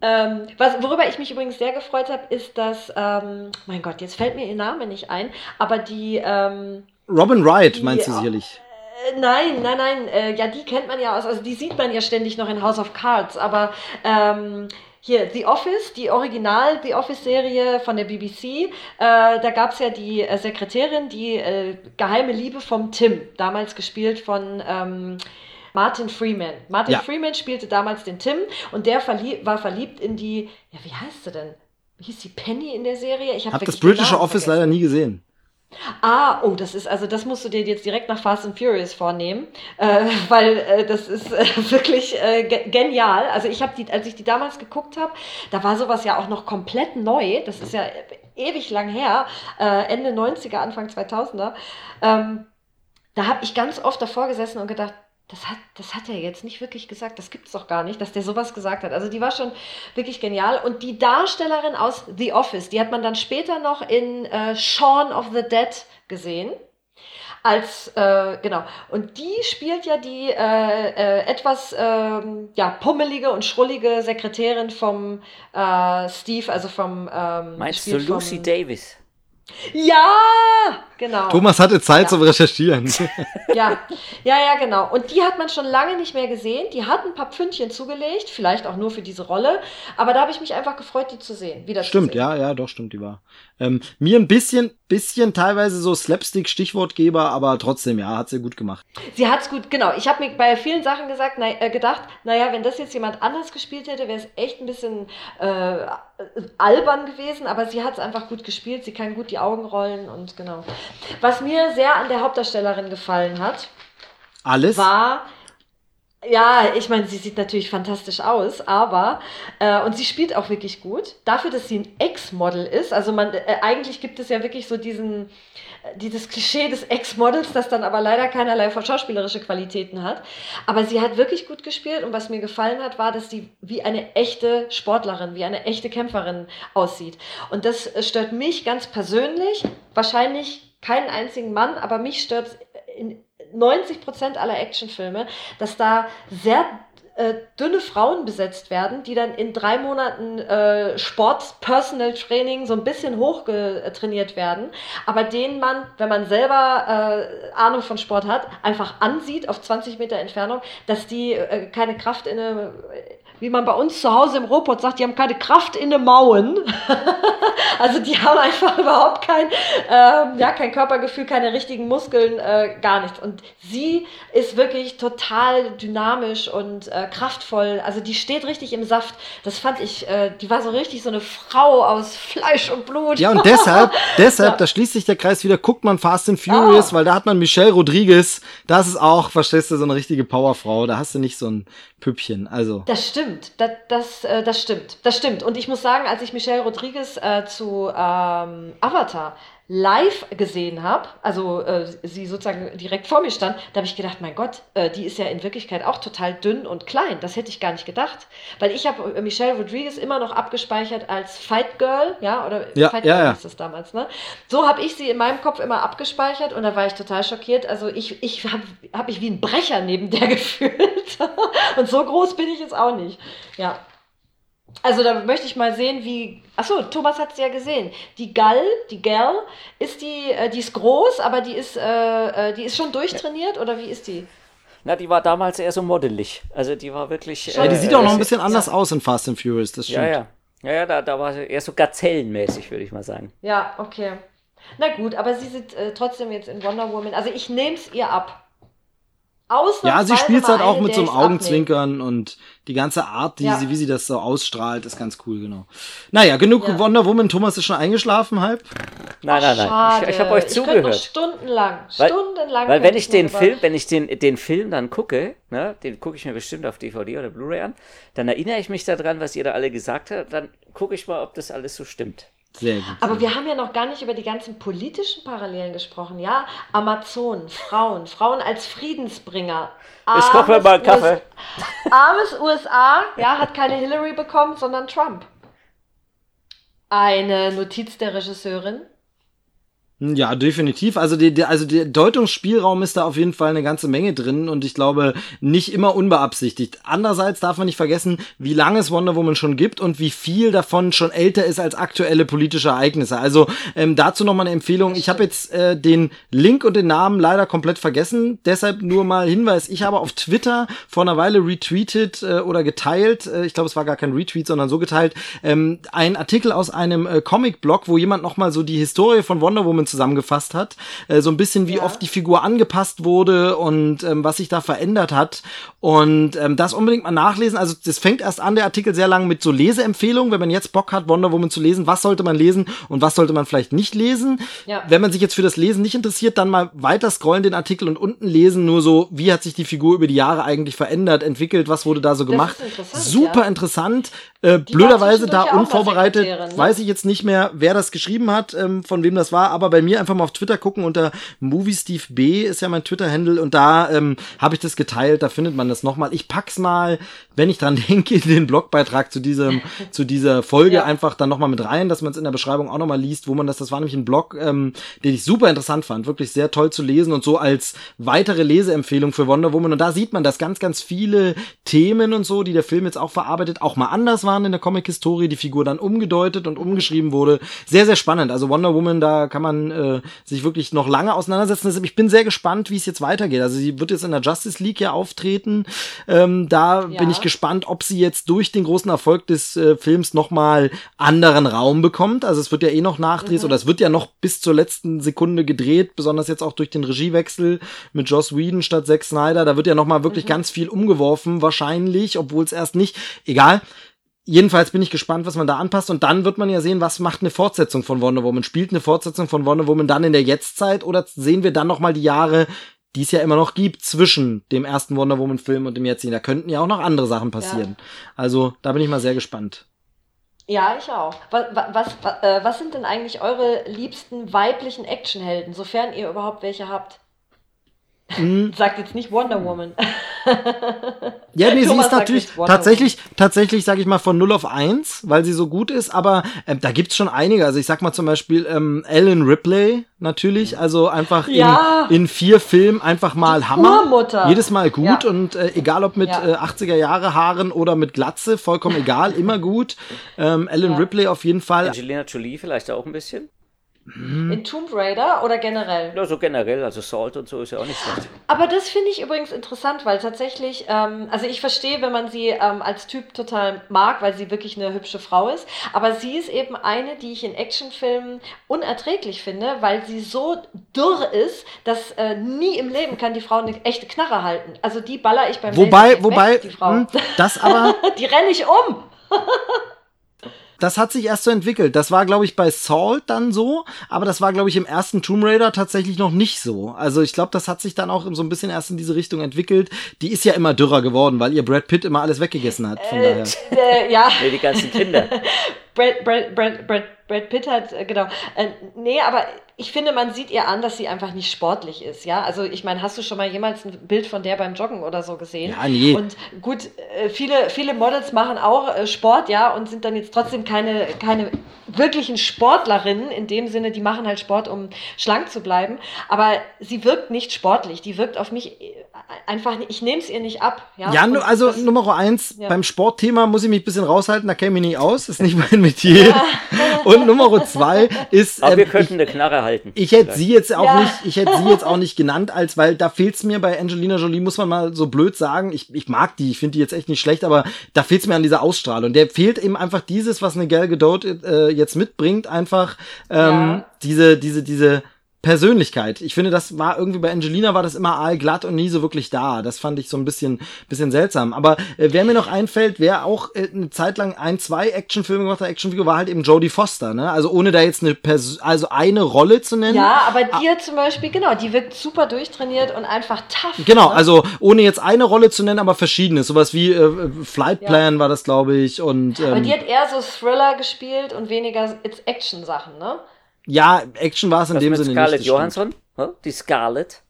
Ähm, was, worüber ich mich übrigens sehr gefreut habe, ist, dass, ähm, mein Gott, jetzt fällt mir ihr Name nicht ein, aber die. Ähm, Robin Wright, die, meinst du sicherlich? Äh, nein, nein, nein. Äh, ja, die kennt man ja aus, also die sieht man ja ständig noch in House of Cards, aber ähm, hier, The Office, die Original The Office-Serie von der BBC, äh, da gab es ja die äh, Sekretärin, die äh, geheime Liebe vom Tim, damals gespielt von ähm, Martin Freeman. Martin ja. Freeman spielte damals den Tim und der verlieb, war verliebt in die, ja, wie heißt sie denn? Hieß sie Penny in der Serie? Ich habe hab das britische Office vergessen. leider nie gesehen. Ah, oh, das ist, also das musst du dir jetzt direkt nach Fast and Furious vornehmen, äh, weil äh, das ist äh, wirklich äh, genial. Also ich habe die, als ich die damals geguckt habe, da war sowas ja auch noch komplett neu. Das ist ja ewig lang her, äh, Ende 90er, Anfang 2000er. Ähm, da habe ich ganz oft davor gesessen und gedacht, das hat, das hat er jetzt nicht wirklich gesagt. Das gibt es doch gar nicht, dass der sowas gesagt hat. Also die war schon wirklich genial. Und die Darstellerin aus The Office, die hat man dann später noch in äh, Shaun of the Dead gesehen. Als, äh, genau. Und die spielt ja die äh, äh, etwas ähm, ja, pummelige und schrullige Sekretärin vom äh, Steve, also vom. Ähm, Meinst du Lucy vom, Davis? Ja, genau. Thomas hatte Zeit ja. zum Recherchieren. Ja, ja, ja, genau. Und die hat man schon lange nicht mehr gesehen. Die hat ein paar Pfündchen zugelegt, vielleicht auch nur für diese Rolle. Aber da habe ich mich einfach gefreut, die zu sehen. Wieder stimmt, sehen. ja, ja, doch, stimmt, die war. Ähm, mir ein bisschen, bisschen teilweise so Slapstick-Stichwortgeber, aber trotzdem, ja, hat sie gut gemacht. Sie hat's gut, genau. Ich habe mir bei vielen Sachen gesagt, na, äh, gedacht, naja, wenn das jetzt jemand anders gespielt hätte, wäre es echt ein bisschen äh, albern gewesen, aber sie hat es einfach gut gespielt. Sie kann gut die Augen rollen und genau. Was mir sehr an der Hauptdarstellerin gefallen hat, alles war ja, ich meine, sie sieht natürlich fantastisch aus, aber äh, und sie spielt auch wirklich gut. Dafür, dass sie ein Ex-Model ist, also man äh, eigentlich gibt es ja wirklich so diesen dieses Klischee des Ex-Models, das dann aber leider keinerlei schauspielerische Qualitäten hat. Aber sie hat wirklich gut gespielt und was mir gefallen hat, war, dass sie wie eine echte Sportlerin, wie eine echte Kämpferin aussieht. Und das äh, stört mich ganz persönlich, wahrscheinlich keinen einzigen Mann, aber mich stört in, 90 Prozent aller Actionfilme, dass da sehr äh, dünne Frauen besetzt werden, die dann in drei Monaten äh, Sport, Personal Training so ein bisschen hochgetrainiert werden, aber denen man, wenn man selber äh, Ahnung von Sport hat, einfach ansieht auf 20 Meter Entfernung, dass die äh, keine Kraft in eine wie man bei uns zu Hause im Robot sagt, die haben keine Kraft in den Mauen. also die haben einfach überhaupt kein, ähm, ja, kein Körpergefühl, keine richtigen Muskeln, äh, gar nichts. Und sie ist wirklich total dynamisch und äh, kraftvoll. Also die steht richtig im Saft. Das fand ich, äh, die war so richtig so eine Frau aus Fleisch und Blut. Ja, und deshalb, deshalb, ja. da schließt sich der Kreis wieder, guckt man Fast and Furious, oh. weil da hat man Michelle Rodriguez. Das ist auch, verstehst du, so eine richtige Powerfrau. Da hast du nicht so ein Püppchen. Also. Das stimmt, das, das, äh, das stimmt, das stimmt. Und ich muss sagen, als ich Michelle Rodriguez äh, zu ähm, Avatar live gesehen habe, also äh, sie sozusagen direkt vor mir stand, da habe ich gedacht, mein Gott, äh, die ist ja in Wirklichkeit auch total dünn und klein. Das hätte ich gar nicht gedacht, weil ich habe äh, Michelle Rodriguez immer noch abgespeichert als Fight Girl, ja, oder ja, Fight Girl ja, ja. ist das damals, ne? So habe ich sie in meinem Kopf immer abgespeichert und da war ich total schockiert. Also ich, ich habe hab mich wie ein Brecher neben der gefühlt und so groß bin ich jetzt auch nicht. Ja. Also da möchte ich mal sehen, wie. Achso, Thomas hat es ja gesehen. Die Gall, die Gall, ist die, äh, die ist groß, aber die ist, äh, äh, die ist schon durchtrainiert oder wie ist die? Na, die war damals eher so modelig. Also die war wirklich. Ja, die sieht auch noch ein bisschen anders ja. aus in Fast and Furious, das stimmt. Ja, ja. Ja, ja, da, da war sie eher so gazellenmäßig, würde ich mal sagen. Ja, okay. Na gut, aber sie sieht äh, trotzdem jetzt in Wonder Woman. Also ich nehme es ihr ab. Ja, sie spielt halt auch mit so einem Augenzwinkern und die ganze Art, die ja. sie, wie sie das so ausstrahlt, ist ganz cool, genau. Naja, genug ja. Wonder Woman. Thomas ist schon eingeschlafen, halb? Nein, nein, nein. Schade. Ich, ich habe euch zugehört. Ich stundenlang, weil, stundenlang. Weil wenn ich den Film, wenn ich den, den Film dann gucke, ne, den gucke ich mir bestimmt auf DVD oder Blu-ray an, dann erinnere ich mich daran, was ihr da alle gesagt habt, dann gucke ich mal, ob das alles so stimmt. Sehr gut. Aber wir haben ja noch gar nicht über die ganzen politischen Parallelen gesprochen, ja? Amazonen, Frauen, Frauen als Friedensbringer. ich koche mir mal einen Kaffee. armes USA, ja, hat keine Hillary bekommen, sondern Trump. Eine Notiz der Regisseurin. Ja, definitiv. Also, die, die, also der Deutungsspielraum ist da auf jeden Fall eine ganze Menge drin und ich glaube nicht immer unbeabsichtigt. Andererseits darf man nicht vergessen, wie lange es Wonder Woman schon gibt und wie viel davon schon älter ist als aktuelle politische Ereignisse. Also ähm, dazu noch mal eine Empfehlung. Ich habe jetzt äh, den Link und den Namen leider komplett vergessen. Deshalb nur mal Hinweis. Ich habe auf Twitter vor einer Weile retweetet äh, oder geteilt. Äh, ich glaube, es war gar kein Retweet, sondern so geteilt. Ähm, ein Artikel aus einem äh, Comic-Blog, wo jemand noch mal so die Historie von Wonder Woman zusammengefasst hat. Äh, so ein bisschen, wie ja. oft die Figur angepasst wurde und ähm, was sich da verändert hat. Und ähm, das unbedingt mal nachlesen. Also das fängt erst an, der Artikel sehr lang mit so Leseempfehlungen. Wenn man jetzt Bock hat, Wonder Woman zu lesen, was sollte man lesen und was sollte man vielleicht nicht lesen. Ja. Wenn man sich jetzt für das Lesen nicht interessiert, dann mal weiter scrollen den Artikel und unten lesen, nur so, wie hat sich die Figur über die Jahre eigentlich verändert, entwickelt, was wurde da so gemacht. Interessant, Super ja. interessant. Äh, blöderweise da unvorbereitet, ne? weiß ich jetzt nicht mehr, wer das geschrieben hat, ähm, von wem das war, aber bei mir einfach mal auf Twitter gucken unter Movie Steve B ist ja mein Twitter-Handle und da ähm, habe ich das geteilt, da findet man das nochmal. Ich pack's mal, wenn ich dran denke, den Blogbeitrag zu diesem, zu dieser Folge ja. einfach dann nochmal mit rein, dass man es in der Beschreibung auch nochmal liest, wo man das, das war nämlich ein Blog, ähm, den ich super interessant fand, wirklich sehr toll zu lesen und so als weitere Leseempfehlung für Wonder Woman und da sieht man, dass ganz, ganz viele Themen und so, die der Film jetzt auch verarbeitet, auch mal anders waren in der Comic-Historie, die Figur dann umgedeutet und umgeschrieben wurde. Sehr, sehr spannend. Also Wonder Woman, da kann man äh, sich wirklich noch lange auseinandersetzen. Also ich bin sehr gespannt, wie es jetzt weitergeht. Also sie wird jetzt in der Justice League ja auftreten. Ähm, da ja. bin ich gespannt, ob sie jetzt durch den großen Erfolg des äh, Films nochmal anderen Raum bekommt. Also es wird ja eh noch Nachdrehs mhm. oder es wird ja noch bis zur letzten Sekunde gedreht, besonders jetzt auch durch den Regiewechsel mit Joss Whedon statt Zack Snyder. Da wird ja nochmal wirklich mhm. ganz viel umgeworfen, wahrscheinlich, obwohl es erst nicht. Egal jedenfalls bin ich gespannt, was man da anpasst. Und dann wird man ja sehen, was macht eine Fortsetzung von Wonder Woman. Spielt eine Fortsetzung von Wonder Woman dann in der Jetztzeit oder sehen wir dann noch mal die Jahre, die es ja immer noch gibt zwischen dem ersten Wonder Woman Film und dem jetzigen? Da könnten ja auch noch andere Sachen passieren. Ja. Also da bin ich mal sehr gespannt. Ja, ich auch. Was, was, was, äh, was sind denn eigentlich eure liebsten weiblichen Actionhelden, sofern ihr überhaupt welche habt? Mhm. Sagt jetzt nicht Wonder Woman. ja, nee, sie ist natürlich tatsächlich, tatsächlich, sag ich mal, von 0 auf 1, weil sie so gut ist, aber äh, da gibt's schon einige. Also ich sag mal zum Beispiel ähm, Ellen Ripley natürlich, also einfach ja. in, in vier Filmen einfach mal Die Hammer. Urmutter. Jedes Mal gut ja. und äh, egal ob mit ja. äh, 80er Jahre Haaren oder mit Glatze, vollkommen egal, immer gut. Ähm, Ellen Ripley auf jeden Fall. Angelina Jolie vielleicht auch ein bisschen. Mhm. In Tomb Raider oder generell? Ja, so generell, also Salt und so ist ja auch nicht schlecht. Aber das finde ich übrigens interessant, weil tatsächlich, ähm, also ich verstehe, wenn man sie ähm, als Typ total mag, weil sie wirklich eine hübsche Frau ist, aber sie ist eben eine, die ich in Actionfilmen unerträglich finde, weil sie so dürr ist, dass äh, nie im Leben kann die Frau eine echte Knarre halten. Also die baller ich beim Wobei, wobei, weg, die Frau. Mh, hm, das aber. die renne ich um. Das hat sich erst so entwickelt. Das war, glaube ich, bei Salt dann so, aber das war, glaube ich, im ersten Tomb Raider tatsächlich noch nicht so. Also ich glaube, das hat sich dann auch so ein bisschen erst in diese Richtung entwickelt. Die ist ja immer dürrer geworden, weil ihr Brad Pitt immer alles weggegessen hat. Von äh, daher. Äh, ja. Nee, die ganzen Kinder. Brad, Brad, Brad, Brad, Brad Pitt hat, äh, genau. Äh, nee, aber ich finde, man sieht ihr an, dass sie einfach nicht sportlich ist, ja. Also ich meine, hast du schon mal jemals ein Bild von der beim Joggen oder so gesehen? Ja, nee. Und gut, äh, viele, viele Models machen auch äh, Sport, ja, und sind dann jetzt trotzdem keine, keine wirklichen Sportlerinnen in dem Sinne, die machen halt Sport, um schlank zu bleiben. Aber sie wirkt nicht sportlich. Die wirkt auf mich äh, einfach, ich nehme es ihr nicht ab. Ja, ja also das, Nummer eins, ja. beim Sportthema muss ich mich ein bisschen raushalten, da käme ich nicht aus, ist nicht mein Metier. Ja. Und Nummer zwei ist. Aber ähm, wir könnten ich, eine Knarre halten. Ich hätte sie jetzt auch ja. nicht, ich hätte sie jetzt auch nicht genannt, als weil da fehlt's mir bei Angelina Jolie, muss man mal so blöd sagen. Ich, ich mag die, ich finde die jetzt echt nicht schlecht, aber da fehlt's mir an dieser Ausstrahlung. Der fehlt eben einfach dieses, was eine Gal Gadot äh, jetzt mitbringt, einfach ähm, diese, diese, diese Persönlichkeit. Ich finde, das war irgendwie bei Angelina war das immer allglatt und nie so wirklich da. Das fand ich so ein bisschen, bisschen seltsam. Aber äh, wer mir noch einfällt, wer auch äh, eine Zeit lang ein, zwei Actionfilme gemacht hat, Actionfigur, war halt eben Jodie Foster, ne? Also ohne da jetzt eine Pers also eine Rolle zu nennen. Ja, aber die hat zum Beispiel, genau, die wirkt super durchtrainiert und einfach tough. Genau, ne? also ohne jetzt eine Rolle zu nennen, aber verschiedene. Sowas wie äh, Flight Plan ja. war das, glaube ich. Und, ähm, aber die hat eher so Thriller gespielt und weniger Action-Sachen, ne? Ja, Action war es in Was dem mit Sinne Scarlett nicht. Johansson? Die Scarlett?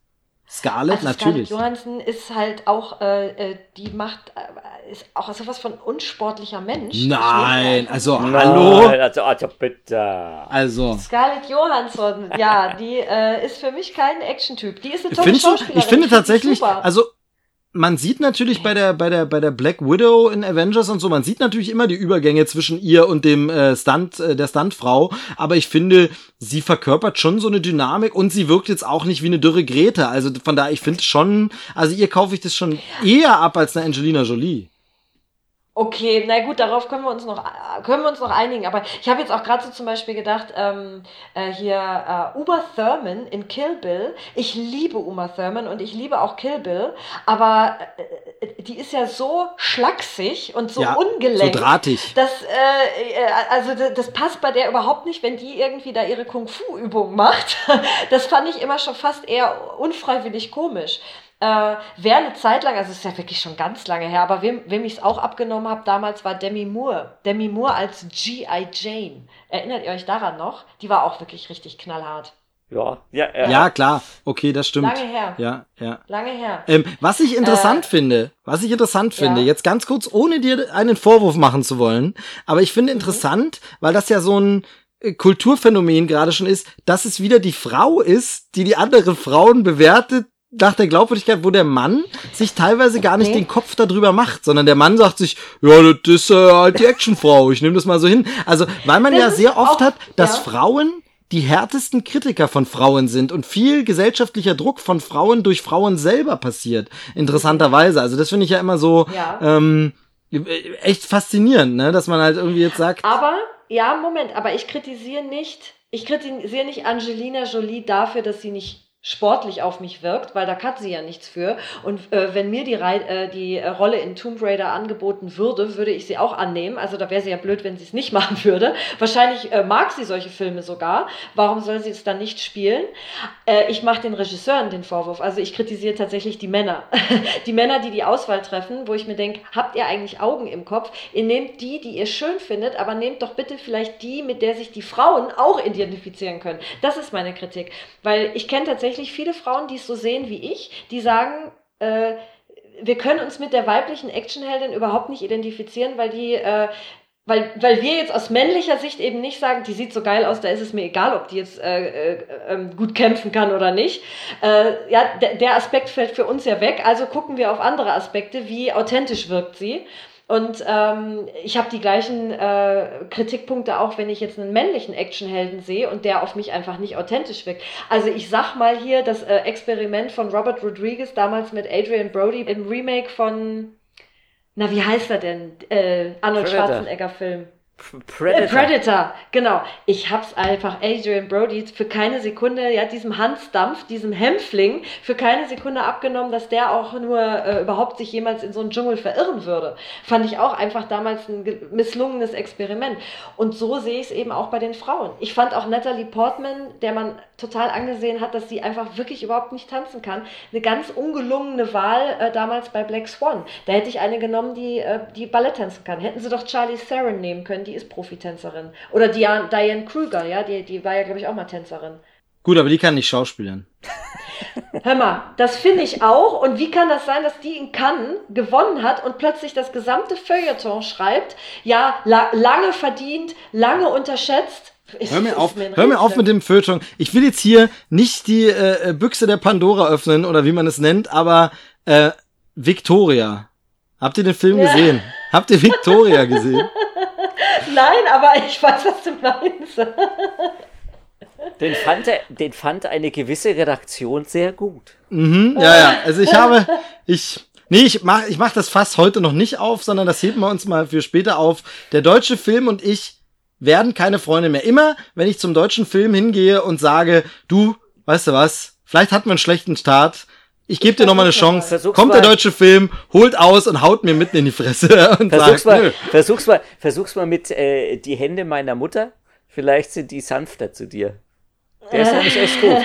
Scarlett, also natürlich. Scarlett Johansson ist halt auch, äh, äh die macht, äh, ist auch sowas von unsportlicher Mensch. Nein, also Nein, hallo. Also, also bitte. Also. Scarlett Johansson, ja, die äh, ist für mich kein Action-Typ. Die ist eine tolle Findest du? Schauspielerin. Ich finde tatsächlich, super. also man sieht natürlich bei der bei der bei der Black Widow in Avengers und so, man sieht natürlich immer die Übergänge zwischen ihr und dem äh, Stunt äh, der Stuntfrau, aber ich finde, sie verkörpert schon so eine Dynamik und sie wirkt jetzt auch nicht wie eine dürre Grete, also von daher ich finde schon, also ihr kaufe ich das schon eher ab als eine Angelina Jolie. Okay, na gut, darauf können wir uns noch können wir uns noch einigen. Aber ich habe jetzt auch gerade so zum Beispiel gedacht, ähm, äh, hier äh, Uma Thurman in Kill Bill. Ich liebe Uma Thurman und ich liebe auch Kill Bill, aber äh, die ist ja so schlaksig und so Ja, ungelenkt. so drahtig. Das, äh, äh, also das, das passt bei der überhaupt nicht, wenn die irgendwie da ihre Kung-Fu-Übung macht. Das fand ich immer schon fast eher unfreiwillig komisch. Äh, wer eine Zeit lang, also es ist ja wirklich schon ganz lange her, aber wem, wem ich es auch abgenommen habe damals war Demi Moore. Demi Moore als G.I. Jane. Erinnert ihr euch daran noch? Die war auch wirklich richtig knallhart. Ja, ja, ja. Ja, klar. Okay, das stimmt. Lange her. Ja, ja. Lange her. Ähm, was ich interessant finde, was ich interessant finde, ja. jetzt ganz kurz, ohne dir einen Vorwurf machen zu wollen, aber ich finde interessant, weil das ja so ein äh, Kulturphänomen gerade schon ist, dass es wieder die Frau ist, die die anderen Frauen bewertet nach der Glaubwürdigkeit, wo der Mann sich teilweise gar nicht Okay. den Kopf darüber macht, sondern der Mann sagt sich, ja, das ist äh, halt die Actionfrau, ich nehme das mal so hin. Also, weil man Das ja sehr oft auch- hat, dass ja. Frauen die härtesten Kritiker von Frauen sind und viel gesellschaftlicher Druck von Frauen durch Frauen selber passiert. Interessanterweise. Also das finde ich ja immer so Ja. ähm, echt faszinierend, ne? dass man halt irgendwie jetzt sagt, Aber, ja, Moment, aber ich kritisiere nicht, ich kritisiere nicht Angelina Jolie dafür, dass sie nicht sportlich auf mich wirkt, weil da kann sie ja nichts für. Und äh, wenn mir die, äh, die Rolle in Tomb Raider angeboten würde, würde ich sie auch annehmen. Also da wäre sie ja blöd, wenn sie es nicht machen würde. Wahrscheinlich äh, mag sie solche Filme sogar. Warum soll sie es dann nicht spielen? Äh, ich mache den Regisseuren den Vorwurf. Also ich kritisiere tatsächlich die Männer. die Männer, die die Auswahl treffen, wo ich mir denke, habt ihr eigentlich Augen im Kopf? Ihr nehmt die, die ihr schön findet, aber nehmt doch bitte vielleicht die, mit der sich die Frauen auch identifizieren können. Das ist meine Kritik. Weil ich kenne tatsächlich viele Frauen, die es so sehen wie ich, die sagen, äh, wir können uns mit der weiblichen Actionheldin überhaupt nicht identifizieren, weil die, äh, weil, weil wir jetzt aus männlicher Sicht eben nicht sagen, die sieht so geil aus, da ist es mir egal, ob die jetzt äh, äh, ähm, gut kämpfen kann oder nicht. Äh, ja, der Aspekt fällt für uns ja weg, also gucken wir auf andere Aspekte, wie authentisch wirkt sie. Und ähm, ich habe die gleichen äh, Kritikpunkte auch, wenn ich jetzt einen männlichen Actionhelden sehe und der auf mich einfach nicht authentisch wirkt. Also ich sag mal hier das äh, Experiment von Robert Rodriguez damals mit Adrian Brody im Remake von, na wie heißt er denn? Äh, Arnold Predator. Predator. Predator, genau. Ich hab's einfach Adrian Brody für keine Sekunde, ja, diesem Hansdampf, diesem Hämpfling, für keine Sekunde abgenommen, dass der auch nur äh, überhaupt sich jemals in so einen Dschungel verirren würde. Fand ich auch einfach damals ein ge- misslungenes Experiment. Und so sehe ich es eben auch bei den Frauen. Ich fand auch Natalie Portman, der man total angesehen hat, dass sie einfach wirklich überhaupt nicht tanzen kann, eine ganz ungelungene Wahl äh, damals bei Black Swan. Da hätte ich eine genommen, die, äh, die Ballett tanzen kann. Hätten sie doch Charlie Theron nehmen können, die ist Profitänzerin. Oder Diane, Diane Kruger, ja, die, die war ja, glaube ich, auch mal Tänzerin. gut, aber die kann nicht schauspielern. Hör mal, das finde ich auch. Und wie kann das sein, dass die in Cannes gewonnen hat und plötzlich das gesamte Feuilleton schreibt? Ja, la lange verdient, lange unterschätzt. Ist- Hör mir auf, ein hör mir auf mit dem Feuilleton. Ich will jetzt hier nicht die äh, Büchse der Pandora öffnen oder wie man es nennt, aber äh, Victoria. Habt ihr den Film Ja. gesehen? Habt ihr Victoria gesehen? Nein, aber ich weiß, was du meinst. Den fand, er, den fand eine gewisse Redaktion sehr gut. Mhm, ja, ja. Also ich habe, ich, nee, ich mach, ich mach das Fass heute noch nicht auf, sondern das heben wir uns mal für später auf. Der deutsche Film und ich werden keine Freunde mehr. Immer, wenn ich zum deutschen Film hingehe und sage, du, weißt du was? Vielleicht hatten wir einen schlechten Start. Ich gebe dir noch mal eine Chance. Versuch's Kommt mal. der deutsche Film, holt aus und haut mir mitten in die Fresse und Versuch's sagt, mal, versuch's mal, versuch's mal mit äh, die Hände meiner Mutter. Vielleicht sind die sanfter zu dir. Der ist nämlich echt gut.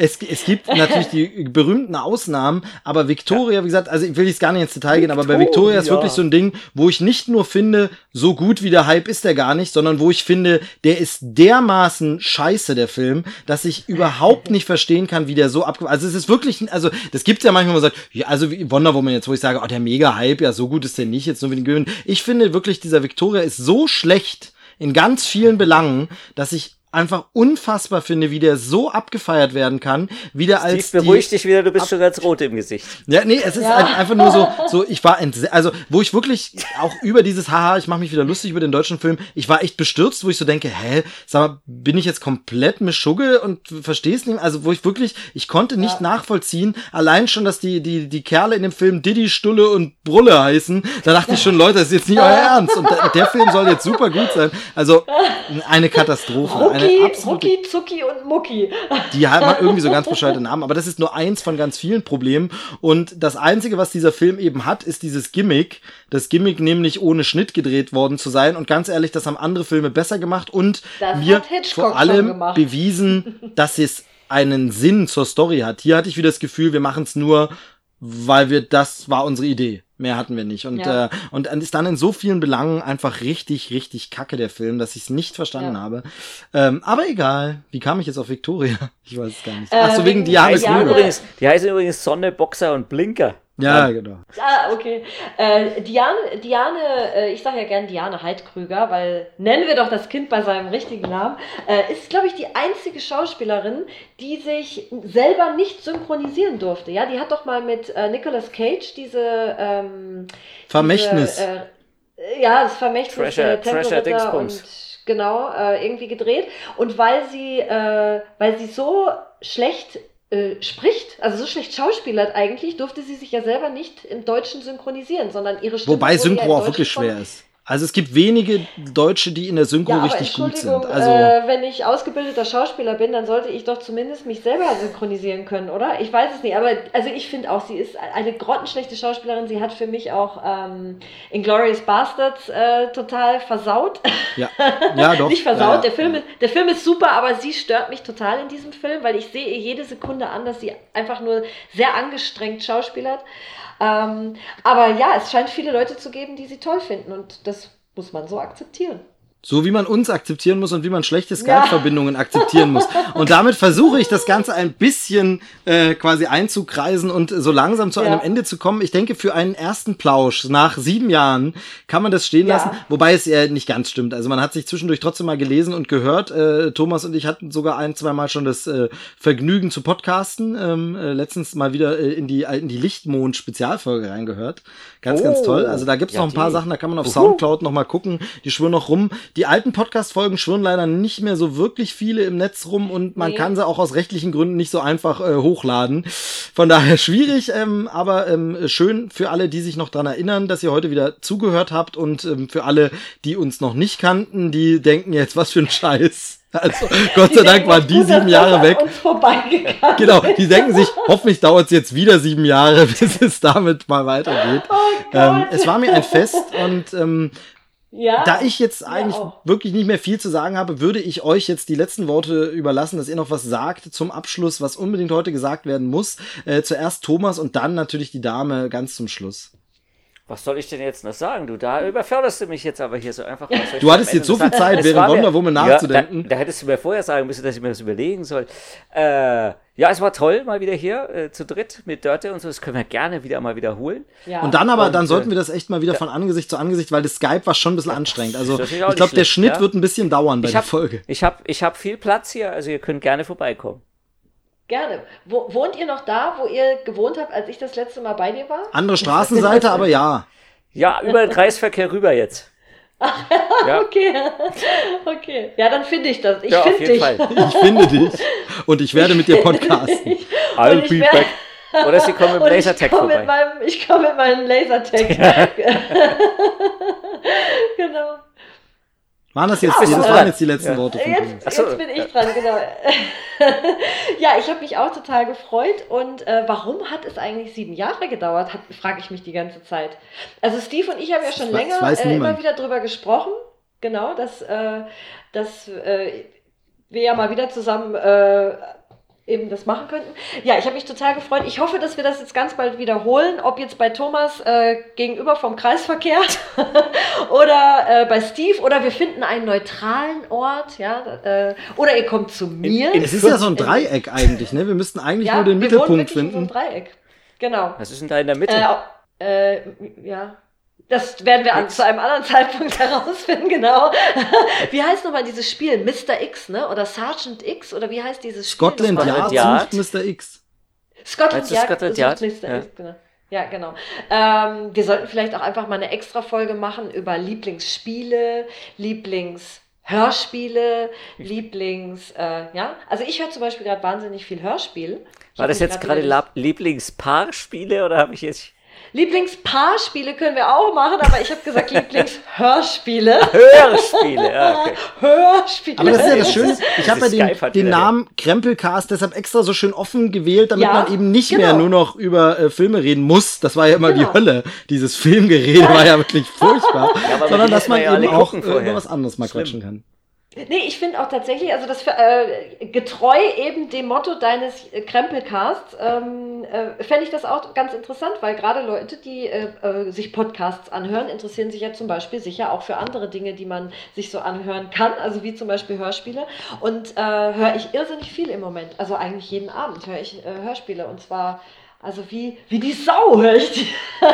Es, es gibt natürlich die berühmten Ausnahmen, aber Victoria, wie gesagt, also ich will jetzt gar nicht ins Detail gehen, aber bei Victoria ist wirklich so ein Ding, wo ich nicht nur finde, so gut wie der Hype ist der gar nicht, sondern wo ich finde, der ist dermaßen scheiße, der Film, dass ich überhaupt nicht verstehen kann, wie der so abge... Also es ist wirklich, also das gibt's ja manchmal, wo man sagt, ja, also wie Wonder Woman jetzt, wo ich sage, oh, der Mega-Hype, ja, so gut ist der nicht, jetzt nur wie den Gewinn. Ich finde wirklich, dieser Victoria ist so schlecht in ganz vielen Belangen, dass ich einfach unfassbar finde, wie der so abgefeiert werden kann, wie der als Steve, beruhig dich wieder, du bist schon ganz rot im Gesicht. ja, nee, es ist ein- einfach nur so, so ich war also wo ich wirklich auch über dieses Haha, ich mache mich wieder lustig über den deutschen Film, ich war echt bestürzt, wo ich so denke, hä, sag mal, bin ich jetzt komplett Mischugge und versteh's nicht, also wo ich wirklich, ich konnte nicht nachvollziehen, allein schon, dass die die die Kerle in dem Film Diddy, Stulle und Brulle heißen, da dachte ich schon, Leute, das ist jetzt nicht euer Ernst und der, der Film soll jetzt super gut sein. Also eine Katastrophe, eine Rucki, absolute Zucki und Mucki. die haben irgendwie so ganz bescheuerte Namen, aber das ist nur eins von ganz vielen Problemen. Und das Einzige, was dieser Film eben hat, ist dieses Gimmick. Das Gimmick nämlich ohne Schnitt gedreht worden zu sein. Und ganz ehrlich, das haben andere Filme besser gemacht und Das mir vor allem bewiesen, dass es einen Sinn zur Story hat. Hier hatte ich wieder das Gefühl, wir machen es nur, weil wir, das war unsere Idee. Mehr hatten wir nicht. Und, Ja. äh, und ist dann in so vielen Belangen einfach richtig, richtig kacke, der Film, dass ich es nicht verstanden Ja. habe. Ähm, aber egal. Wie kam ich jetzt auf Victoria? Ich weiß es gar nicht. Äh, Ach so, wegen wegen Diane heißen Diane- Krüger. übrigens, die heißen übrigens Sonne, Boxer und Blinker. Ja, genau. Ah, okay. Äh, Diane, Diane äh, ich sage ja gern Diane Heidkrüger, weil nennen wir doch das Kind bei seinem richtigen Namen, äh, ist, glaube ich, die einzige Schauspielerin, die sich selber nicht synchronisieren durfte. Ja, die hat doch mal mit äh, Nicolas Cage diese ähm, Vermächtnis. Diese, äh, ja, das Vermächtnis Thrasher- der Thrasher Tempelritter und Dingsbums. genau äh, irgendwie gedreht. Und weil sie, äh, weil sie so schlecht äh, spricht, also so schlecht schauspielert eigentlich, durfte sie sich ja selber nicht im Deutschen synchronisieren, sondern ihre Stimme Wobei ja Synchro auch wirklich schwer ist. Also es gibt wenige Deutsche, die in der Synchro Ja, richtig gut sind. Also äh, wenn ich ausgebildeter Schauspieler bin, dann sollte ich doch zumindest mich selber synchronisieren können, oder? Ich weiß es nicht, aber also ich finde auch, sie ist eine grottenschlechte Schauspielerin. Sie hat für mich auch ähm, Inglourious Bastards äh, total versaut. ja, ja doch. nicht ja, versaut. ja. Der, Film ist, der Film ist super, aber sie stört mich total in diesem Film, weil ich sehe ihr jede Sekunde an, dass sie einfach nur sehr angestrengt schauspielert. Ähm, aber ja, es scheint viele Leute zu geben, die sie toll finden und das muss man so akzeptieren. So wie man uns akzeptieren muss und wie man schlechte Ja. Skype-Verbindungen akzeptieren muss. Und damit versuche ich das Ganze ein bisschen äh, quasi einzukreisen und so langsam zu Ja. einem Ende zu kommen. Ich denke, für einen ersten Plausch nach sieben Jahren kann man das stehen Ja. lassen, wobei es ja nicht ganz stimmt. Also man hat sich zwischendurch trotzdem mal gelesen und gehört. Äh, Thomas und ich hatten sogar ein, zwei Mal schon das äh, Vergnügen zu podcasten. Ähm, äh, letztens mal wieder äh, in die, in die Lichtmond-Spezialfolge reingehört. Ganz, ganz Oh. toll. Also da gibt's Ja, noch ein paar die. Sachen, da kann man auf Soundcloud noch mal gucken. Die schwirren noch rum. Die alten Podcast-Folgen schwirren leider nicht mehr so wirklich viele im Netz rum und man Nee. kann sie auch aus rechtlichen Gründen nicht so einfach äh, hochladen. Von daher schwierig, ähm, aber ähm, schön für alle, die sich noch dran erinnern, dass ihr heute wieder zugehört habt und ähm, für alle, die uns noch nicht kannten, die denken jetzt, was für ein Scheiß. Also Gott sei Dank waren die sieben Jahre weg. Genau, die denken sich, hoffentlich dauert es jetzt wieder sieben Jahre, bis es damit mal weitergeht. Oh ähm, es war mir ein Fest und ähm, ja. da ich jetzt eigentlich auch. wirklich nicht mehr viel zu sagen habe, würde ich euch jetzt die letzten Worte überlassen, dass ihr noch was sagt zum Abschluss, was unbedingt heute gesagt werden muss. Äh, zuerst Thomas und dann natürlich die Dame ganz zum Schluss. Was soll ich denn jetzt noch sagen? Du, da überförderst du mich jetzt aber hier so einfach. Du hattest jetzt so viel? Zeit, während Wonder Woman Ja, nachzudenken. Da, da hättest du mir vorher sagen müssen, dass ich mir das überlegen soll. Äh, ja, es war toll, mal wieder hier äh, zu dritt mit Dörte und so. Das können wir gerne wieder mal wiederholen. ja. Und dann aber, Und, dann äh, sollten wir das echt mal wieder von Angesicht zu Angesicht, weil das Skype war schon ein bisschen anstrengend. Also ich glaube, der Schnitt ja. wird ein bisschen dauern bei Ich der habe Folge. ich hab, ich hab viel Platz hier, also ihr könnt gerne vorbeikommen. Gerne. Wo, wohnt ihr noch da, wo ihr gewohnt habt, als ich das letzte Mal bei dir war? Andere Straßenseite, aber ja. Ja, über den Kreisverkehr rüber jetzt. Ja, Okay. Okay. Ja, dann finde ich das. Ich ja finde dich. Fall. Ich finde dich und ich werde mit dir podcasten. I'll be back. Oder sie kommen mit dem Lasertag komme mit vorbei. meinem, ich komme mit meinem Lasertag. genau. Waren das jetzt, Ja, die, das waren jetzt die letzten Ja. Worte von Jetzt. Ach so, jetzt bin ich ja. dran, genau. ja, ich habe mich auch total gefreut. Und äh, warum hat es eigentlich sieben Jahre gedauert, frage ich mich die ganze Zeit. Also Steve und ich haben ja schon Das länger äh, immer wieder drüber gesprochen. Genau, dass, äh, dass äh, wir ja mal wieder zusammen äh, eben das machen könnten. Ja, ich habe mich total gefreut. Ich hoffe, dass wir das jetzt ganz bald wiederholen, ob jetzt bei Thomas äh, gegenüber vom Kreisverkehr oder äh, bei Steve oder wir finden einen neutralen Ort, ja, äh, oder ihr kommt zu mir. in Es ist ja so ein In- Dreieck eigentlich, ne? Wir müssten eigentlich ja, nur den Mittelpunkt wirklich in so finden. Dreieck. Genau. Was ist denn da in der Mitte? Äh, äh, ja. Das werden wir an, zu einem anderen Zeitpunkt herausfinden, genau. Wie heißt nochmal dieses Spiel? Mr. X, ne? Oder Sergeant X? Oder wie heißt dieses Spiel? Scotland Yard Yard. sucht Mr. X. Scotland Yard. Scotland sucht Yard? Mr. Ja. X, genau. Ja, genau. Ähm, wir sollten vielleicht auch einfach mal eine extra Folge machen über Lieblingsspiele, Lieblingshörspiele, Lieblings, äh, ja. Also ich höre zum Beispiel gerade wahnsinnig viel Hörspiel. Ich War das jetzt gerade Lieblingspaarspiele oder habe ich jetzt Lieblingspaarspiele können wir auch machen, aber ich habe gesagt Lieblingshörspiele. Hörspiele? Ja, okay. Hörspiele. Aber das ist ja das Schöne. Ich habe ja den, den Namen Krempelcast deshalb extra so schön offen gewählt, damit Ja, man eben nicht genau. mehr nur noch über äh, Filme reden muss. Das war ja immer Genau. die Hölle. Dieses Filmgerede war ja wirklich furchtbar. Ja, aber Sondern dass man eben auch äh, über vorher. was anderes mal Schlimm. quatschen kann. Nee, ich finde auch tatsächlich, also das äh, getreu eben dem Motto deines Krempelcasts, ähm, äh, fände ich das auch ganz interessant, weil gerade Leute, die äh, äh, sich Podcasts anhören, interessieren sich ja zum Beispiel sicher auch für andere Dinge, die man sich so anhören kann, also wie zum Beispiel Hörspiele. Und äh, höre ich irrsinnig viel im Moment. Also eigentlich jeden Abend höre ich äh, Hörspiele und zwar. Also wie, wie die Sau höre ich die.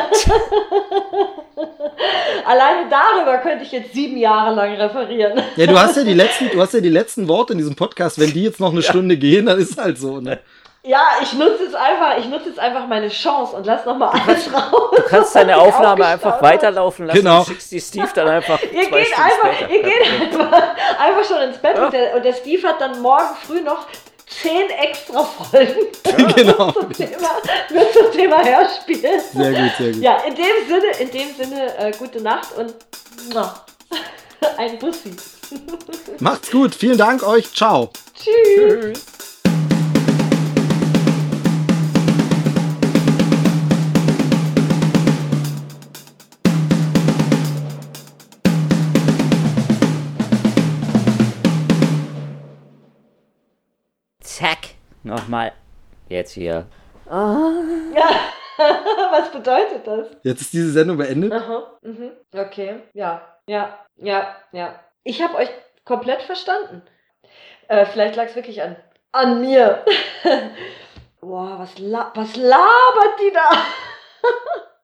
Alleine darüber könnte ich jetzt sieben Jahre lang referieren. Ja, du hast ja die letzten, du hast ja die letzten Worte in diesem Podcast. Wenn die jetzt noch eine Stunde gehen, dann ist halt so. Ne? Ja, ich nutze jetzt einfach, ich nutze jetzt einfach meine Chance und lass noch mal alles raus. Du kannst deine Aufnahme einfach weiterlaufen lassen Genau. und schickst die Steve dann einfach Ihr zwei geht Stunden einfach, später. ihr geht einfach, einfach schon ins Bett Ja. und, der, und der Steve hat dann morgen früh noch zehn extra Folgen genau. zum Thema, nur zum Thema Hörspiel. Sehr gut, sehr gut. Ja, in dem Sinne, in dem Sinne, äh, gute Nacht und muah, ein Bussi. Macht's gut. Vielen Dank euch. Ciao. Tschüss. Tschüss. Zack. Nochmal. Jetzt hier. Ja, was bedeutet das? Jetzt ist diese Sendung beendet. Aha, mhm. Okay, ja, ja, ja, ja. Ich habe euch komplett verstanden. Äh, vielleicht lag es wirklich an, an mir. Boah, was, la was labert die da?